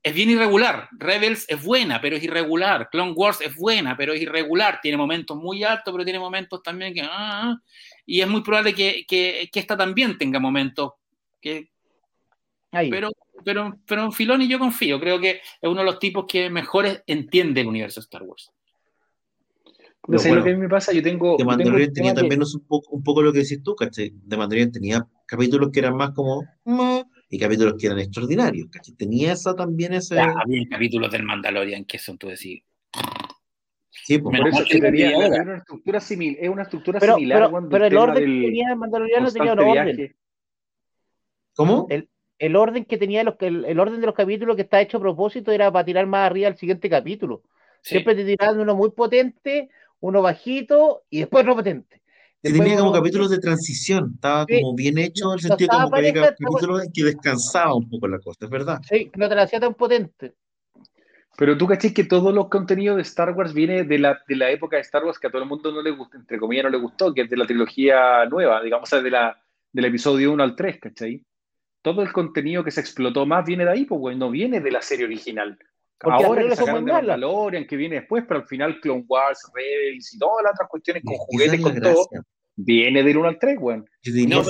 es bien irregular. Rebels es buena, pero es irregular. Clone Wars es buena, pero es irregular. Tiene momentos muy altos, pero tiene momentos también que... Ah, y es muy probable que, que, que esta también tenga momentos que... Ahí. Pero pero, pero en Filoni yo confío, creo que es uno de los tipos que mejor entiende el universo de Star Wars. No sé bueno, lo que a mí me pasa, yo tengo... De Mandalorian tenía que... también un poco, un poco lo que decís tú, ¿cachai? De Mandalorian tenía capítulos que eran más como... y capítulos que eran extraordinarios, ¿cachai? Tenía esa también ese... Ya, había capítulos del Mandalorian que son, tú decís... Sí, pues, por eso es que tenía, una estructura similar, es una estructura pero, similar pero, cuando pero el, el orden del que tenía el Mandaloriano tenía un orden. Viaje. ¿Cómo? El, el orden que tenía los, el, el, orden de los capítulos que está hecho a propósito era para tirar más arriba al siguiente capítulo. Sí. Siempre te tiraban uno muy potente, uno bajito y después otro potente. Después tenía como uno... capítulos de transición, estaba sí. como bien hecho en el sentido como que había capítulos en que descansaba un poco la cosa, es verdad. Sí, no te la hacía tan potente. Pero tú caché que todos los contenidos de Star Wars viene de la, de la época de Star Wars que a todo el mundo no le gustó, entre comillas no le gustó, que es de la trilogía nueva, digamos, de la, del episodio 1 al 3, ¿cachai? todo el contenido que se explotó más viene de ahí, pues bueno, no viene de la serie original. Porque Ahora que sacaron de Mandalorian, que viene después, pero al final Clone Wars, Rebels y todas las otras cuestiones con juguetes, con todo, viene del 1 al 3, weón. No,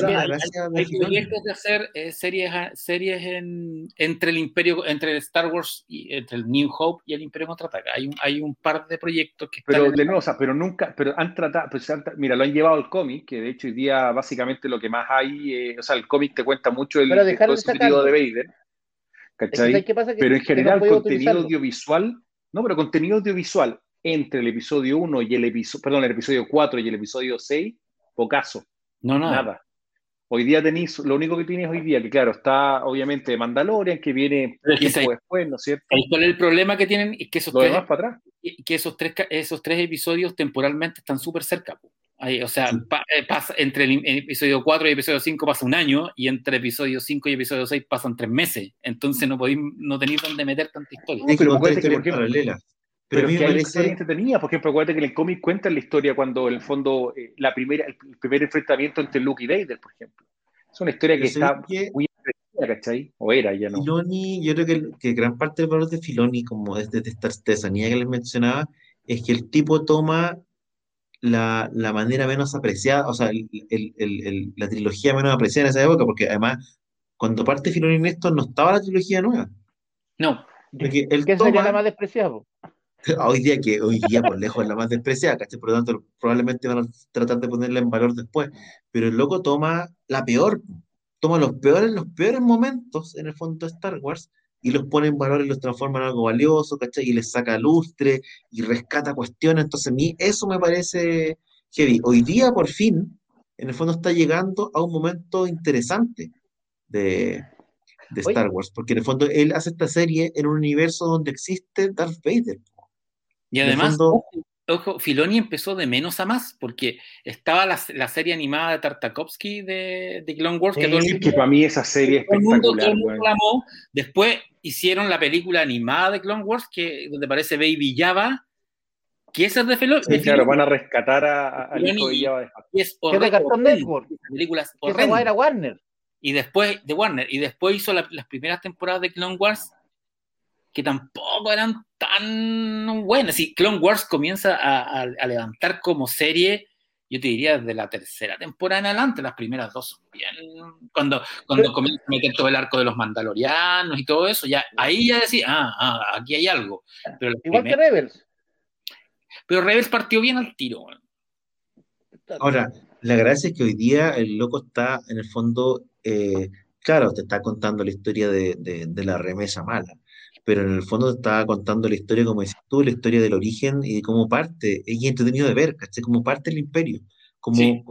hay, proyectos de hacer eh, series, series en, entre el Imperio, entre Star Wars y entre el New Hope y el Imperio Contraataca. Hay un, hay un par de proyectos que Pero de nuevo, o sea, pero nunca, pero han tratado, pues, han, mira, lo han llevado al cómic, que de hecho hoy día básicamente lo que más hay, eh, o sea, el cómic te cuenta mucho el, el todo de Vader. ¿Cachai? Es que que pero en general, no contenido audiovisual, no, pero contenido audiovisual entre el episodio 1 y el episodio, perdón, el episodio 4 y el episodio 6, pocaso. No, nada. nada. Hoy día tenéis, lo único que tienes hoy día, que claro, está obviamente Mandalorian, que viene es que tiempo después, ¿no es cierto? ¿Cuál es el problema que tienen? Es que esos, lo tres, demás para atrás. que esos, tres, esos tres episodios temporalmente están súper cerca. Ahí, o sea, sí. pa, eh, pasa, entre el, el, episodio 4 y el episodio 5 pasa un año, y entre episodio 5 y episodio 6 pasan tres meses. Entonces no podéis, no tenéis dónde meter tanta historia. Es que, que, que paralelas. Pero, pero a mí me parece entretenida, por ejemplo, acuérdate que en el cómic cuenta la historia cuando en el fondo eh, la primera, el primer enfrentamiento entre Luke y Vader, por ejemplo. Es una historia que está que muy entretenida, ¿cachai? O era, ya no. Filoni, yo creo que, que, gran parte del valor de Filoni, como es de esta artesanía que les mencionaba, es que el tipo toma la, la manera menos apreciada, o sea, el, el, el, la trilogía menos apreciada en esa época, porque además, cuando parte Filoni en esto, no estaba la trilogía nueva. No. Porque él ¿Qué toma, sería la más despreciada? *laughs* hoy día que hoy día por lejos es la más despreciada, ¿cachai? Por lo tanto, probablemente van a tratar de ponerla en valor después. Pero el loco toma la peor, toma los peores, los peores momentos en el fondo de Star Wars y los pone en valor y los transforma en algo valioso, ¿cachai? Y les saca lustre y rescata cuestiones. Entonces, a mí eso me parece heavy. Hoy día, por fin, en el fondo está llegando a un momento interesante de, de Star Wars, porque en el fondo él hace esta serie en un universo donde existe Darth Vader. Y además, fondo... ojo, ojo, Filoni empezó de menos a más, porque estaba la, la serie animada de Tartakovsky de, de Clone Wars, que, sí, todo el mundo, que para mí esa serie es espectacular. Todo el mundo clamó. Después hicieron la película animada de Clone Wars, que, donde aparece Baby Java, que esa es de Filoni. Sí, claro, van a rescatar a, a hijo de Java. Y es horrendo, de Cartoon Network. Películas era Warner. Y después, de Warner, y después hizo la, las primeras temporadas de Clone Wars, que tampoco eran tan buenas. Y Clone Wars comienza a, a, a, levantar como serie, yo te diría, desde la tercera temporada en adelante. Las primeras dos son bien. Cuando, cuando comienza a meter todo el arco de los Mandalorianos y todo eso, ya ahí ya decía, ah, ah aquí hay algo. Pero Igual primeras, que Rebels. Pero Rebels partió bien al tiro. Ahora, la gracia es que hoy día el loco está, en el fondo, eh, claro, te está contando la historia de, de, de la remesa mala pero en el fondo te estaba contando la historia, como decís tú, la historia del origen y de cómo parte, es entretenido de ver, ¿cachai? Cómo parte el imperio, como, sí.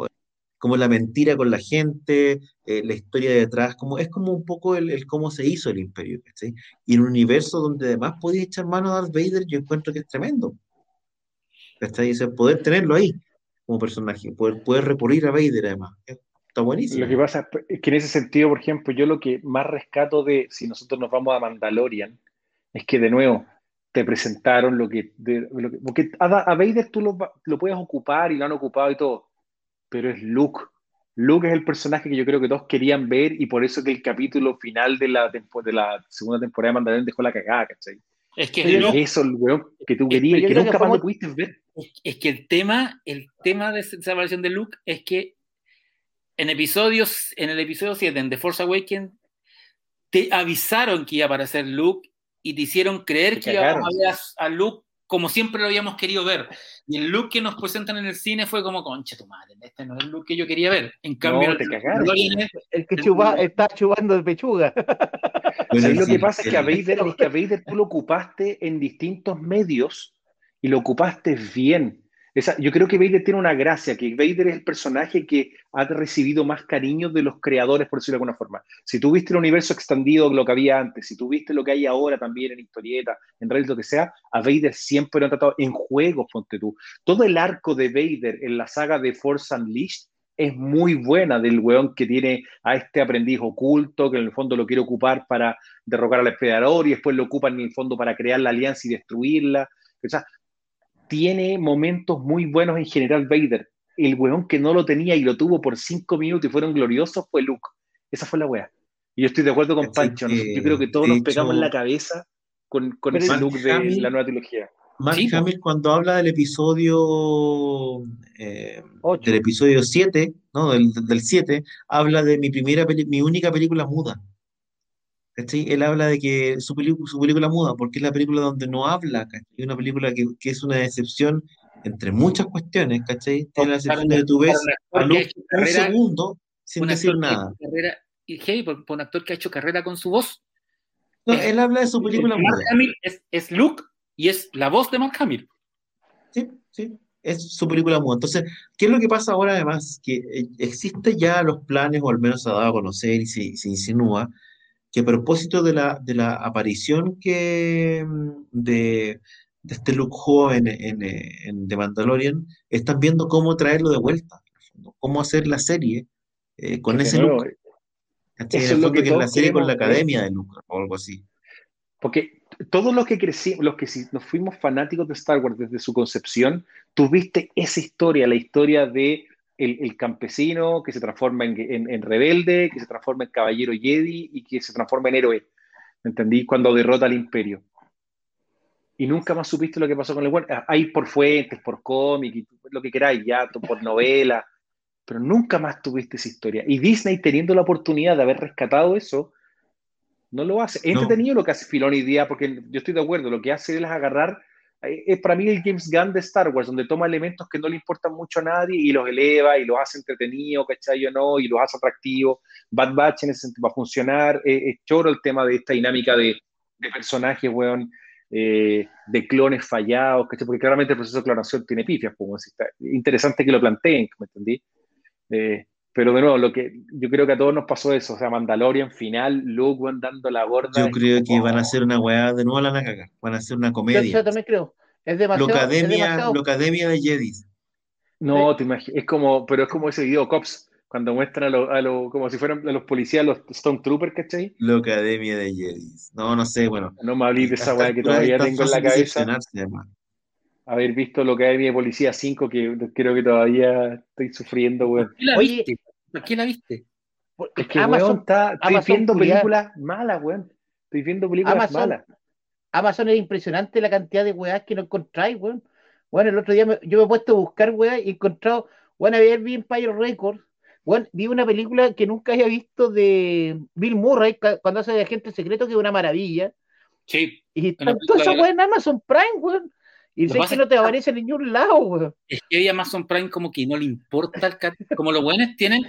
como la mentira con la gente, eh, la historia detrás, como, es como un poco el, el cómo se hizo el imperio, ¿cachai? Y en un universo donde además podía echar mano a Darth Vader, yo encuentro que es tremendo. ¿Cachai? O sea, poder tenerlo ahí como personaje, poder, poder recurrir a Vader además. Está buenísimo. Lo que pasa es que en ese sentido, por ejemplo, yo lo que más rescato de si nosotros nos vamos a Mandalorian es que de nuevo te presentaron lo que. de- lo que- porque a, a Vader tú lo, lo puedes ocupar y lo han ocupado y todo, pero es Luke. Luke es el personaje que yo creo que todos querían ver y por eso que el capítulo final de la, tempo- de la segunda temporada de Mandalorian dejó la cagada, ¿cachai? Es que, Pero no, Es eso, el weón que tú querías que creo nunca que más lo pudiste ver. es- es que el tema, el tema de esa versión de Luke es que en episodios, en el episodio 7, en The Force Awakens, te avisaron que iba a aparecer Luke y te hicieron creer Te que íbamos a ver a, a Luke como siempre lo habíamos querido ver. Y el Luke que nos presentan en el cine fue como, concha tu madre, este no es el Luke que yo quería ver. En cambio, No, te el- el- El que chupa, está chupando de pechuga. *laughs* Pero ¿Sabes lo que pasa? Es que a el- Vader, es que a Vader tú lo ocupaste en distintos medios y lo ocupaste bien. Yo creo que Vader tiene una gracia, que Vader es el personaje que ha recibido más cariño de los creadores, por decirlo de alguna forma. Si tú viste el universo extendido, lo que había antes, si tú viste lo que hay ahora también en historieta, en Reddit, lo que sea, a Vader siempre lo han tratado en juegos, ponte tú. Todo el arco de Vader en la saga de Force Unleashed es muy buena del weón que tiene a este aprendiz oculto, que en el fondo lo quiere ocupar para derrocar al emperador y después lo ocupan en el fondo para crear la alianza y destruirla. O sea, tiene momentos muy buenos en general Vader. El weón que no lo tenía y lo tuvo por cinco minutos y fueron gloriosos fue Luke. Esa fue la wea. Y yo estoy de acuerdo con Pancho. que, Yo creo que todos nos pegamos en la cabeza con, con ese look de Hamill- la nueva trilogía. Mark Sí. Hamill cuando habla del episodio eh, Ocho. del episodio 7, ¿no? Del, del 7, habla de mi primera mi única película muda. ¿Cachai? Él habla de que su, su película muda, porque es la película donde no habla, ¿cachai? Es una película que, que es una decepción entre muchas cuestiones, ¿cachai? Tiene la excepción de tú ves a Luke un segundo sin decir nada. carrera- y heavy, por, por un actor que ha hecho carrera con su voz. No, es- él habla de su película muda. Es, es Luke y es la voz de Mark Hamill. Sí, sí, es su película muda. Entonces, ¿qué es lo que pasa ahora además? Que eh, existe ya los planes, o al menos se ha dado a conocer y se, se insinúa, que a propósito de la, de la aparición que, mm, de, de este Luke joven en, eh, en The Mandalorian, están viendo cómo traerlo de vuelta, cómo hacer la serie eh, con ese nuevo, Luke. ¿cachai? eso es lo que que es la serie con la academia de Luke o algo así. Porque todos los que crecimos, los que nos fuimos fanáticos de Star Wars desde su concepción, tuviste esa historia, la historia de el, el campesino que se transforma en, en- en rebelde, que se transforma en caballero Jedi y que se transforma en héroe. ¿Me entendí? Cuando derrota al imperio. Y nunca más supiste lo que pasó con el bueno. Hay por fuentes, por cómic, lo que queráis, ya, por novela, pero nunca más tuviste esa historia. Y Disney, teniendo la oportunidad de haber rescatado eso, no lo hace. Es No. entretenido lo que hace Filoni hoy día, porque yo estoy de acuerdo, lo que hace él es agarrar, es para mí el James Gunn de Star Wars, donde toma elementos que no le importan mucho a nadie y los eleva y los hace entretenidos, ¿cachai o no? Y los hace atractivos. Bad Batch en ese sentido va a funcionar. Eh, es choro el tema de esta dinámica de, personajes, weón, eh, de clones fallados, ¿cachai? Porque claramente el proceso de clonación tiene pifias, como si está- interesante que lo planteen, ¿me entendí? Pero de nuevo, lo que yo creo que a todos nos pasó eso, o sea, Mandalorian final, Luke dando la gorda. Yo creo como, que van a hacer una weá de nuevo la van a cagar. Van a hacer una Yo, comedia. yo también creo. Es demasiado. Lo lo academia de Jedi. No, te imaginas, es como, pero es como ese video Cops, cuando muestran a los, a los- como si fueran a los policías, los Stormtroopers, ¿cachai? La academia de Jedi. No, no sé, bueno. No me hablé de esa weá que todavía tengo en la cabeza. Haber visto lo que hay de Policía 5, que creo que todavía estoy sufriendo, weón. ¿Por qué la Oye. viste? ¿Por qué la viste? Es que, Amazon, weón, está, estoy Amazon viendo películas malas, weón. Estoy viendo películas Amazon- malas. Amazon es impresionante la cantidad de weas que no encontráis, weón. Bueno, el otro día me- yo me he puesto a buscar weas y he encontrado, bueno, ayer vi Empire Records, bueno, vi una película que nunca había visto de Bill Murray cuando hace de agente secreto, que es una maravilla. Sí. Y están todas esas weas en Amazon Prime, weón. Y sé que no te que- aparece en ningún lado, weón. Es que hoy Amazon Prime como que no le importa el cat- como los buenos tienen,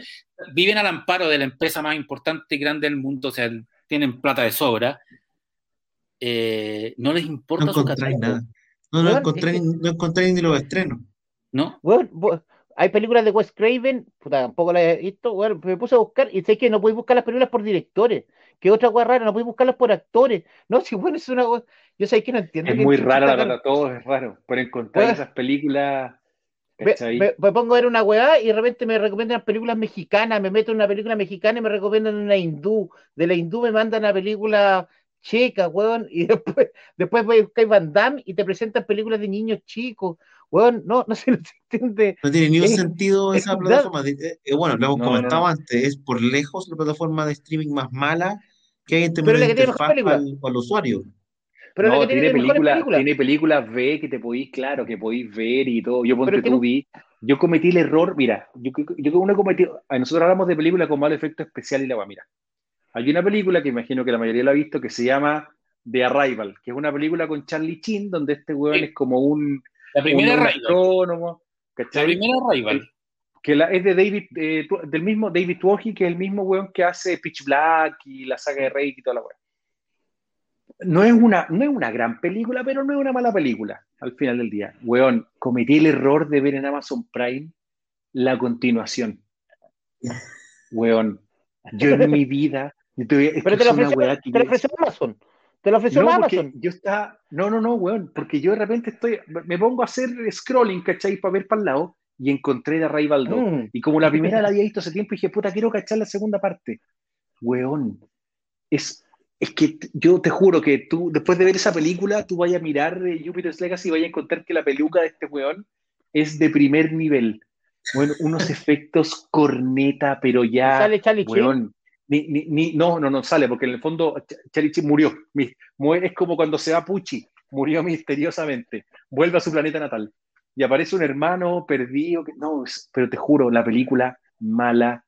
viven al amparo de la empresa más importante y grande del mundo, o sea, tienen plata de sobra, eh, no les importa No su encontráis nada. No, no encontráis, es no encontráis ni los estrenos. ¿no? Hay películas de Wes Craven, puta, tampoco las he visto, bueno, me puse a buscar y sé que no podéis buscar las películas por directores, que otra cosa rara, no podéis buscarlas por actores. No, si bueno, es una cosa, yo sé que no entiendo. Es muy raro, la verdad, todo es raro, pero encontrar esas películas... Me, me, me, pongo a ver una weá y de repente me recomiendan películas mexicanas, me meto en una película mexicana y me recomiendan una hindú, de la hindú me mandan una película checa, weón, y *laughs* después, después voy a buscar Van Damme y te presentan películas de niños chicos, weón, no, no se, no se entiende. No tiene ningún sentido esa plataforma. Eh, eh, bueno, lo hemos no, comentado no. antes, es por lejos la plataforma de streaming más mala que hay en términos de interfaz al, al usuario. Pero no, tiene, tiene películas película. tiene películas B que te podéis, claro, que podéis ver y todo. Yo ponte tú vi, yo cometí el error, mira, yo, yo uno cometí, nosotros hablamos de películas con mal efecto especial y la va, mira. Hay una película que imagino que la mayoría la ha visto que se llama The Arrival, que es una película con Charlie Chin, donde este weón sí. es como un, la primera astrónomo. La primera Arrival. Que la, es de David, eh, del mismo David Tuohy, que es el mismo weón que hace Pitch Black y la saga de Rey y toda la weón no es, una, no es una gran película, pero no es una mala película al final del día. Weón, cometí el error de ver en Amazon Prime la continuación. *laughs* Weón, yo en mi vida. Pero te lo ofreció Amazon. Te lo ofreció no, Amazon. Yo estaba. No, no, no, weón. Porque yo de repente estoy. Me pongo a hacer scrolling, ¿cachai? Para ver para el lado. Y encontré de Arrival 2. Mm. Y como la primera la había visto hace tiempo, dije, puta, quiero cachar la segunda parte. Weón. Es es que yo te juro que tú, después de ver esa película, tú vayas a mirar eh, Jupiter's Legacy y vayas a encontrar que la peluca de este weón es de primer nivel. Bueno, unos *laughs* efectos corneta, pero ya. ¿Sale Charlie weón, ni, ni, ni, no, no, no sale, porque en el fondo Charlie Chin murió. Es como cuando se va Pucci, murió *laughs* misteriosamente. Vuelve a su planeta natal. Y aparece un hermano perdido. Que, no, pero te juro, la película mala,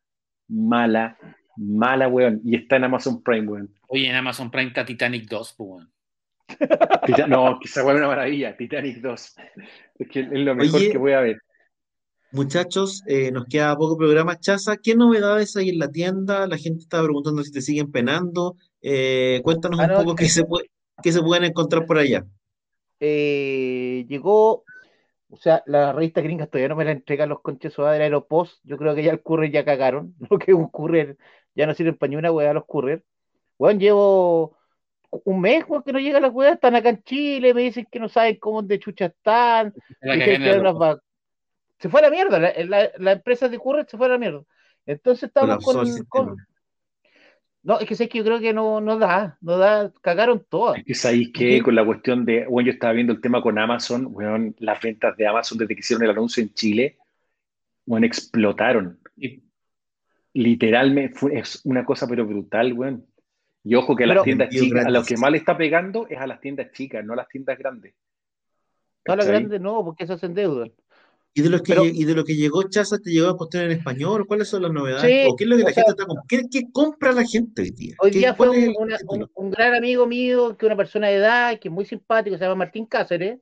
mala, mala, weón. Y está en Amazon Prime, weón. Oye, en Amazon Prime está Titanic 2, pues, weón. no, quizá fue una maravilla, Titanic 2. Es que es lo mejor Oye, que voy a ver. Muchachos, eh, nos queda poco programa. Chaza, ¿qué novedades hay en la tienda? La gente estaba preguntando si te siguen penando. Eh, cuéntanos ah, un poco qué se, puede, qué se pueden encontrar por allá. Eh, llegó, o sea, las revistas gringas todavía no me la entregan los conches de Aeropost. Yo creo que ya el courier ya cagaron. *laughs* Lo que un courier ya no sirve para ni una weá los courier. Bueno, llevo un mes weón, que no llegan las weas, están acá en Chile, me dicen que no saben cómo de chucha están. Se fue a la mierda, la, la, la empresa de Curret se fue a la mierda. Entonces estamos con, con, No, es que sé que yo creo que no, no da, no da, cagaron todas. Es que sabéis que con la cuestión de, bueno, yo estaba viendo el tema con Amazon, bueno, las ventas de Amazon desde que hicieron el anuncio en Chile, bueno, explotaron. Y, literalmente fue, es una cosa pero brutal, bueno. Y ojo que a las tiendas chicas, a lo que más le está pegando es a las tiendas chicas, no a las tiendas grandes. No a las grandes no, porque eso se endeudan. ¿Y de, lo que, Pero, ¿Y de lo que llegó Chaza te llegó a cuestión en español? ¿Cuáles son las novedades? Sí, ¿O qué es lo que la sea, gente está ¿Qué, ¿Qué, compra la gente hoy día? Hoy día fue un, una, un, un, gran amigo mío, que es una persona de edad, que es muy simpático, se llama Martín Cáceres,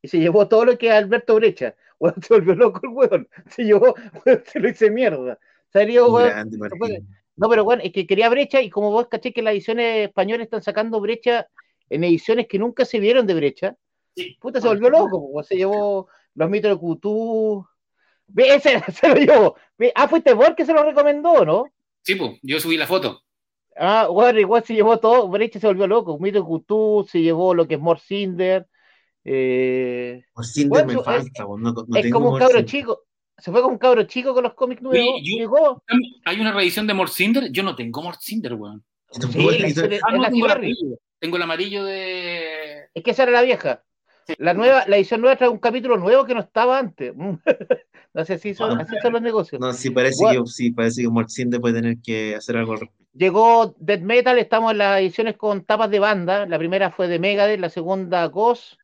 y se llevó todo lo que es Alberto Brecha. *laughs* Bueno, se volvió loco el weón. Se llevó, *laughs* se lo hice mierda. Salió, weón. No, pero bueno, es que quería brecha y como vos caché que las ediciones españolas están sacando brecha en ediciones que nunca se vieron de brecha, sí. puta, se volvió loco, pues, se llevó los mitos de Cutú. Ese *laughs* se lo llevó. Ah, fuiste vos que se lo recomendó, ¿no? Sí, pues, yo subí la foto. Ah, bueno, igual se llevó todo, Brecha se volvió loco. Mito de Cutú, se llevó lo que es Morcinder. Eh... Morcinder bueno, me falta, es, no, no es como un cabro chico se fue con un cabro chico con los cómics nuevos. Oye, yo, llegó. Hay una reedición de Morcinder. Yo no tengo Morcinder, weón. Sí, ah, no, tengo, el amarillo. tengo el amarillo de. Es que esa era la vieja. La nueva, la edición nueva trae un capítulo nuevo que no estaba antes. *laughs* no sé si son, así son los negocios. No, sí parece bueno, que sí, parece que Morcinder puede tener que hacer algo al respecto. Llegó Dead Metal, estamos en las ediciones con tapas de banda. La primera fue de Megadeth, la segunda Ghost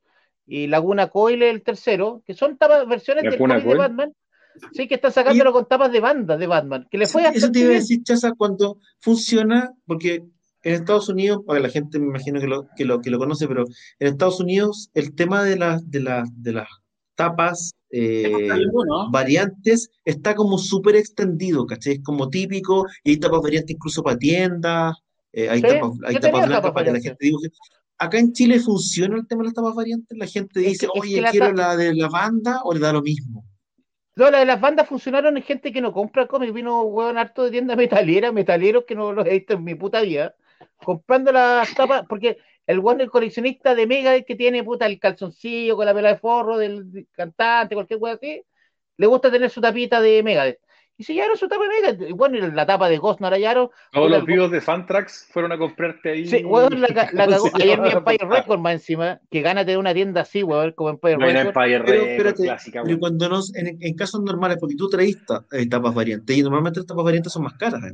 y Laguna Coil el tercero, que son tapas, versiones del cómic de Batman. Sí, que está sacándolo y, con tapas de banda de Batman. Que le fue eso te iba a decir, Chaza, cuando funciona, porque en Estados Unidos, para la gente me imagino que lo, que lo, que lo conoce, pero en Estados Unidos el tema de, la, de, la, de las tapas eh, ¿no? variantes está como súper extendido, ¿cachai? Es como típico, y hay tapas variantes incluso para tiendas, eh, hay, ¿Sí? tapas, hay tapas blancas para que la gente dibuje. Acá en Chile funciona el tema de las tapas variantes, la gente dice, es que, oye, quiero la, la de la banda o le da lo mismo. No, la de las bandas funcionaron en gente que no compra cómics. Vino, weón, harto de tienda metalera, metaleros que no los he visto en mi puta vida, comprando las tapas, porque el weón el coleccionista de Mega que tiene puta el calzoncillo con la pela de forro del cantante, cualquier weón así, le gusta tener su tapita de Megadeth. Y se llevaron su tapa de Megadeth. Bueno, y la tapa de Ghost hallaron. Todos los vivos de Fantrax fueron a comprarte ahí. Sí, weón, la, la *laughs* cagó. Ayer mi *laughs* Empire Record más encima, que gana tener una tienda así, weón, como Empire Record. Empire Pero Record, espérate, clásica, pero weón. cuando no, en, en casos normales, porque tú traes eh, tapas variantes y normalmente las tapas variantes son más caras. ¿eh?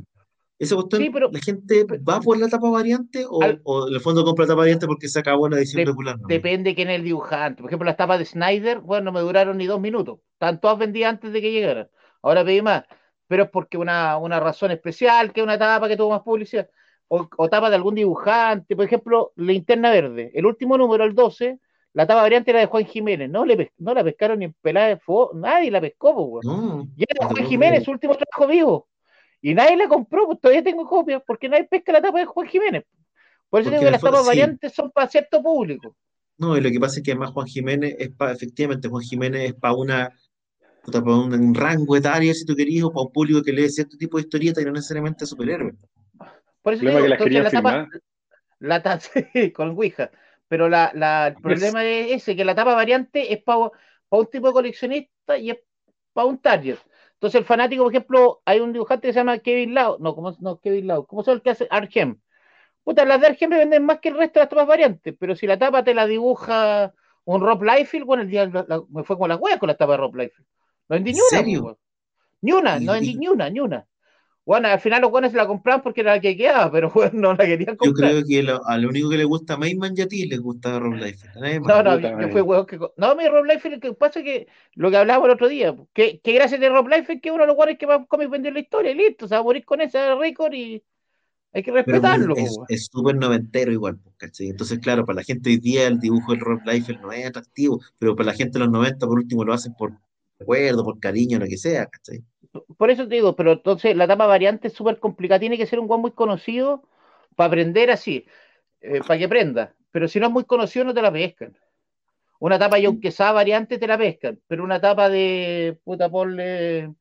Esa cuestión, Sí, pero- ¿la gente va por la tapa variante o, Al- o en el fondo compra la tapa variante porque se acabó la edición De- regular? ¿no? Depende quién es el dibujante. Por ejemplo, las tapas de Snyder, bueno, no me duraron ni dos minutos. Están todas vendidas antes de que llegaran. Ahora pedí más. Pero es porque una, una razón especial, que una tapa que tuvo más publicidad. O, o tapa de algún dibujante. Por ejemplo, Linterna Verde. El último número, el 12, la tapa variante era de Juan Jiménez. No, le no la pescaron ni en pelada de fuego. Nadie la pescó, pues. No, Y era Juan Jiménez, su último trabajo vivo. Y nadie la compró, pues todavía tengo copias, porque nadie pesca la tapa de Juan Jiménez. Por eso Porque digo que las tapas sí. variantes son para cierto público. No, y lo que pasa es que además Juan Jiménez es para, efectivamente, Juan Jiménez es para una, para un, un rango etario, si tú querías, o para un público que lee cierto tipo de historieta y no necesariamente superhéroes. Por eso digo, que las entonces la tapa, la ta- *laughs* sí, con Ouija. Pero la, la- el problema es ese, que la tapa variante es para un tipo de coleccionista y es para un target. Entonces el fanático, por ejemplo, hay un dibujante que se llama Kevin Lau, no, ¿cómo, no Kevin Lau, ¿cómo son el que hace Argem? Puta, las de Argem me venden más que el resto de las tapas variantes, pero si la tapa te la dibuja un Rob Liefeld, bueno, el día la- la- me fue con las huevas con la tapa de Rob Liefeld. No vendí ¿En ni una, pues. Ni una, no vendí ni una, ni una. Bueno, al final los buenos se la compraban porque era la que quedaba, pero *laughs* bueno, no la querían Yo comprar. creo que lo- a lo único que le gusta a Mayman y a ti les gusta Rob Liefeld. A. No, no, yo, fui hueón que. No, mi Rob Liefeld, lo que pasa es que lo que hablábamos el otro día, que, que gracias de Rob Liefeld que uno de los guanes que más cómics vendió en la historia y listo, o sea, morir con ese récord y hay que Pero respetarlo. es po, es súper noventero igual, ¿cachai? Entonces, claro, para la gente hoy día el dibujo del Rob Liefeld no es atractivo, pero para la gente de los 90 por último lo hacen por recuerdo, por cariño, lo que sea, ¿cachai? Por eso te digo, pero entonces la tapa variante es súper complicada, tiene que ser un guan muy conocido para aprender así, eh, para que aprenda. Pero si no es muy conocido, no te la pescan. Una tapa y aunque sea variante, te la pescan. Pero una tapa de puta ponle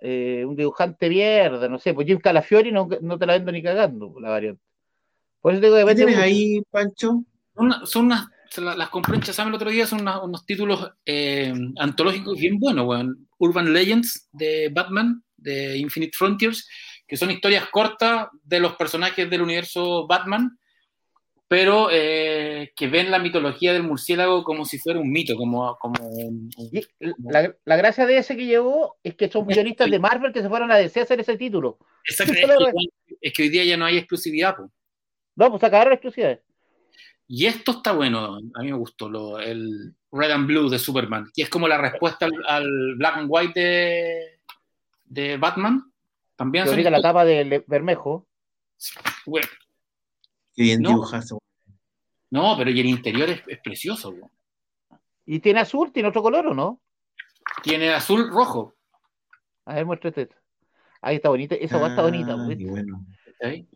eh, un dibujante mierda, no sé, pues Jim Calafiori no, no te la vendo ni cagando, la variante. Por eso te digo que ¿Qué depende tienes ahí, Pancho? Una- son unas, las compré en Shazam el otro día, son unas- unos títulos eh, antológicos bien buenos, weón. Urban Legends de Batman, de Infinite Frontiers, que son historias cortas de los personajes del universo Batman, pero eh, que ven la mitología del murciélago como si fuera un mito, como, como un- la, la gracia de ese que llegó es que son guionistas de Marvel que se fueron a DC a hacer ese título. Exacto, *laughs* es, que, es que hoy día ya no hay exclusividad, po. No, pues acabaron exclusividades. Y esto está bueno, a mí me gustó, lo- el Red and Blue de Superman, que es como la respuesta al, al Black and White de, de Batman. También Que ahorita la tapa de Bermejo. Bueno, Qué bien No. No, pero y el interior es, es precioso. weón. Y tiene azul, tiene otro color, ¿o no? Tiene azul rojo. A ver, muéstrate esto. Ahí está bonita, esa guay está bonita. Ah, bueno. ¿cachai?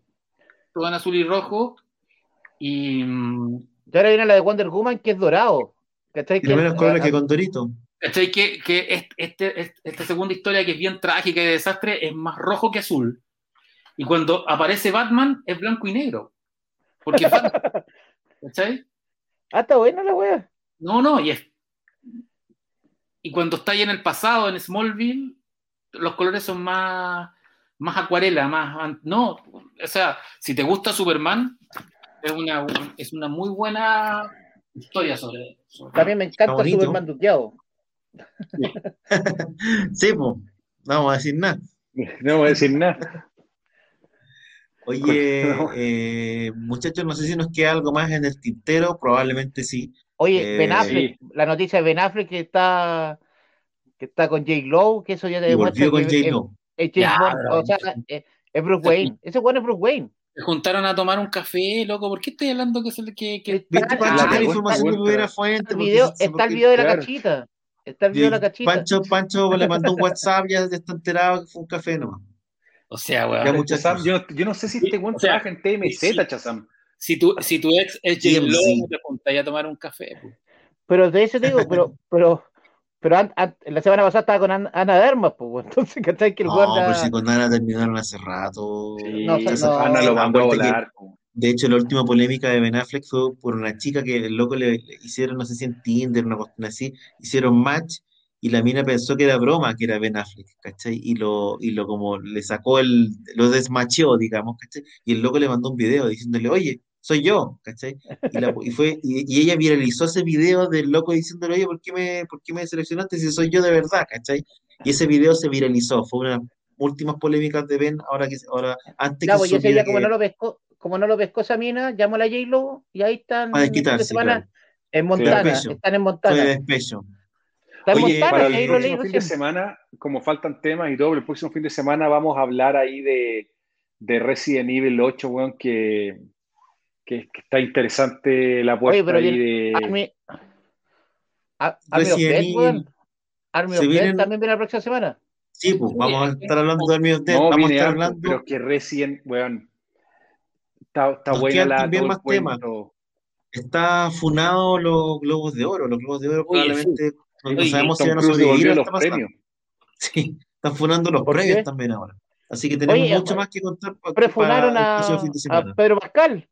Todo en azul y rojo. Y, Y ahora viene la de Wonder Woman, que es dorado. ¿Cachai? Que- menos colores que con Dorito. ¿cachai? Que, que est- este, est- esta segunda historia, que es bien trágica y de desastre, es más rojo que azul. Y cuando aparece Batman, es blanco y negro. Porque es Batman. *laughs* ¿Cachai? Ah, está buena la wea. No, no, y es. Y cuando está ahí en el pasado, en Smallville, los colores son más, más acuarela, más. No, o sea, si te gusta Superman, es una, es una muy buena historia sobre. sobre- También me encanta. Superman duqueado. Sí, pues, no vamos a decir nada. *laughs* No voy a decir nada. Oye, eh, muchachos, no sé si nos queda algo más en el tintero, probablemente sí. Oye, Eh, Ben Affleck, la noticia de Ben Affleck que está que está con J. Lowe, que eso ya te demuestra volvió con que es, J-Lo. es Ya, Bond, o sea, es, es Bruce Wayne. Ese bueno es Bruce Wayne. Se juntaron a tomar un café, loco. ¿Por qué estoy hablando que se le que, que- Está- ¿Viste, ah, Pancho, que está- información está- primera fuente? Está el porque video, sí, sí, está el porque- video de la claro. cachita. Está el video de la cachita. Pancho, Pancho le mandó un WhatsApp, ya está enterado que fue un café nomás. O sea, weón. yo, yo no sé si este sea, trabaja en TMZ, Chazam. Si tu, si tu ex es J. TMZ. Lo, te juntáis a tomar un café. pues. Pero de ese te digo, pero, pero, pero an- an- la semana pasada estaba con An- Ana de Armas, pues, entonces, ¿cachai? Que el No, pero si con Ana terminaron hace rato. Sí, No, no, Ana lo mandó a que- volar. De hecho, la última polémica de Ben Affleck fue por una chica que el loco le, le hicieron, no sé si en Tinder, una cuestión así, hicieron match y la mina pensó que era broma, que era Ben Affleck, ¿cachai? Y lo, y lo como le sacó el, lo desmacheó, digamos, ¿cachai? Y el loco le mandó un video diciéndole, oye, soy yo, ¿cachai? Y, la- y fue, y, y ella viralizó ese video del loco diciéndole, oye, ¿por qué me, por qué me seleccionaste si soy yo de verdad, ¿cachai? Y ese video se viralizó, fue una de las últimas polémicas de Ben, ahora que, ahora, antes Ya, que pues, y ese supiera día, como que- no lo pescó, como no lo pescó esa mina, llamó a la J-Lo y ahí están A el fin de desquitarse, semana claro. en Montana, Despecho. están en fue de Montana. despecho. Está en Oye, Montana, Para el leí próximo fin de recién. semana, como faltan temas y pero el próximo fin de semana vamos a hablar ahí de, de Resident Evil 8, weón, que, que, que está interesante la apuesta Oye, pero ahí de... Army, a- Army of Dead. Army Dead también viene la próxima semana. Sí, pues vamos a estar hablando de Army of Dead, No, vamos a estar hablando. pero que Resident, weón, está, está buena la, también más temas. Está funado los Globos de Oro. Los Globos de Oro Oye, probablemente no, no Oye, sabemos si van a sobrevivir a lo los que está pasando. premios. *laughs* Sí, están funando los ¿Por premios qué? también ahora. Así que tenemos Oye, mucho más que contar para el a, próximo fin de a semana. Pedro Pascal.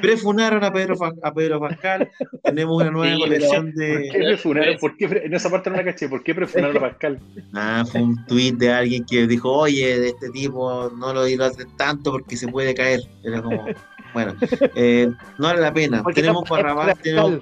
Prefunaron a Pedro, a Pedro Pascal. Tenemos una nueva Sí, colección ¿Por qué de. prefunaron? ¿Por qué pre- en esa parte no la caché. ¿Por qué prefunaron a Pascal? Ah, fue un tuit de alguien que dijo, oye, de este tipo no lo dilates tanto porque se puede caer. Era como, bueno, eh, no vale la pena. Porque Tenemos Barrabás, tenemos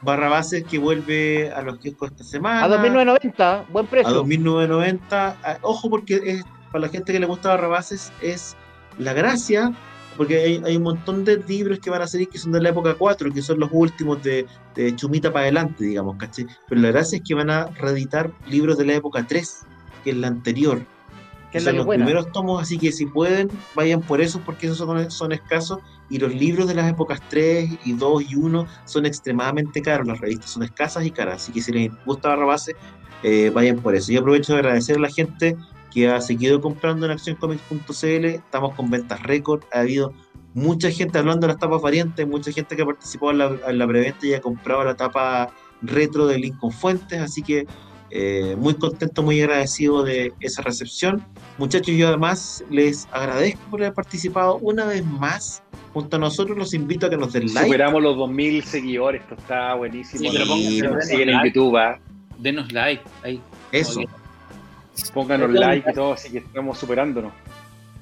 Barrabases que vuelve a los kioscos esta semana. A 2.990, buen a precio. 2.990. Ah, Ojo, porque es, para la gente que le gusta Barrabases es la gracia, porque hay, hay un montón de libros que van a salir que son de la época 4, que son los últimos de, de Chumita para adelante, digamos, ¿cachai? Pero la gracia es que van a reeditar libros de la época 3, que es la anterior. Que son que los buena. primeros tomos, así que si pueden, vayan por eso, porque esos son, son escasos. Y los libros de las épocas 3 y 2 y 1 son extremadamente caros. Las revistas son escasas y caras. Así que si les gusta Barrabase, eh, vayan por eso. Yo aprovecho de agradecer a la gente que ha seguido comprando en accioncomics.cl. Estamos con ventas récord. Ha habido mucha gente hablando de las tapas variantes, mucha gente que ha participado en la, en la preventa y ha comprado la tapa retro de Lincoln Fuentes. Así que eh, muy contento, muy agradecido de esa recepción. Muchachos, yo además les agradezco por haber participado una vez más junto a nosotros. Los invito a que nos den like. Superamos los 2.000 seguidores. Esto está buenísimo. Sí, pero siguen- denos siguen en like. YouTube. ¿ah? Denos like. Ahí. Eso. Pónganos like y todo. Así que estamos superándonos.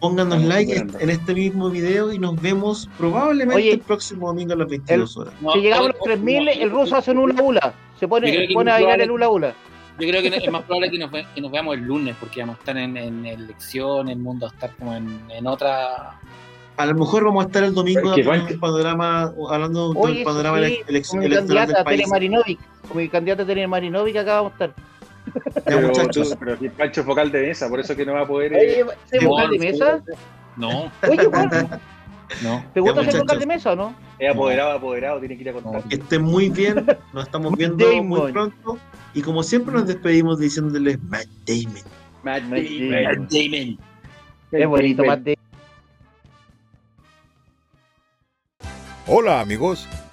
Pónganos Estamos like superando. en este mismo video y nos vemos probablemente Oye, el próximo domingo a las 22 horas. no, si llegamos a los 3.000, no, el ruso hace un hula hula. Se pone, a bailar el hula hula. Yo creo que es más probable que nos, ve- que nos veamos el lunes, porque vamos a estar en, en elección, el mundo va a estar como en, en otra. A lo mejor vamos a estar el domingo Que hablando del panorama, hablando Oye, del panorama sí, electoral candidata del Tere país. Marinovic. Con mi candidata Tere Marinovic acá vamos a estar. Ya, Pero, muchachos. tú- pero aquí Pancho es vocal de mesa, por eso que no va a poder. Eh, ¿se sí, vocal de mesa? No, Oye, *laughs* no. ¿te gusta ser vocal de mesa o no? es apoderado, apoderado, tiene que ir a contar. Que estén muy bien, nos estamos Matt viendo Damon. muy pronto. Y como siempre nos despedimos diciéndoles Matt Damon. Matt Matt Damon. Matt Damon. Es bonito, más de. Hola amigos,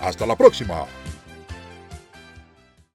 Hasta la próxima.